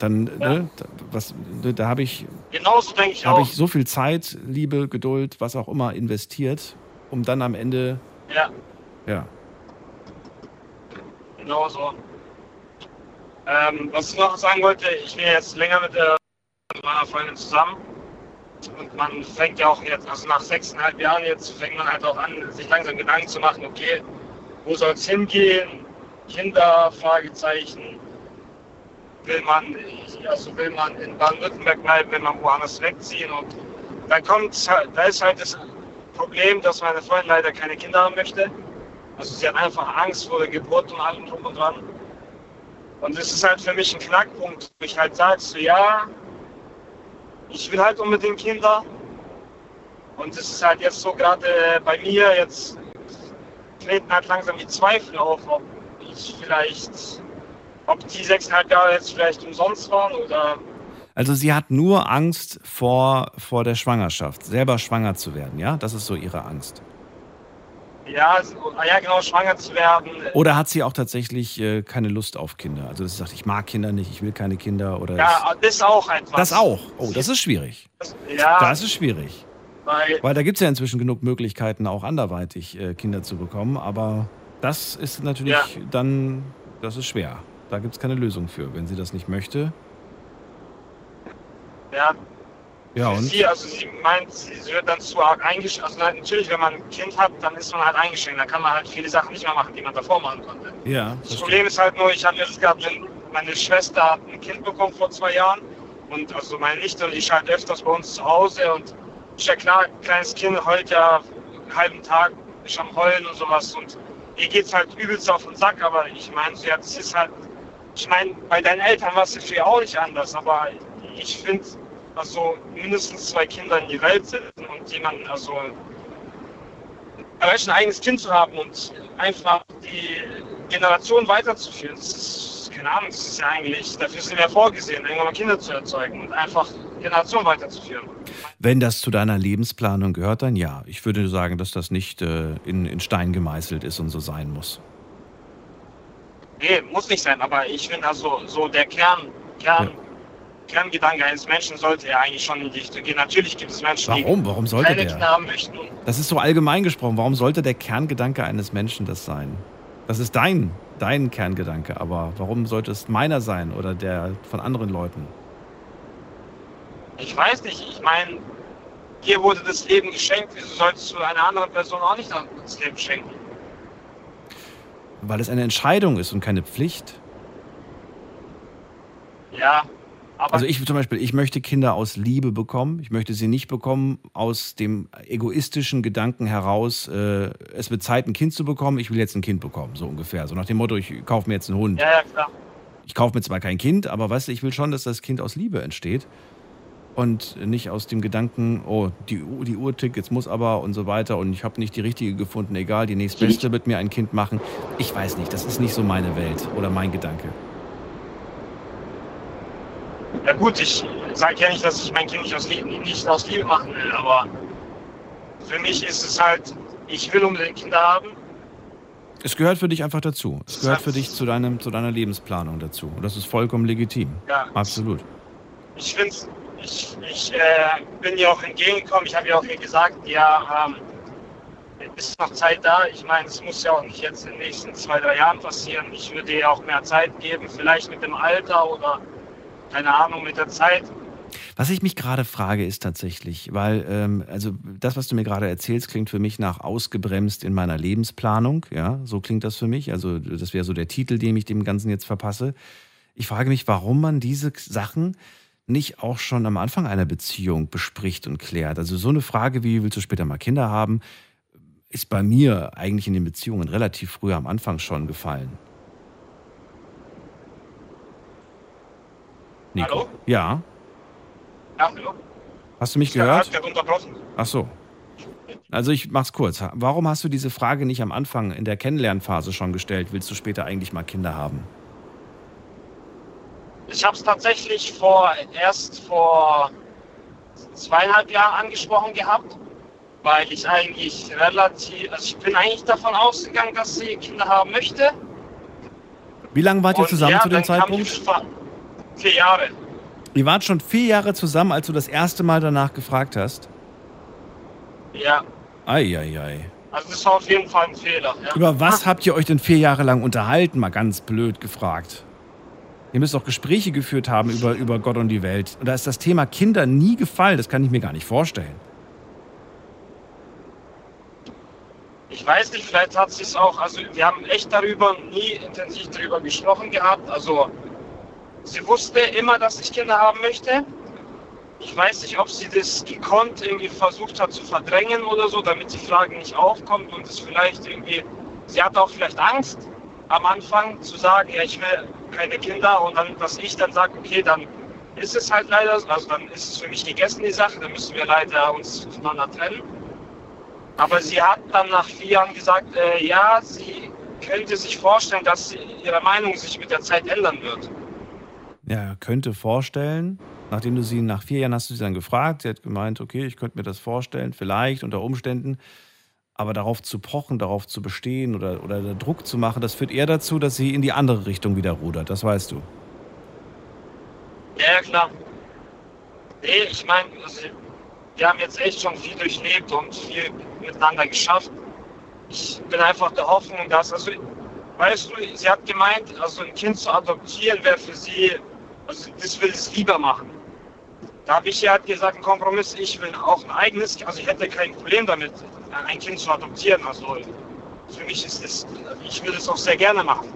Dann, ne, da, was, da habe ich, Genauso denke ich auch. ich so viel Zeit, Liebe, Geduld, was auch immer investiert, um dann am Ende, Ja, ja, genauso. Ähm, was ich noch sagen wollte, ich bin jetzt länger mit, der, mit meiner Freundin zusammen. Und man fängt ja auch jetzt, also nach sechseinhalb Jahren jetzt, fängt man halt auch an, sich langsam Gedanken zu machen, okay, wo soll es hingehen? Kinder, Fragezeichen. Will man, also will man in Baden-Württemberg bleiben, will man woanders wegziehen? Und dann kommt da ist halt das Problem, dass meine Freundin leider keine Kinder haben möchte. Also sie hat einfach Angst vor der Geburt und allem drum und dran. Und das ist halt für mich ein Knackpunkt, wo ich halt sage, so ja, ich will halt unbedingt Kinder. Und das ist halt jetzt so gerade bei mir, jetzt treten halt langsam die Zweifel auf, ob ich vielleicht, ob die sechseinhalb Jahre jetzt vielleicht umsonst waren oder Also sie hat nur Angst vor, vor der Schwangerschaft, selber schwanger zu werden, ja? Das ist so ihre Angst. ja, so- ja genau, schwanger zu werden. Oder hat sie auch tatsächlich äh, keine Lust auf Kinder? Also dass sie sagt, ich mag Kinder nicht, ich will keine Kinder oder Ja, das ist auch etwas. das auch. Oh, das ist schwierig. Ja, Das ist schwierig. weil, Weil da gibt es ja inzwischen genug Möglichkeiten, auch anderweitig äh, Kinder zu bekommen. Aber das ist natürlich Ja. dann, das ist schwer. Da gibt es keine Lösung für. Wenn sie das nicht möchte, ja, ja und? Sie, also sie meint, sie wird dann zu arg eingeschränkt. Also na- natürlich, wenn man ein Kind hat, dann ist man halt eingeschränkt. Dann kann man halt viele Sachen nicht mehr machen, die man davor machen konnte. Ja, Das Problem ist halt nur, ich habe jetzt gerade, meine Schwester hat ein Kind bekommen vor zwei Jahren und also meine Nichte und ich halt öfters bei uns zu Hause und ist ja klar, kleines Kind heult ja einen halben Tag, ist am Heulen und sowas und ihr geht's halt übelst auf den Sack, aber ich meine, so jetzt ist halt, ich meine, bei deinen Eltern war es früher auch nicht anders, aber ich finde, also mindestens zwei Kinder in die Welt setzen und jemanden, also ein eigenes Kind zu haben und einfach die Generation weiterzuführen, das ist, keine Ahnung, das ist ja eigentlich, dafür sind wir vorgesehen, irgendwann mal Kinder zu erzeugen und einfach Generation weiterzuführen. Wenn das zu deiner Lebensplanung gehört, dann ja. Ich würde sagen, dass das nicht äh, in, in Stein gemeißelt ist und so sein muss. Nee, muss nicht sein, aber ich finde also so der Kern, Kern, Kerngedanke eines Menschen sollte ja eigentlich schon in die Richtung gehen. Natürlich gibt es Menschen, Warum? die Warum sollte keine der? Kinder haben möchten. Das ist so allgemein gesprochen. Warum sollte der Kerngedanke eines Menschen das sein? Das ist dein, dein Kerngedanke, aber warum sollte es meiner sein oder der von anderen Leuten? Ich weiß nicht, ich meine, dir wurde das Leben geschenkt, wieso solltest du einer anderen Person auch nicht das Leben schenken? Weil es eine Entscheidung ist und keine Pflicht. Ja, aber Also ich zum Beispiel, ich möchte Kinder aus Liebe bekommen. Ich möchte sie nicht bekommen aus dem egoistischen Gedanken heraus, äh, es wird Zeit, ein Kind zu bekommen, ich will jetzt ein Kind bekommen, so ungefähr. So nach dem Motto, ich kaufe mir jetzt einen Hund. ja, ja, klar. Ich kaufe mir zwar kein Kind, aber weißt du, ich will schon, dass das Kind aus Liebe entsteht. Und nicht aus dem Gedanken, oh, die, Uhr- die Uhr tickt, jetzt muss aber und so weiter und ich habe nicht die richtige gefunden, egal, die nächstbeste wird mir ein Kind machen. Ich weiß nicht, das ist nicht so meine Welt oder mein Gedanke. Ja gut, ich sage ja nicht, dass ich mein Kind nicht aus, Liebe, nicht aus Liebe machen will, aber für mich ist es halt, ich will unbedingt Kinder haben. Es gehört für dich einfach dazu. Es gehört für dich zu, deinem, zu deiner Lebensplanung dazu. Und das ist vollkommen legitim. Ja. Absolut. Ich finde ich, ich äh, bin ihr auch entgegengekommen. Ich habe ihr auch gesagt, ja, ähm, ist noch Zeit da. Ich meine, es muss ja auch nicht jetzt in den nächsten zwei, drei Jahren passieren. Ich würde ihr auch mehr Zeit geben, vielleicht mit dem Alter oder keine Ahnung, mit der Zeit. Was ich mich gerade frage, ist tatsächlich, weil, ähm, also das, was du mir gerade erzählst, klingt für mich nach ausgebremst in meiner Lebensplanung. Ja, so klingt das für mich. Also, das wäre so der Titel, den ich dem Ganzen jetzt verpasse. Ich frage mich, warum man diese Sachen nicht auch schon am Anfang einer Beziehung bespricht und klärt. Also so eine Frage wie, willst du später mal Kinder haben, ist bei mir eigentlich in den Beziehungen relativ früh am Anfang schon gefallen. Nico. Hallo? Ja. Ja, hallo? Hast du mich Ich gehört? gerade unterbrochen. Ach so. Also ich mach's kurz. Warum hast du diese Frage nicht am Anfang in der Kennenlernphase schon gestellt? Willst du später eigentlich mal Kinder haben? Ich habe es tatsächlich vor, erst vor zweieinhalb Jahren angesprochen gehabt, weil ich eigentlich relativ, also ich bin eigentlich davon ausgegangen, dass sie Kinder haben möchte. Wie lange wart ihr Und zusammen ja, zu dem Zeitpunkt? Vier Jahre. Ihr wart schon vier Jahre zusammen, als du das erste Mal danach gefragt hast. Ja, Eieiei. also das war auf jeden Fall ein Fehler. Ja. Über was habt ihr euch denn vier Jahre lang unterhalten? Mal ganz blöd gefragt. Ihr müsst doch Gespräche geführt haben über, über Gott und die Welt. Und da ist das Thema Kinder nie gefallen. Das kann ich mir gar nicht vorstellen. Ich weiß nicht, vielleicht hat sie es auch, also wir haben echt darüber, nie intensiv darüber gesprochen gehabt. Also sie wusste immer, dass ich Kinder haben möchte. Ich weiß nicht, ob sie das gekonnt irgendwie versucht hat zu verdrängen oder so, damit die Frage nicht aufkommt und es vielleicht irgendwie, sie hatte auch vielleicht Angst am Anfang zu sagen, ja, ich will keine Kinder und dann, dass ich dann sage, okay, dann ist es halt leider, so, also dann ist es für mich gegessen, die Sache, dann müssen wir leider uns voneinander trennen. Aber sie hat dann nach vier Jahren gesagt, äh, ja, sie könnte sich vorstellen, dass ihre Meinung sich mit der Zeit ändern wird. Ja, könnte vorstellen. Nachdem du sie nach vier Jahren hast du sie dann gefragt, sie hat gemeint, okay, ich könnte mir das vorstellen, vielleicht unter Umständen. Aber darauf zu pochen, darauf zu bestehen oder, oder Druck zu machen, das führt eher dazu, dass sie in die andere Richtung wieder rudert. Das weißt du. Ja, klar. Nee, ich meine, also, wir haben jetzt echt schon viel durchlebt und viel miteinander geschafft. Ich bin einfach der Hoffnung, dass, also, weißt du, sie hat gemeint, also ein Kind zu adoptieren wäre für sie, also das will es lieber machen. Da habe ich ja halt gesagt, ein Kompromiss, ich will auch ein eigenes, also ich hätte kein Problem damit, ein Kind zu adoptieren. Also für mich ist es, ich würde es auch sehr gerne machen.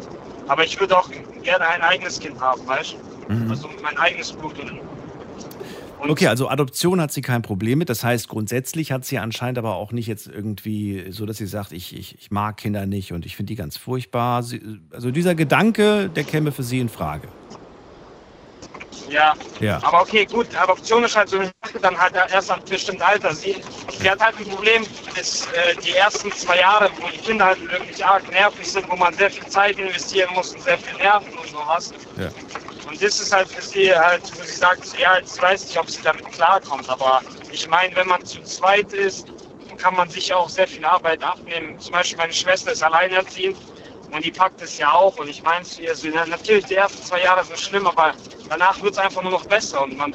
Aber ich würde auch gerne ein eigenes Kind haben, weißt du? Mhm. Also mein eigenes Blut. Und Okay, also Adoption hat sie kein Problem mit. Das heißt, grundsätzlich hat sie anscheinend aber auch nicht jetzt irgendwie so, dass sie sagt, ich, ich, ich mag Kinder nicht und ich finde die ganz furchtbar. Sie, also dieser Gedanke, der käme für sie in Frage. Ja. Ja. Aber okay, gut, Adoption ist halt so eine Sache, dann halt erst ab bestimmten Alter. Sie, sie hat halt ein Problem, ist äh, die ersten zwei Jahre, wo die Kinder halt wirklich arg nervig sind, wo man sehr viel Zeit investieren muss und sehr viel Nerven und sowas. Ja. Und das ist halt für sie halt, wo sie sagt, ja, ich weiß nicht, ob sie damit klarkommt, aber ich meine, wenn man zu zweit ist, kann man sich auch sehr viel Arbeit abnehmen. Zum Beispiel meine Schwester ist alleinerziehend und die packt es ja auch. Und ich meine es ihr, na, natürlich, die ersten zwei Jahre sind schlimm, aber danach wird es einfach nur noch besser und man,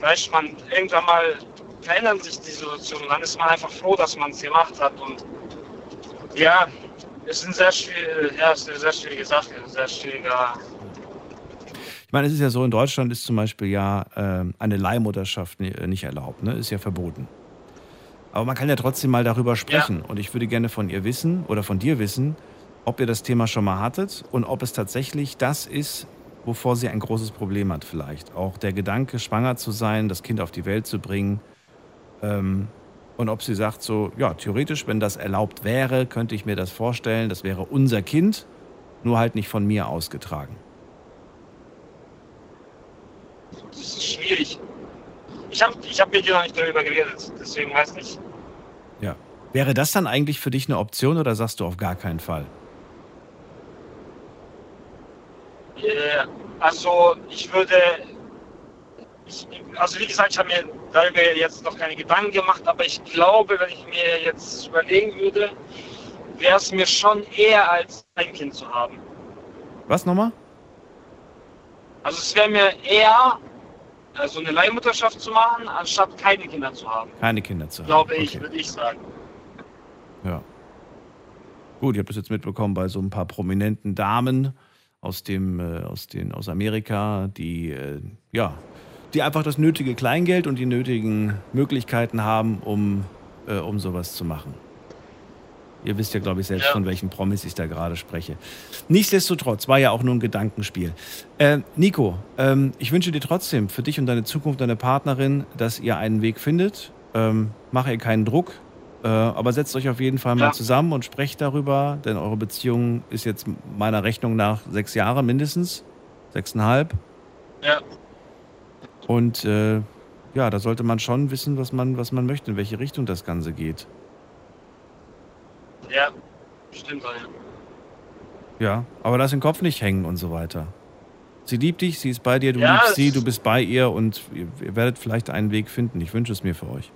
weißt, man irgendwann mal verändern sich die Situation und dann ist man einfach froh, dass man es gemacht hat. Und ja, es ist, ein sehr schwierig, ja, es ist eine sehr schwierige Sache, ein sehr schwieriger Ich meine, es ist ja so, in Deutschland ist zum Beispiel ja ähm, eine Leihmutterschaft ni- nicht erlaubt, ne? ist ja verboten. Aber man kann ja trotzdem mal darüber sprechen. Und ich würde gerne von ihr wissen oder von dir wissen, ob ihr das Thema schon mal hattet und ob es tatsächlich das ist, wovor sie ein großes Problem hat vielleicht. Auch der Gedanke, schwanger zu sein, das Kind auf die Welt zu bringen. Ähm, und ob sie sagt so, ja, theoretisch, wenn das erlaubt wäre, könnte ich mir das vorstellen, das wäre unser Kind, nur halt nicht von mir ausgetragen. Das ist schwierig. Ich habe ich hab mit dir noch nicht darüber geredet, deswegen weiß nicht. Wäre das dann eigentlich für dich eine Option oder sagst du auf gar keinen Fall? Äh, also ich würde, ich, also wie gesagt, ich habe mir darüber jetzt noch keine Gedanken gemacht, aber ich glaube, wenn ich mir jetzt überlegen würde, wäre es mir schon eher als ein Kind zu haben. Was nochmal? Also es wäre mir eher also eine Leihmutterschaft zu machen, anstatt keine Kinder zu haben. Keine Kinder zu haben. Glaube ich, Okay. würde ich sagen. Ja. Gut, ich habe das jetzt mitbekommen bei so ein paar prominenten Damen aus dem, äh, aus den, aus Amerika, die, äh, ja, die einfach das nötige Kleingeld und die nötigen Möglichkeiten haben, um, äh, um sowas zu machen. Ihr wisst ja, glaube ich, selbst, Ja. von welchen Promis ich da gerade spreche. Nichtsdestotrotz, war ja auch nur ein Gedankenspiel. Äh, Nico, ähm, ich wünsche dir trotzdem für dich und deine Zukunft, deine Partnerin, dass ihr einen Weg findet. Ähm, mache ihr keinen Druck, äh, aber setzt euch auf jeden Fall mal Ja. zusammen und sprecht darüber, denn eure Beziehung ist jetzt meiner Rechnung nach sechs Jahre mindestens, sechseinhalb. Ja. Und äh, ja, da sollte man schon wissen, was man, was man möchte, in welche Richtung das Ganze geht. Ja, stimmt. Ja. Ja, aber lass den Kopf nicht hängen und so weiter. Sie liebt dich, sie ist bei dir, du Ja, liebst sie, du bist bei ihr und ihr werdet vielleicht einen Weg finden. Ich wünsche es mir für euch.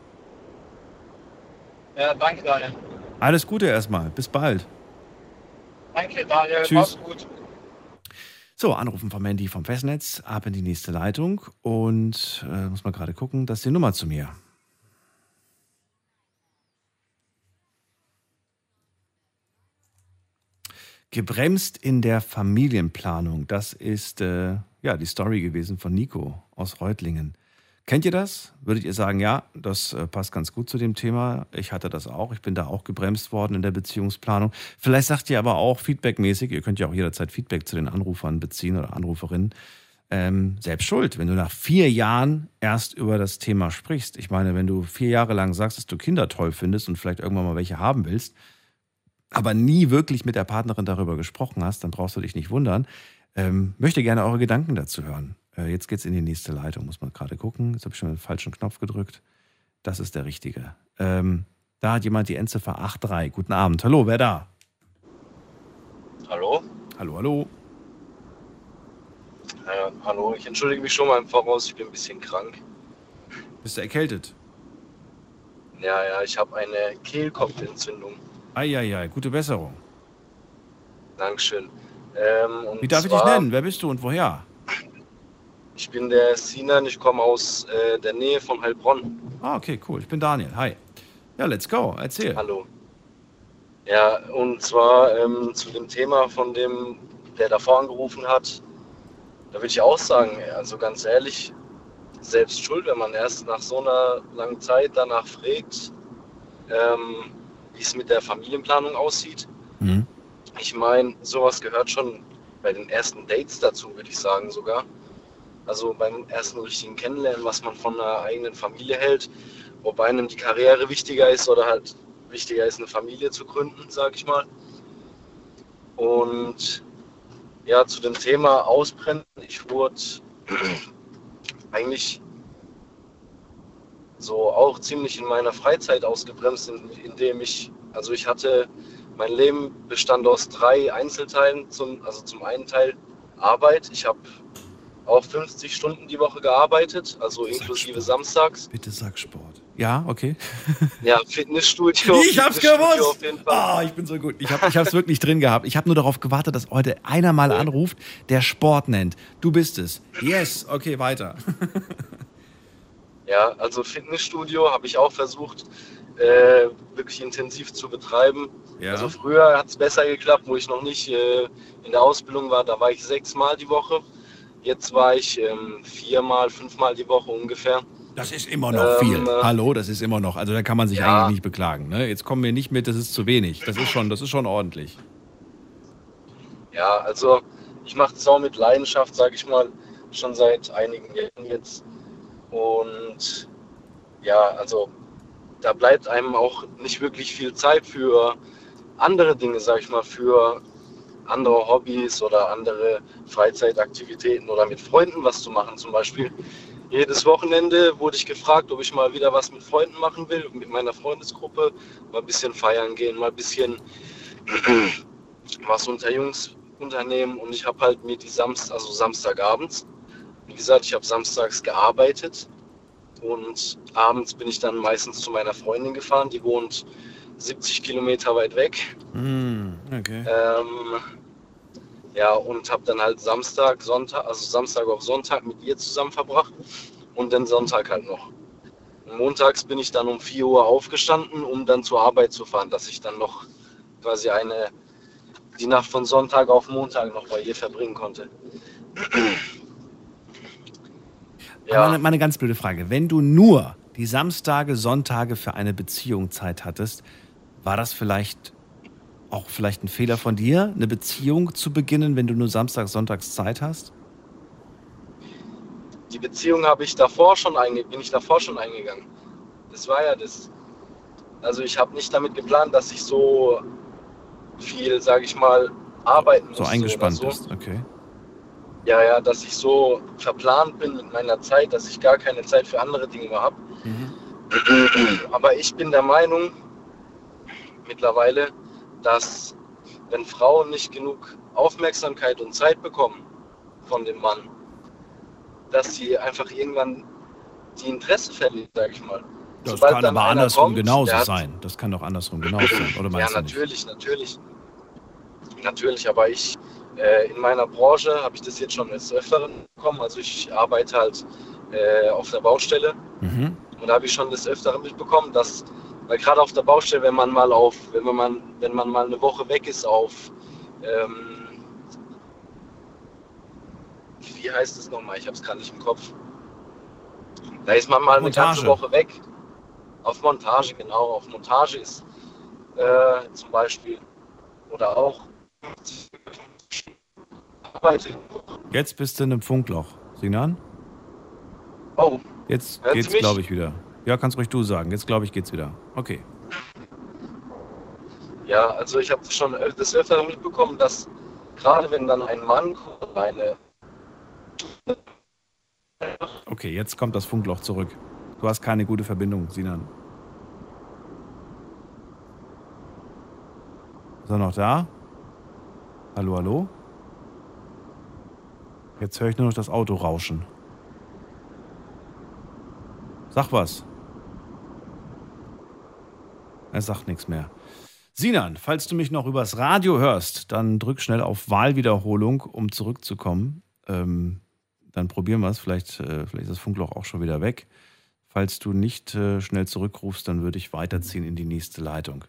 Ja, danke Daniel. Alles Gute erstmal. Bis bald. Danke Daniel, Tschüss. mach's gut. So, Anrufen von Mandy vom Festnetz, ab in die nächste Leitung und äh, muss mal gerade gucken, das ist die Nummer zu mir. Gebremst in der Familienplanung. Das ist äh, ja die Story gewesen von Nico aus Reutlingen. Kennt ihr das? Würdet ihr sagen, ja, das äh, passt ganz gut zu dem Thema. Ich hatte das auch. Ich bin da auch gebremst worden in der Beziehungsplanung. Vielleicht sagt ihr aber auch feedbackmäßig, ihr könnt ja auch jederzeit Feedback zu den Anrufern beziehen oder Anruferinnen. Ähm, selbst schuld, wenn du nach vier Jahren erst über das Thema sprichst. Ich meine, wenn du vier Jahre lang sagst, dass du Kinder toll findest und vielleicht irgendwann mal welche haben willst, aber nie wirklich mit der Partnerin darüber gesprochen hast, dann brauchst du dich nicht wundern. Ähm, möchte gerne eure Gedanken dazu hören. Äh, jetzt geht's in die nächste Leitung, muss man gerade gucken. Jetzt habe ich schon den falschen Knopf gedrückt. Das ist der richtige. Ähm, da hat jemand die Endziffer 83. Guten Abend. Hallo, wer da? Hallo? Hallo, hallo. Ja, hallo, ich entschuldige mich schon mal im Voraus, ich bin ein bisschen krank. Bist du erkältet? Ja, ja, ich habe eine Kehlkopfentzündung. Eieiei, gute Besserung. Dankeschön. Ähm, Wie darf ich dich nennen? Wer bist du und woher? Ich bin der Sinan, ich komme aus äh, der Nähe von Heilbronn. Ah, okay, cool. Ich bin Daniel. Hi. Ja, let's go. Erzähl. Hallo. Ja, und zwar ähm, zu dem Thema von dem, der davor angerufen hat. Da würde ich auch sagen, also ganz ehrlich, selbst schuld, wenn man erst nach so einer langen Zeit danach fragt, ähm, wie es mit der Familienplanung aussieht. Mhm. Ich meine, sowas gehört schon bei den ersten Dates dazu, würde ich sagen sogar. Also beim ersten richtigen Kennenlernen, was man von einer eigenen Familie hält, ob einem die Karriere wichtiger ist oder halt wichtiger ist, eine Familie zu gründen, sage ich mal. Und ja, zu dem Thema Ausbrennen, ich wurde [CLEARS THROAT] eigentlich so auch ziemlich in meiner Freizeit ausgebremst, in- indem ich, also ich hatte, mein Leben bestand aus drei Einzelteilen. Zum, also zum einen Teil Arbeit. Ich habe auch 50 Stunden die Woche gearbeitet, also inklusive Samstags. Bitte sag Sport. Ja, okay. [LAUGHS] Ja, Fitnessstudio. Ich hab's gewusst. Ah, ich bin so gut. Ich habe ich hab's wirklich drin gehabt. Ich habe nur darauf gewartet, dass heute einer mal anruft, der Sport nennt. Du bist es. Yes. Okay, weiter. Ja, also Fitnessstudio habe ich auch versucht, äh, wirklich intensiv zu betreiben. Ja. Also früher hat es besser geklappt, wo ich noch nicht äh, in der Ausbildung war. Da war ich sechsmal die Woche. Jetzt war ich ähm, viermal, fünfmal die Woche ungefähr. Das ist immer noch viel. Ähm, äh, Hallo, das ist immer noch. Also da kann man sich Ja. eigentlich nicht beklagen. Ne? Jetzt kommen wir nicht mit, das ist zu wenig. Das ist schon, das ist schon ordentlich. Ja, also ich mache es auch mit Leidenschaft, sage ich mal, schon seit einigen Jahren jetzt. Und ja, also da bleibt einem auch nicht wirklich viel Zeit für andere Dinge, sage ich mal, für andere Hobbys oder andere Freizeitaktivitäten oder mit Freunden was zu machen. Zum Beispiel jedes Wochenende wurde ich gefragt, ob ich mal wieder was mit Freunden machen will, mit meiner Freundesgruppe, mal ein bisschen feiern gehen, mal ein bisschen [CLEARS THROAT] was unter Jungs unternehmen und ich habe halt mir die Samstag, also Samstagabends, wie gesagt, ich habe samstags gearbeitet und abends bin ich dann meistens zu meiner Freundin gefahren, die wohnt 70 Kilometer weit weg. Hm, okay. Ähm, ja, und habe dann halt Samstag, Sonntag, also Samstag auf Sonntag mit ihr zusammen verbracht und dann Sonntag halt noch. Montags bin ich dann um 4 Uhr aufgestanden, um dann zur Arbeit zu fahren, dass ich dann noch quasi eine, die Nacht von Sonntag auf Montag noch bei ihr verbringen konnte. [CLEARS THROAT] Aber Meine, meine ganz blöde Frage. Wenn du nur die Samstage, Sonntage für eine Beziehung Zeit hattest, war das vielleicht auch vielleicht ein Fehler von dir, eine Beziehung zu beginnen, wenn du nur Samstags, Sonntags Zeit hast? Die Beziehung habe ich davor schon einge bin ich davor schon eingegangen. Das war ja das. Also ich habe nicht damit geplant, dass ich so viel, sage ich mal, arbeiten muss. So eingespannt so. bist, okay. Ja, ja, dass ich so verplant bin mit meiner Zeit, dass ich gar keine Zeit für andere Dinge mehr habe. Aber ich bin der Meinung mittlerweile, dass wenn Frauen nicht genug Aufmerksamkeit und Zeit bekommen von dem Mann, dass sie einfach irgendwann die Interesse verlieren, sag ich mal. Das Sobald kann aber andersrum kommt, genauso sein. Das kann doch andersrum genauso sein. Oder Ja, meinst du nicht? natürlich, natürlich. Natürlich, aber ich, äh, in meiner Branche habe ich das jetzt schon des Öfteren bekommen. Also ich arbeite halt äh, auf der Baustelle Mhm. und da habe ich schon des Öfteren mitbekommen, dass, weil gerade auf der Baustelle, wenn man mal auf, wenn man, wenn man mal eine Woche weg ist auf, ähm, wie heißt es nochmal? Ich habe es gerade nicht im Kopf. Da ist man mal eine ganze. Woche weg. Auf Montage, genau. Auf Montage ist äh, zum Beispiel. Oder auch. Jetzt bist du in einem Funkloch. Sinan? Oh. Jetzt geht's, glaube ich, wieder. Ja, kannst ruhig du sagen. Jetzt, glaube ich, geht's wieder. Okay. Ja, also ich habe schon ö- des Öfteren mitbekommen, dass gerade wenn dann ein Mann kommt, eine Okay, jetzt kommt das Funkloch zurück. Du hast keine gute Verbindung, Sinan. Ist er noch da? Hallo, hallo? Jetzt höre ich nur noch das Auto rauschen. Sag was. Er sagt nichts mehr. Sinan, falls du mich noch übers Radio hörst, dann drück schnell auf Wahlwiederholung, um zurückzukommen. Ähm, dann probieren wir es. Vielleicht, äh, vielleicht ist das Funkloch auch schon wieder weg. Falls du nicht äh, schnell zurückrufst, dann würde ich weiterziehen in die nächste Leitung.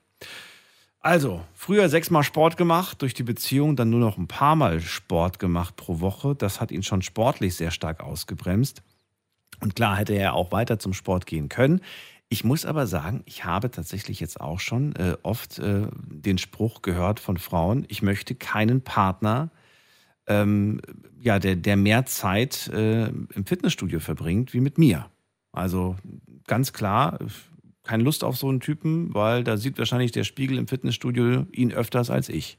Also, früher sechsmal Sport gemacht, durch die Beziehung dann nur noch ein paar Mal Sport gemacht pro Woche. Das hat ihn schon sportlich sehr stark ausgebremst. Und klar hätte er auch weiter zum Sport gehen können. Ich muss aber sagen, ich habe tatsächlich jetzt auch schon äh, oft äh, den Spruch gehört von Frauen, ich möchte keinen Partner, ähm, ja, der, der mehr Zeit äh, im Fitnessstudio verbringt wie mit mir. Also ganz klar, keine Lust auf so einen Typen, weil da sieht wahrscheinlich der Spiegel im Fitnessstudio ihn öfters als ich.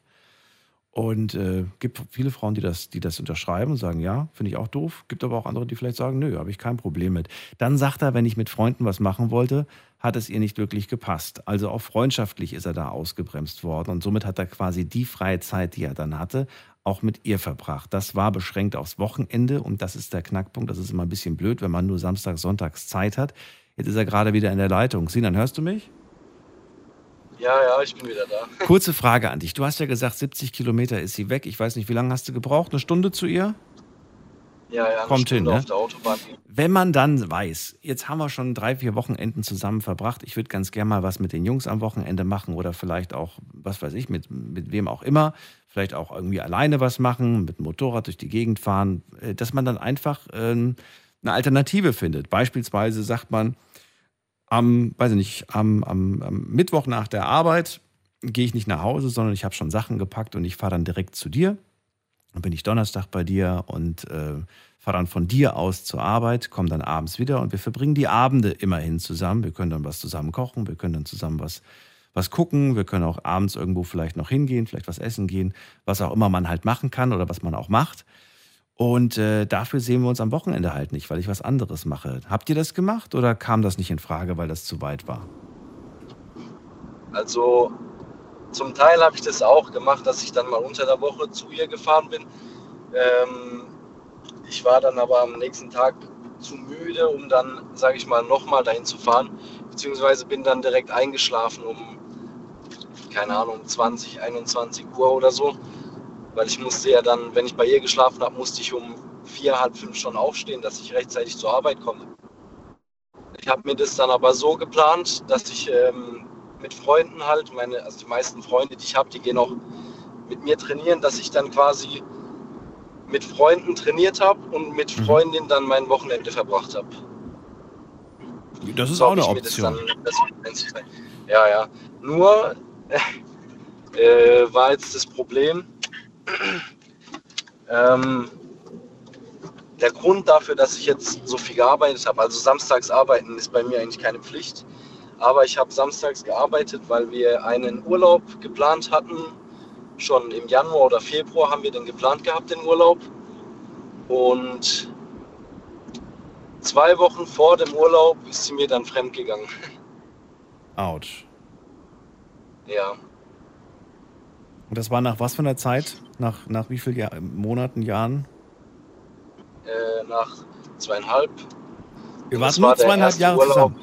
Und äh, gibt viele Frauen, die das, die das unterschreiben und sagen, ja, finde ich auch doof. Gibt aber auch andere, die vielleicht sagen, nö, habe ich kein Problem mit. Dann sagt er, wenn ich mit Freunden was machen wollte, hat es ihr nicht wirklich gepasst. Also auch freundschaftlich ist er da ausgebremst worden. Und somit hat er quasi die freie Zeit, die er dann hatte, auch mit ihr verbracht. Das war beschränkt aufs Wochenende und das ist der Knackpunkt. Das ist immer ein bisschen blöd, wenn man nur Samstag, Sonntags Zeit hat. Jetzt ist er gerade wieder in der Leitung. Sinan, hörst du mich? Ja, ja, ich bin wieder da. [LAUGHS] Kurze Frage an dich. Du hast ja gesagt, 70 Kilometer ist sie weg. Ich weiß nicht, wie lange hast du gebraucht? Eine Stunde zu ihr? Ja, ja, Kommt hin, Stunde ne? der Autobahn. Wenn man dann weiß, jetzt haben wir schon drei, vier Wochenenden zusammen verbracht, ich würde ganz gerne mal was mit den Jungs am Wochenende machen oder vielleicht auch, was weiß ich, mit, mit wem auch immer, vielleicht auch irgendwie alleine was machen, mit dem Motorrad durch die Gegend fahren, äh, dass man dann einfach ähm, eine Alternative findet. Beispielsweise sagt man, am, weiß ich nicht, am, am, am Mittwoch nach der Arbeit gehe ich nicht nach Hause, sondern ich habe schon Sachen gepackt und ich fahre dann direkt zu dir. Dann bin ich Donnerstag bei dir und äh, fahre dann von dir aus zur Arbeit, komme dann abends wieder und wir verbringen die Abende immerhin zusammen. Wir können dann was zusammen kochen, wir können dann zusammen was, was gucken, wir können auch abends irgendwo vielleicht noch hingehen, vielleicht was essen gehen, was auch immer man halt machen kann oder was man auch macht. Und äh, dafür sehen wir uns am Wochenende halt nicht, weil ich was anderes mache. Habt ihr das gemacht oder kam das nicht in Frage, weil das zu weit war? Also zum Teil habe ich das auch gemacht, dass ich dann mal unter der Woche zu ihr gefahren bin. Ähm, ich war dann aber am nächsten Tag zu müde, um dann, sage ich mal, nochmal dahin zu fahren. Beziehungsweise bin dann direkt eingeschlafen um keine Ahnung, 20, 21 Uhr oder so. Weil ich musste ja dann, wenn ich bei ihr geschlafen habe, musste ich um vier, halb fünf schon aufstehen, dass ich rechtzeitig zur Arbeit komme. Ich habe mir das dann aber so geplant, dass ich ähm, mit Freunden halt, meine, also die meisten Freunde, die ich habe, die gehen auch mit mir trainieren, dass ich dann quasi mit Freunden trainiert habe und mit Mhm. Freundinnen dann mein Wochenende verbracht habe. Das ist So auch eine mir das Option. dann- das- ja, ja. Nur [LAUGHS] äh, war jetzt das Problem, ähm, der Grund dafür, dass ich jetzt so viel gearbeitet habe, also samstags arbeiten ist bei mir eigentlich keine Pflicht, aber ich habe samstags gearbeitet, weil wir einen Urlaub geplant hatten. Schon im Januar oder Februar haben wir den geplant gehabt, den Urlaub. Und zwei Wochen vor dem Urlaub ist sie mir dann fremdgegangen. Autsch. Ja, Und das war nach was für einer Zeit? Nach, nach wie vielen Jahr, Monaten, Jahren? äh, nach zweieinhalb. Ihr wart nur war zweieinhalb Jahre Urlaub. zusammen.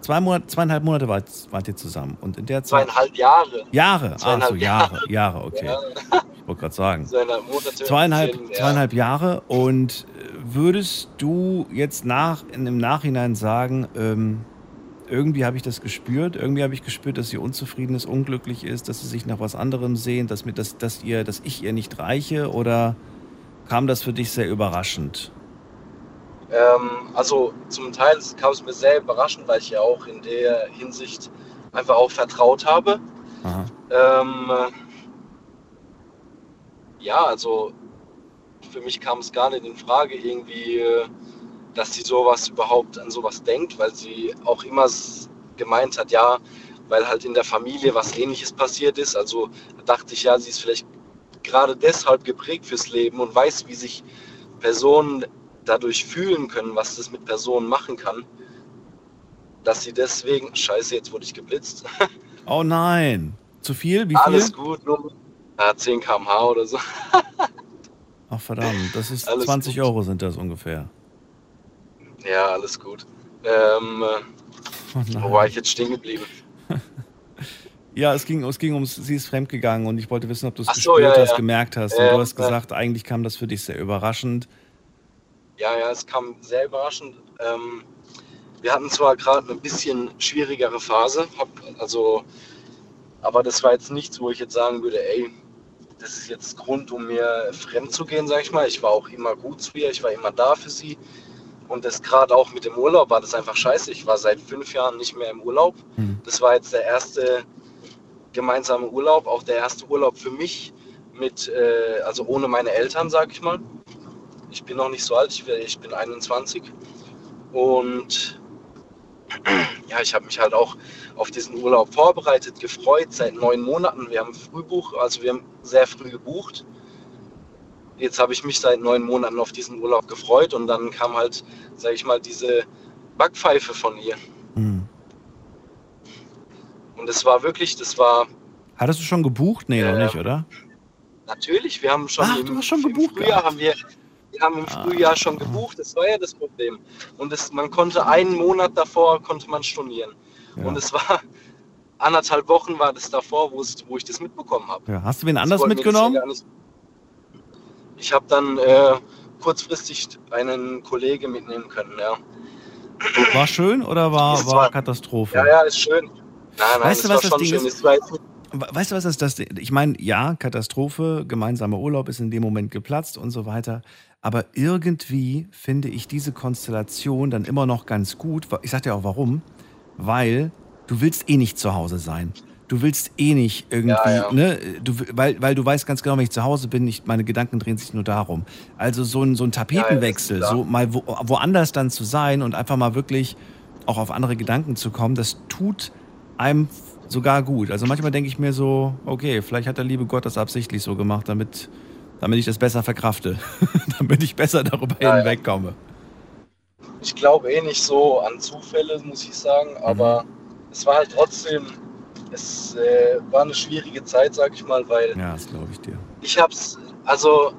Zwei Monate, zweieinhalb Monate wart, wart ihr zusammen. Und in der Zeit. Zweieinhalb Jahre. Jahre. So, Zweieinhalb Jahre. Jahre, okay. [LAUGHS] Ja. Ich wollte gerade sagen. Zweieinhalb Monate. Zweieinhalb, ja. zweieinhalb Jahre. Und würdest du jetzt nach, im Nachhinein sagen, ähm, irgendwie habe ich das gespürt, irgendwie habe ich gespürt, dass sie unzufrieden ist, unglücklich ist, dass sie sich nach was anderem sehen, dass, mir das, dass, ihr, dass ich ihr nicht reiche oder kam das für dich sehr überraschend? Ähm, also zum Teil kam es mir sehr überraschend, weil ich ja auch in der Hinsicht einfach auch vertraut habe. Ähm, ja, also für mich kam es gar nicht in Frage irgendwie, äh, dass sie sowas überhaupt an sowas denkt, weil sie auch immer gemeint hat, ja, weil halt in der Familie was ähnliches passiert ist. Also dachte ich, ja, sie ist vielleicht gerade deshalb geprägt fürs Leben und weiß, wie sich Personen dadurch fühlen können, was das mit Personen machen kann, dass sie deswegen, scheiße, jetzt wurde ich geblitzt. [LAUGHS] Oh nein. Zu viel? Wie viel? Alles gut, nur ja, 10 km/h oder so. [LAUGHS] Ach verdammt, das ist Alles 20 gut. Euro sind das ungefähr. Ja, alles gut. Ähm, äh, Oh wo war ich jetzt stehen geblieben? [LAUGHS] Ja, es ging, es ging ums, sie ist fremdgegangen und ich wollte wissen, ob du es so, gespürt ja, hast, ja. gemerkt hast. Und Ähm, du hast äh, gesagt, eigentlich kam das für dich sehr überraschend. Ja, ja, es kam sehr überraschend. Ähm, wir hatten zwar gerade eine bisschen schwierigere Phase, hab, also, aber das war jetzt nichts, wo ich jetzt sagen würde, ey, das ist jetzt Grund, um mir fremd zu gehen, sag ich mal. Ich war auch immer gut zu ihr, ich war immer da für sie. Und das gerade auch mit dem Urlaub war das einfach scheiße. Ich war seit fünf Jahren nicht mehr im Urlaub. Das war jetzt der erste gemeinsame Urlaub, auch der erste Urlaub für mich mit, äh, also ohne meine Eltern, sag ich mal. Ich bin noch nicht so alt, ich, ich bin 21. Und [CLEARS THROAT] ja, ich habe mich halt auch auf diesen Urlaub vorbereitet, gefreut seit neun Monaten. Wir haben Frühbuch, also wir haben sehr früh gebucht. Jetzt habe ich mich seit neun Monaten auf diesen Urlaub gefreut und dann kam halt, sage ich mal, diese Backpfeife von ihr. Hm. Und es war wirklich, das war Hattest du schon gebucht? Nee, noch Ähm, nicht, oder? natürlich, wir haben schon, Ach, im, du hast schon gebucht Frühjahr gehabt. haben wir, wir haben im Frühjahr schon gebucht, das war ja das Problem. Und es, man konnte einen Monat davor konnte man stornieren. Ja. Und es war anderthalb Wochen war das davor, wo, ich das mitbekommen habe. Ja. Hast du wen anders mitgenommen? Ich habe dann äh, kurzfristig einen Kollege mitnehmen können, ja. War schön oder war, war Katastrophe? Ja, ja, ist schön. Nein, nein, Weißt du, was das Ding schön. ist? Weißt du, was ist das? Ich meine, ja, Katastrophe, gemeinsamer Urlaub ist in dem Moment geplatzt und so weiter. Aber irgendwie finde ich diese Konstellation dann immer noch ganz gut. Ich sag dir auch warum. Weil du willst eh nicht zu Hause sein. Du willst eh nicht irgendwie, Ja, ja. ne? Du, weil, weil du weißt ganz genau, wenn ich zu Hause bin, ich, meine Gedanken drehen sich nur darum. Also so ein, so ein Tapetenwechsel, klar. so mal wo, woanders dann zu sein und einfach mal wirklich auch auf andere Gedanken zu kommen, das tut einem sogar gut. Also manchmal denke ich mir so, okay, vielleicht hat der liebe Gott das absichtlich so gemacht, damit, damit ich das besser verkrafte, [LAUGHS] damit ich besser darüber Ja, ja. hinwegkomme. ich glaube eh nicht so an Zufälle, muss ich sagen, aber es war halt trotzdem, es äh, war eine schwierige Zeit, sag ich mal, weil Ja, das glaube ich dir. ich hab's, also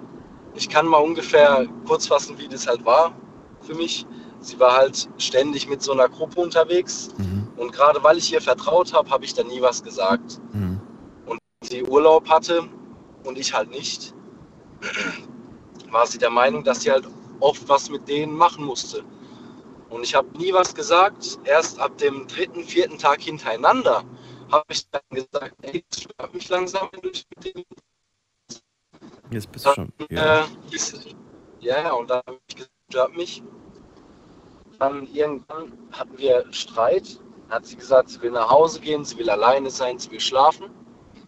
ich kann mal ungefähr kurz fassen, wie das halt war für mich. Sie war halt ständig mit so einer Gruppe unterwegs Mhm. und gerade weil ich ihr vertraut habe, habe ich da nie was gesagt. Mhm. sie Urlaub hatte und ich halt nicht, [CLEARS THROAT] war sie der Meinung, dass sie halt oft was mit denen machen musste. Und ich habe nie was gesagt. Erst ab dem dritten, vierten Tag hintereinander habe ich dann gesagt, ey, das stört mich langsam, wenn du dich mit denen Jetzt bist du schon. Ja. äh, ja, und dann habe ich gesagt, stört mich. Dann irgendwann hatten wir Streit. Hat sie gesagt, sie will nach Hause gehen, sie will alleine sein, sie will schlafen.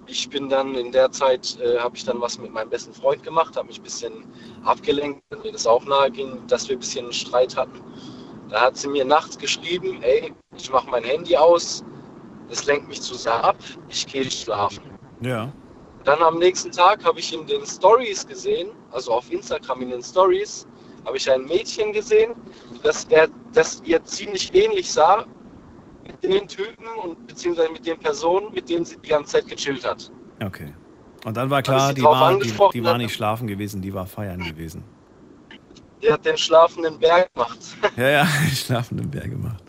Ich bin dann in der Zeit, äh, habe ich dann was mit meinem besten Freund gemacht, habe mich ein bisschen abgelenkt, weil mir das auch nahe ging, dass wir ein bisschen Streit hatten. Da hat sie mir nachts geschrieben, ey, ich mache mein Handy aus, das lenkt mich zu sehr ab, ich gehe schlafen. Ja. Dann am nächsten Tag habe ich in den Stories gesehen, also auf Instagram in den Stories, habe ich ein Mädchen gesehen, das, er, das ihr ziemlich ähnlich sah mit den Typen und beziehungsweise mit den Personen, mit denen sie die ganze Zeit gechillt hat. Okay. Und dann war klar, die war, die, angesprochen die war nicht schlafen gewesen, die war feiern gewesen. Der hat den schlafenden Berg gemacht. Ja, ja, [LAUGHS] schlafenden Bär gemacht.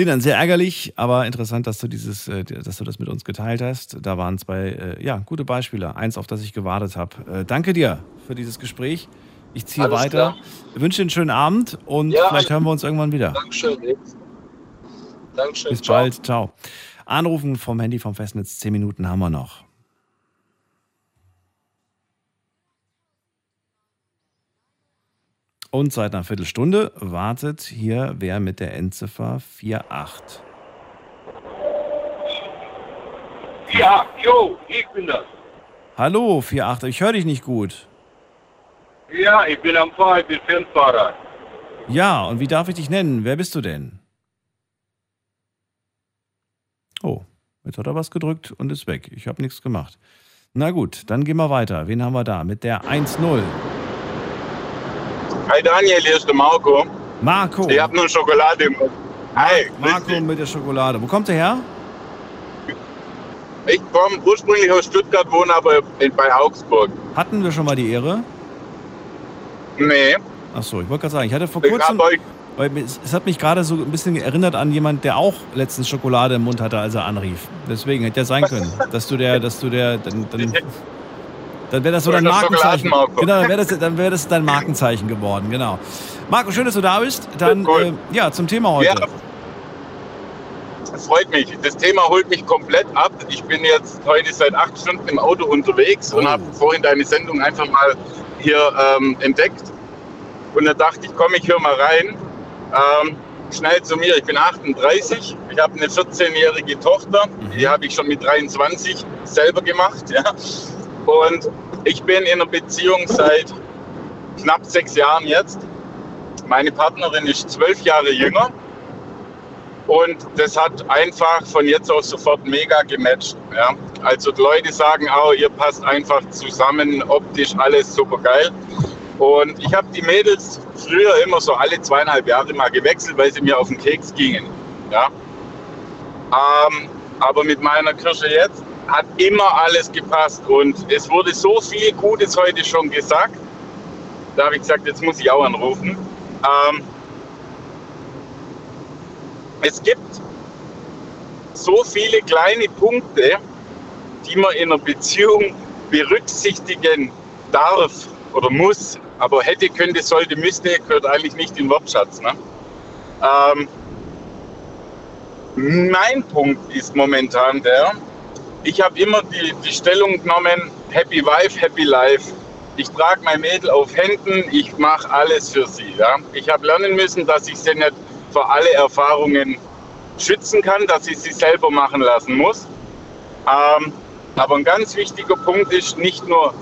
Sinan, sehr ärgerlich, aber interessant, dass du dieses, äh, dass du das mit uns geteilt hast. Da waren zwei, äh, ja, gute Beispiele. Eins, auf das ich gewartet habe. Äh, danke dir für dieses Gespräch. Ich ziehe Alles weiter. klar. Ich wünsche dir einen schönen Abend und Ja, vielleicht hören wir uns irgendwann wieder. Dankeschön. Dankeschön. Bis Ciao. bald. Ciao. Anrufen vom Handy vom Festnetz. Zehn Minuten haben wir noch. Und seit einer Viertelstunde wartet hier wer mit der Endziffer 48. Ja, Jo, ich bin das. Hallo 48, ich höre dich nicht gut. Ja, ich bin am Fahren, ich bin Fernfahrer. Ja, und wie darf ich dich nennen? Wer bist du denn? Oh, jetzt hat er was gedrückt und ist weg. Ich habe nichts gemacht. Na gut, dann gehen wir weiter. Wen haben wir da? Mit der 1-0. Hi Daniel, hier ist der Marco. Marco. Ich habe nur Schokolade im Mund. Hi, Marco mit der Schokolade. Wo kommt er her? ich komme ursprünglich aus Stuttgart, wohne aber in, bei Augsburg. Hatten wir schon mal die Ehre? Nee. Achso, ich wollte gerade sagen, ich hatte vor Ich kurzem. Weil es, es hat mich gerade so ein bisschen erinnert an jemand, der auch letztens Schokolade im Mund hatte, als er anrief. Deswegen hätte ja sein [LAUGHS] können, dass du der, dass du der, dann, dann, dann wäre das so dein Markenzeichen. Genau, dann wäre das, [LAUGHS] dann wäre das dein Markenzeichen geworden, genau. Marco, schön, dass du da bist. Dann, äh, ja, zum Thema heute. Ja. Das freut mich. Das Thema holt mich komplett ab. Ich bin jetzt heute seit acht Stunden im Auto unterwegs und habe vorhin deine Sendung einfach mal hier ähm, entdeckt. Und da dachte ich, komm, ich höre mal rein. Ähm, schnell zu mir. Ich bin 38. Ich habe eine 14-jährige Tochter. Die habe ich schon mit 23 selber gemacht. [LAUGHS] Ja. Und ich bin in einer Beziehung seit knapp sechs Jahren jetzt. Meine Partnerin ist zwölf Jahre jünger. Und das hat einfach von jetzt aus sofort mega gematcht. Ja. Also die Leute sagen auch, ihr passt einfach zusammen, optisch alles super geil. Und ich habe die Mädels früher immer so alle zweieinhalb Jahre mal gewechselt, weil sie mir auf den Keks gingen. Ja. Ähm, aber mit meiner Kirsche jetzt hat immer alles gepasst und es wurde so viel Gutes heute schon gesagt. Da habe ich gesagt, jetzt muss ich auch anrufen. Ähm, es gibt so viele kleine Punkte, die man in einer Beziehung berücksichtigen darf oder muss. Aber hätte, könnte, sollte, müsste, gehört eigentlich nicht in den Wortschatz. Ne? Ähm, mein Punkt ist momentan der, ich habe immer die, die Stellung genommen, Happy Wife, Happy Life. Ich trage mein Mädel auf Händen, ich mache alles für sie. Ja? Ich habe lernen müssen, dass ich sie nicht vor alle Erfahrungen schützen kann, dass ich sie selber machen lassen muss. Ähm, aber ein ganz wichtiger Punkt ist nicht nur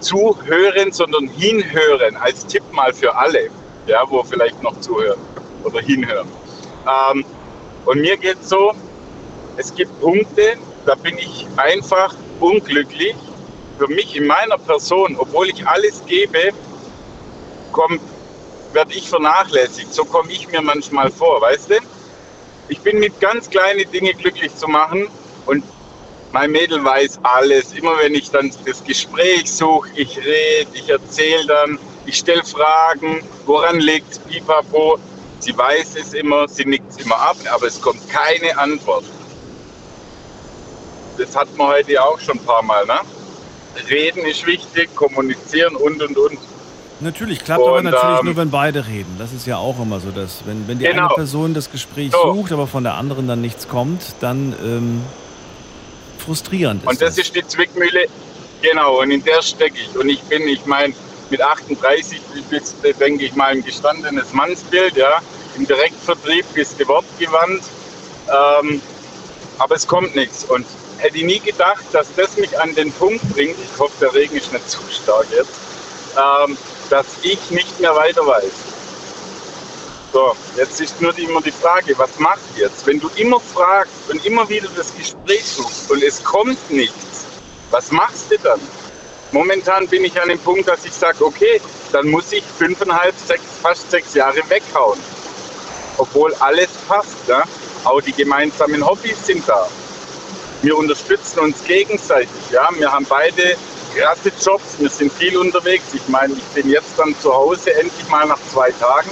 zuhören, sondern hinhören. Als Tipp mal für alle, ja, wo vielleicht noch zuhören oder hinhören. Ähm, und mir geht es so, es gibt Punkte, da bin ich einfach unglücklich. Für mich in meiner Person, obwohl ich alles gebe, werde ich vernachlässigt. So komme ich mir manchmal vor, weißt du? Ich bin mit ganz kleinen Dingen glücklich zu machen und mein Mädel weiß alles. Immer wenn ich dann das Gespräch suche, ich rede, ich erzähle dann, ich stelle Fragen, woran liegt Pipapo. Sie weiß es immer, sie nickt es immer ab, aber es kommt keine Antwort. Das hat man heute ja auch schon ein paar Mal. Ne? Reden ist wichtig, kommunizieren und und und. Natürlich, klappt aber Und, natürlich ähm, nur, wenn beide reden. Das ist ja auch immer so, dass wenn, wenn die Genau. eine Person das Gespräch So. sucht, aber von der anderen dann nichts kommt, dann ähm, frustrierend ist Und das ist die Zwickmühle, genau, und in der stecke ich. Und ich bin, ich meine, mit 38 bist du, denke ich mal, ein gestandenes Mannsbild, ja. Im Direktvertrieb bist du wortgewandt, ähm, aber es kommt nichts. Und hätte ich nie gedacht, dass das mich an den Punkt bringt, ich hoffe, der Regen ist nicht zu stark jetzt, ähm, dass ich nicht mehr weiter weiß. So, jetzt ist nur die, immer die Frage, was machst du jetzt? Wenn du immer fragst und immer wieder das Gespräch suchst und es kommt nichts, was machst du dann? Momentan bin ich an dem Punkt, dass ich sage, okay, dann muss ich fünfeinhalb, sechs, fast sechs Jahre weghauen. Obwohl alles passt. Ja? Auch die gemeinsamen Hobbys sind da. Wir unterstützen uns gegenseitig. Ja? Wir haben beide krasse Jobs, wir sind viel unterwegs. Ich meine, ich bin jetzt dann zu Hause, endlich mal nach zwei Tagen.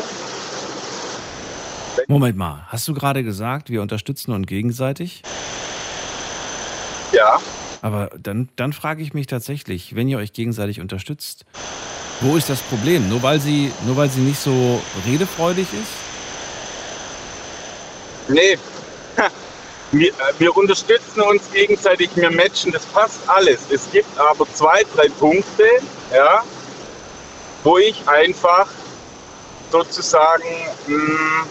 Moment mal, hast du gerade gesagt, wir unterstützen uns gegenseitig? Ja. Aber dann, dann frage ich mich tatsächlich, wenn ihr euch gegenseitig unterstützt, wo ist das Problem? Nur weil sie, nur weil sie nicht so redefreudig ist? Nee, [LAUGHS] wir, äh, wir unterstützen uns gegenseitig, wir matchen, das passt alles. Es gibt aber zwei, drei Punkte, ja, wo ich einfach sozusagen mh,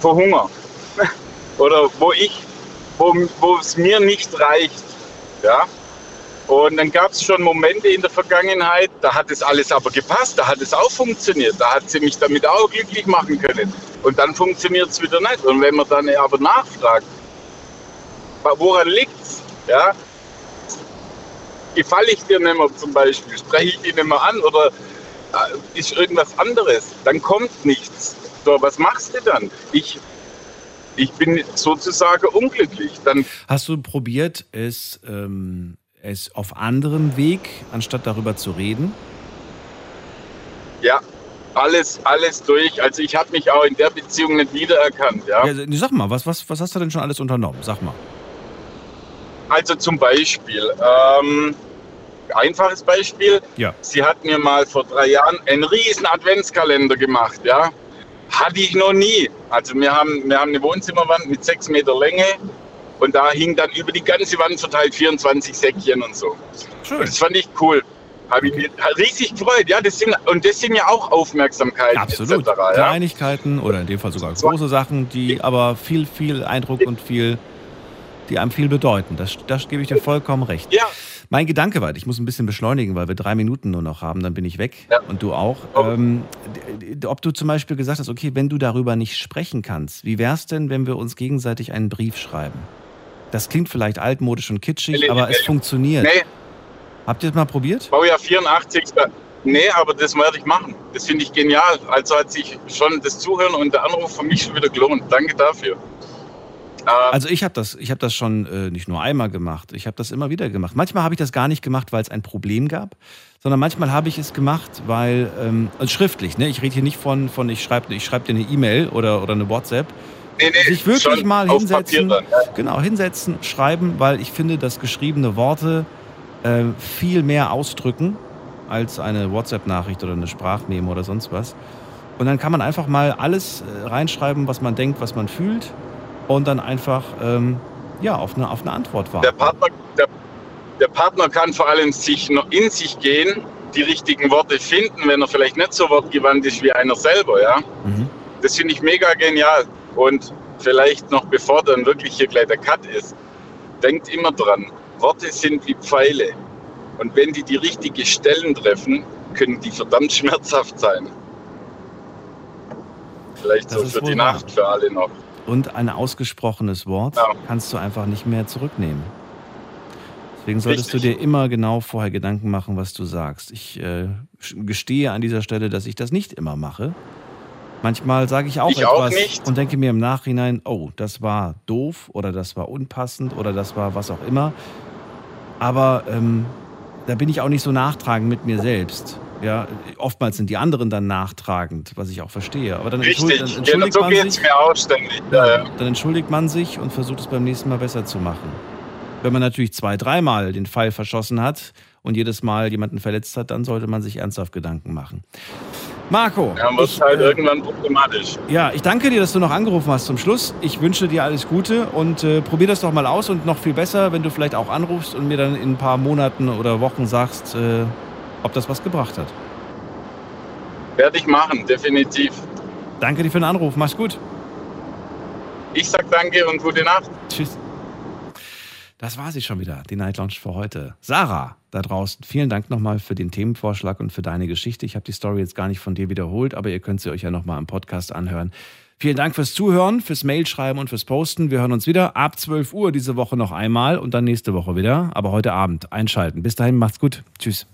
verhungere. [LAUGHS] Oder wo ich, wo es mir nicht reicht. Ja. Und dann gab es schon Momente in der Vergangenheit, da hat es alles aber gepasst, da hat es auch funktioniert, da hat sie mich damit auch glücklich machen können. Und dann funktioniert es wieder nicht. Und wenn man dann aber nachfragt, woran liegt's? Ja? Gefalle ich dir nicht mehr zum Beispiel? Spreche ich dich nicht mehr an? Oder äh, ist irgendwas anderes? Dann kommt nichts. So, was machst du dann? Ich, ich bin sozusagen unglücklich. Dann Hast du probiert, es, ähm, es auf anderem Weg, anstatt darüber zu reden? Ja, alles, alles durch. Also ich habe mich auch in der Beziehung nicht wiedererkannt. Ja. Ja, sag mal, was, was, was hast du denn schon alles unternommen? Sag mal. Also zum Beispiel, ähm, einfaches Beispiel, Ja. sie hat mir mal vor drei Jahren einen riesen Adventskalender gemacht, ja. Hatte ich noch nie. Also wir haben, wir haben eine Wohnzimmerwand mit sechs Meter Länge und da hing dann über die ganze Wand verteilt 24 Säckchen und so. Schön. Und das fand ich cool. Habe ich mich riesig gefreut. Ja, das sind, und das sind ja auch Aufmerksamkeiten Absolut. etc. Ja? Kleinigkeiten oder in dem Fall sogar große Sachen, die aber viel, viel Eindruck und viel, die einem viel bedeuten. Das, das gebe ich dir vollkommen recht. Ja. Mein Gedanke war, ich muss ein bisschen beschleunigen, weil wir drei Minuten nur noch haben, dann bin ich weg und du auch. Ähm, d- d- ob du zum Beispiel gesagt hast, okay, wenn du darüber nicht sprechen kannst, wie wäre es denn, wenn wir uns gegenseitig einen Brief schreiben? Das klingt vielleicht altmodisch und kitschig, Nee, aber nee. es funktioniert. Nee, Habt ihr das mal probiert? Baujahr 84. Nee, aber das werde ich machen. Das finde ich genial. Also hat sich schon das Zuhören und der Anruf für mich schon wieder gelohnt. Danke dafür. Also ich habe das, ich habe das schon äh, nicht nur einmal gemacht, ich habe das immer wieder gemacht. Manchmal habe ich das gar nicht gemacht, weil es ein Problem gab, sondern manchmal habe ich es gemacht, weil ähm, also schriftlich. Ne? Ich rede hier nicht von, von ich schreibe ich schreib dir eine E-Mail oder, oder eine WhatsApp. Nee, nee, Sich wirklich mal hinsetzen, dann, genau hinsetzen, schreiben, weil ich finde, dass geschriebene Worte äh, viel mehr ausdrücken als eine WhatsApp-Nachricht oder eine Sprachmemo oder sonst was. Und dann kann man einfach mal alles äh, reinschreiben, was man denkt, was man fühlt und dann einfach ähm, ja, auf, eine, auf eine Antwort warten. Der Partner, der, der Partner kann vor allem sich noch in sich gehen, die richtigen Worte finden, wenn er vielleicht nicht so wortgewandt ist wie einer selber. Ja? Mhm. Das finde ich mega genial. Und vielleicht noch bevor dann wirklich hier gleich der Cut ist, denkt immer dran, Worte sind wie Pfeile. Und wenn die die richtigen Stellen treffen, können die verdammt schmerzhaft sein. Vielleicht Das so für die. Nacht, für alle noch. Und ein ausgesprochenes Wort kannst du einfach nicht mehr zurücknehmen. Deswegen solltest du dir immer genau vorher Gedanken machen, was du sagst. Ich äh, gestehe an dieser Stelle, dass ich das nicht immer mache. Manchmal sage ich auch Ich auch etwas nicht. und denke mir im Nachhinein, oh, das war doof oder das war unpassend oder das war was auch immer. Aber ähm, da bin ich auch nicht so nachtragend mit mir selbst. Ja, oftmals sind die anderen dann nachtragend, was ich auch verstehe. Aber dann, Richtig, dann ja, entschuldigt so man sich. mir auch ständig. Ja, ja. Dann entschuldigt man sich und versucht es beim nächsten Mal besser zu machen. Wenn man natürlich zwei, dreimal den Pfeil verschossen hat und jedes Mal jemanden verletzt hat, dann sollte man sich ernsthaft Gedanken machen. Marco. Ja, wird ich, halt äh, irgendwann problematisch. ja, ich danke dir, dass du noch angerufen hast zum Schluss. Ich wünsche dir alles Gute und äh, probier das doch mal aus und noch viel besser, wenn du vielleicht auch anrufst und mir dann in ein paar Monaten oder Wochen sagst, äh, ob das was gebracht hat. Werde ich machen, definitiv. Danke dir für den Anruf. Mach's gut. Ich sag danke und gute Nacht. Tschüss. Das war sie schon wieder, die Night Lounge für heute. Sarah da draußen, vielen Dank nochmal für den Themenvorschlag und für deine Geschichte. Ich habe die Story jetzt gar nicht von dir wiederholt, aber ihr könnt sie euch ja nochmal im Podcast anhören. Vielen Dank fürs Zuhören, fürs Mailschreiben und fürs Posten. Wir hören uns wieder ab 12 Uhr diese Woche noch einmal und dann nächste Woche wieder. Aber heute Abend einschalten. Bis dahin, macht's gut. Tschüss.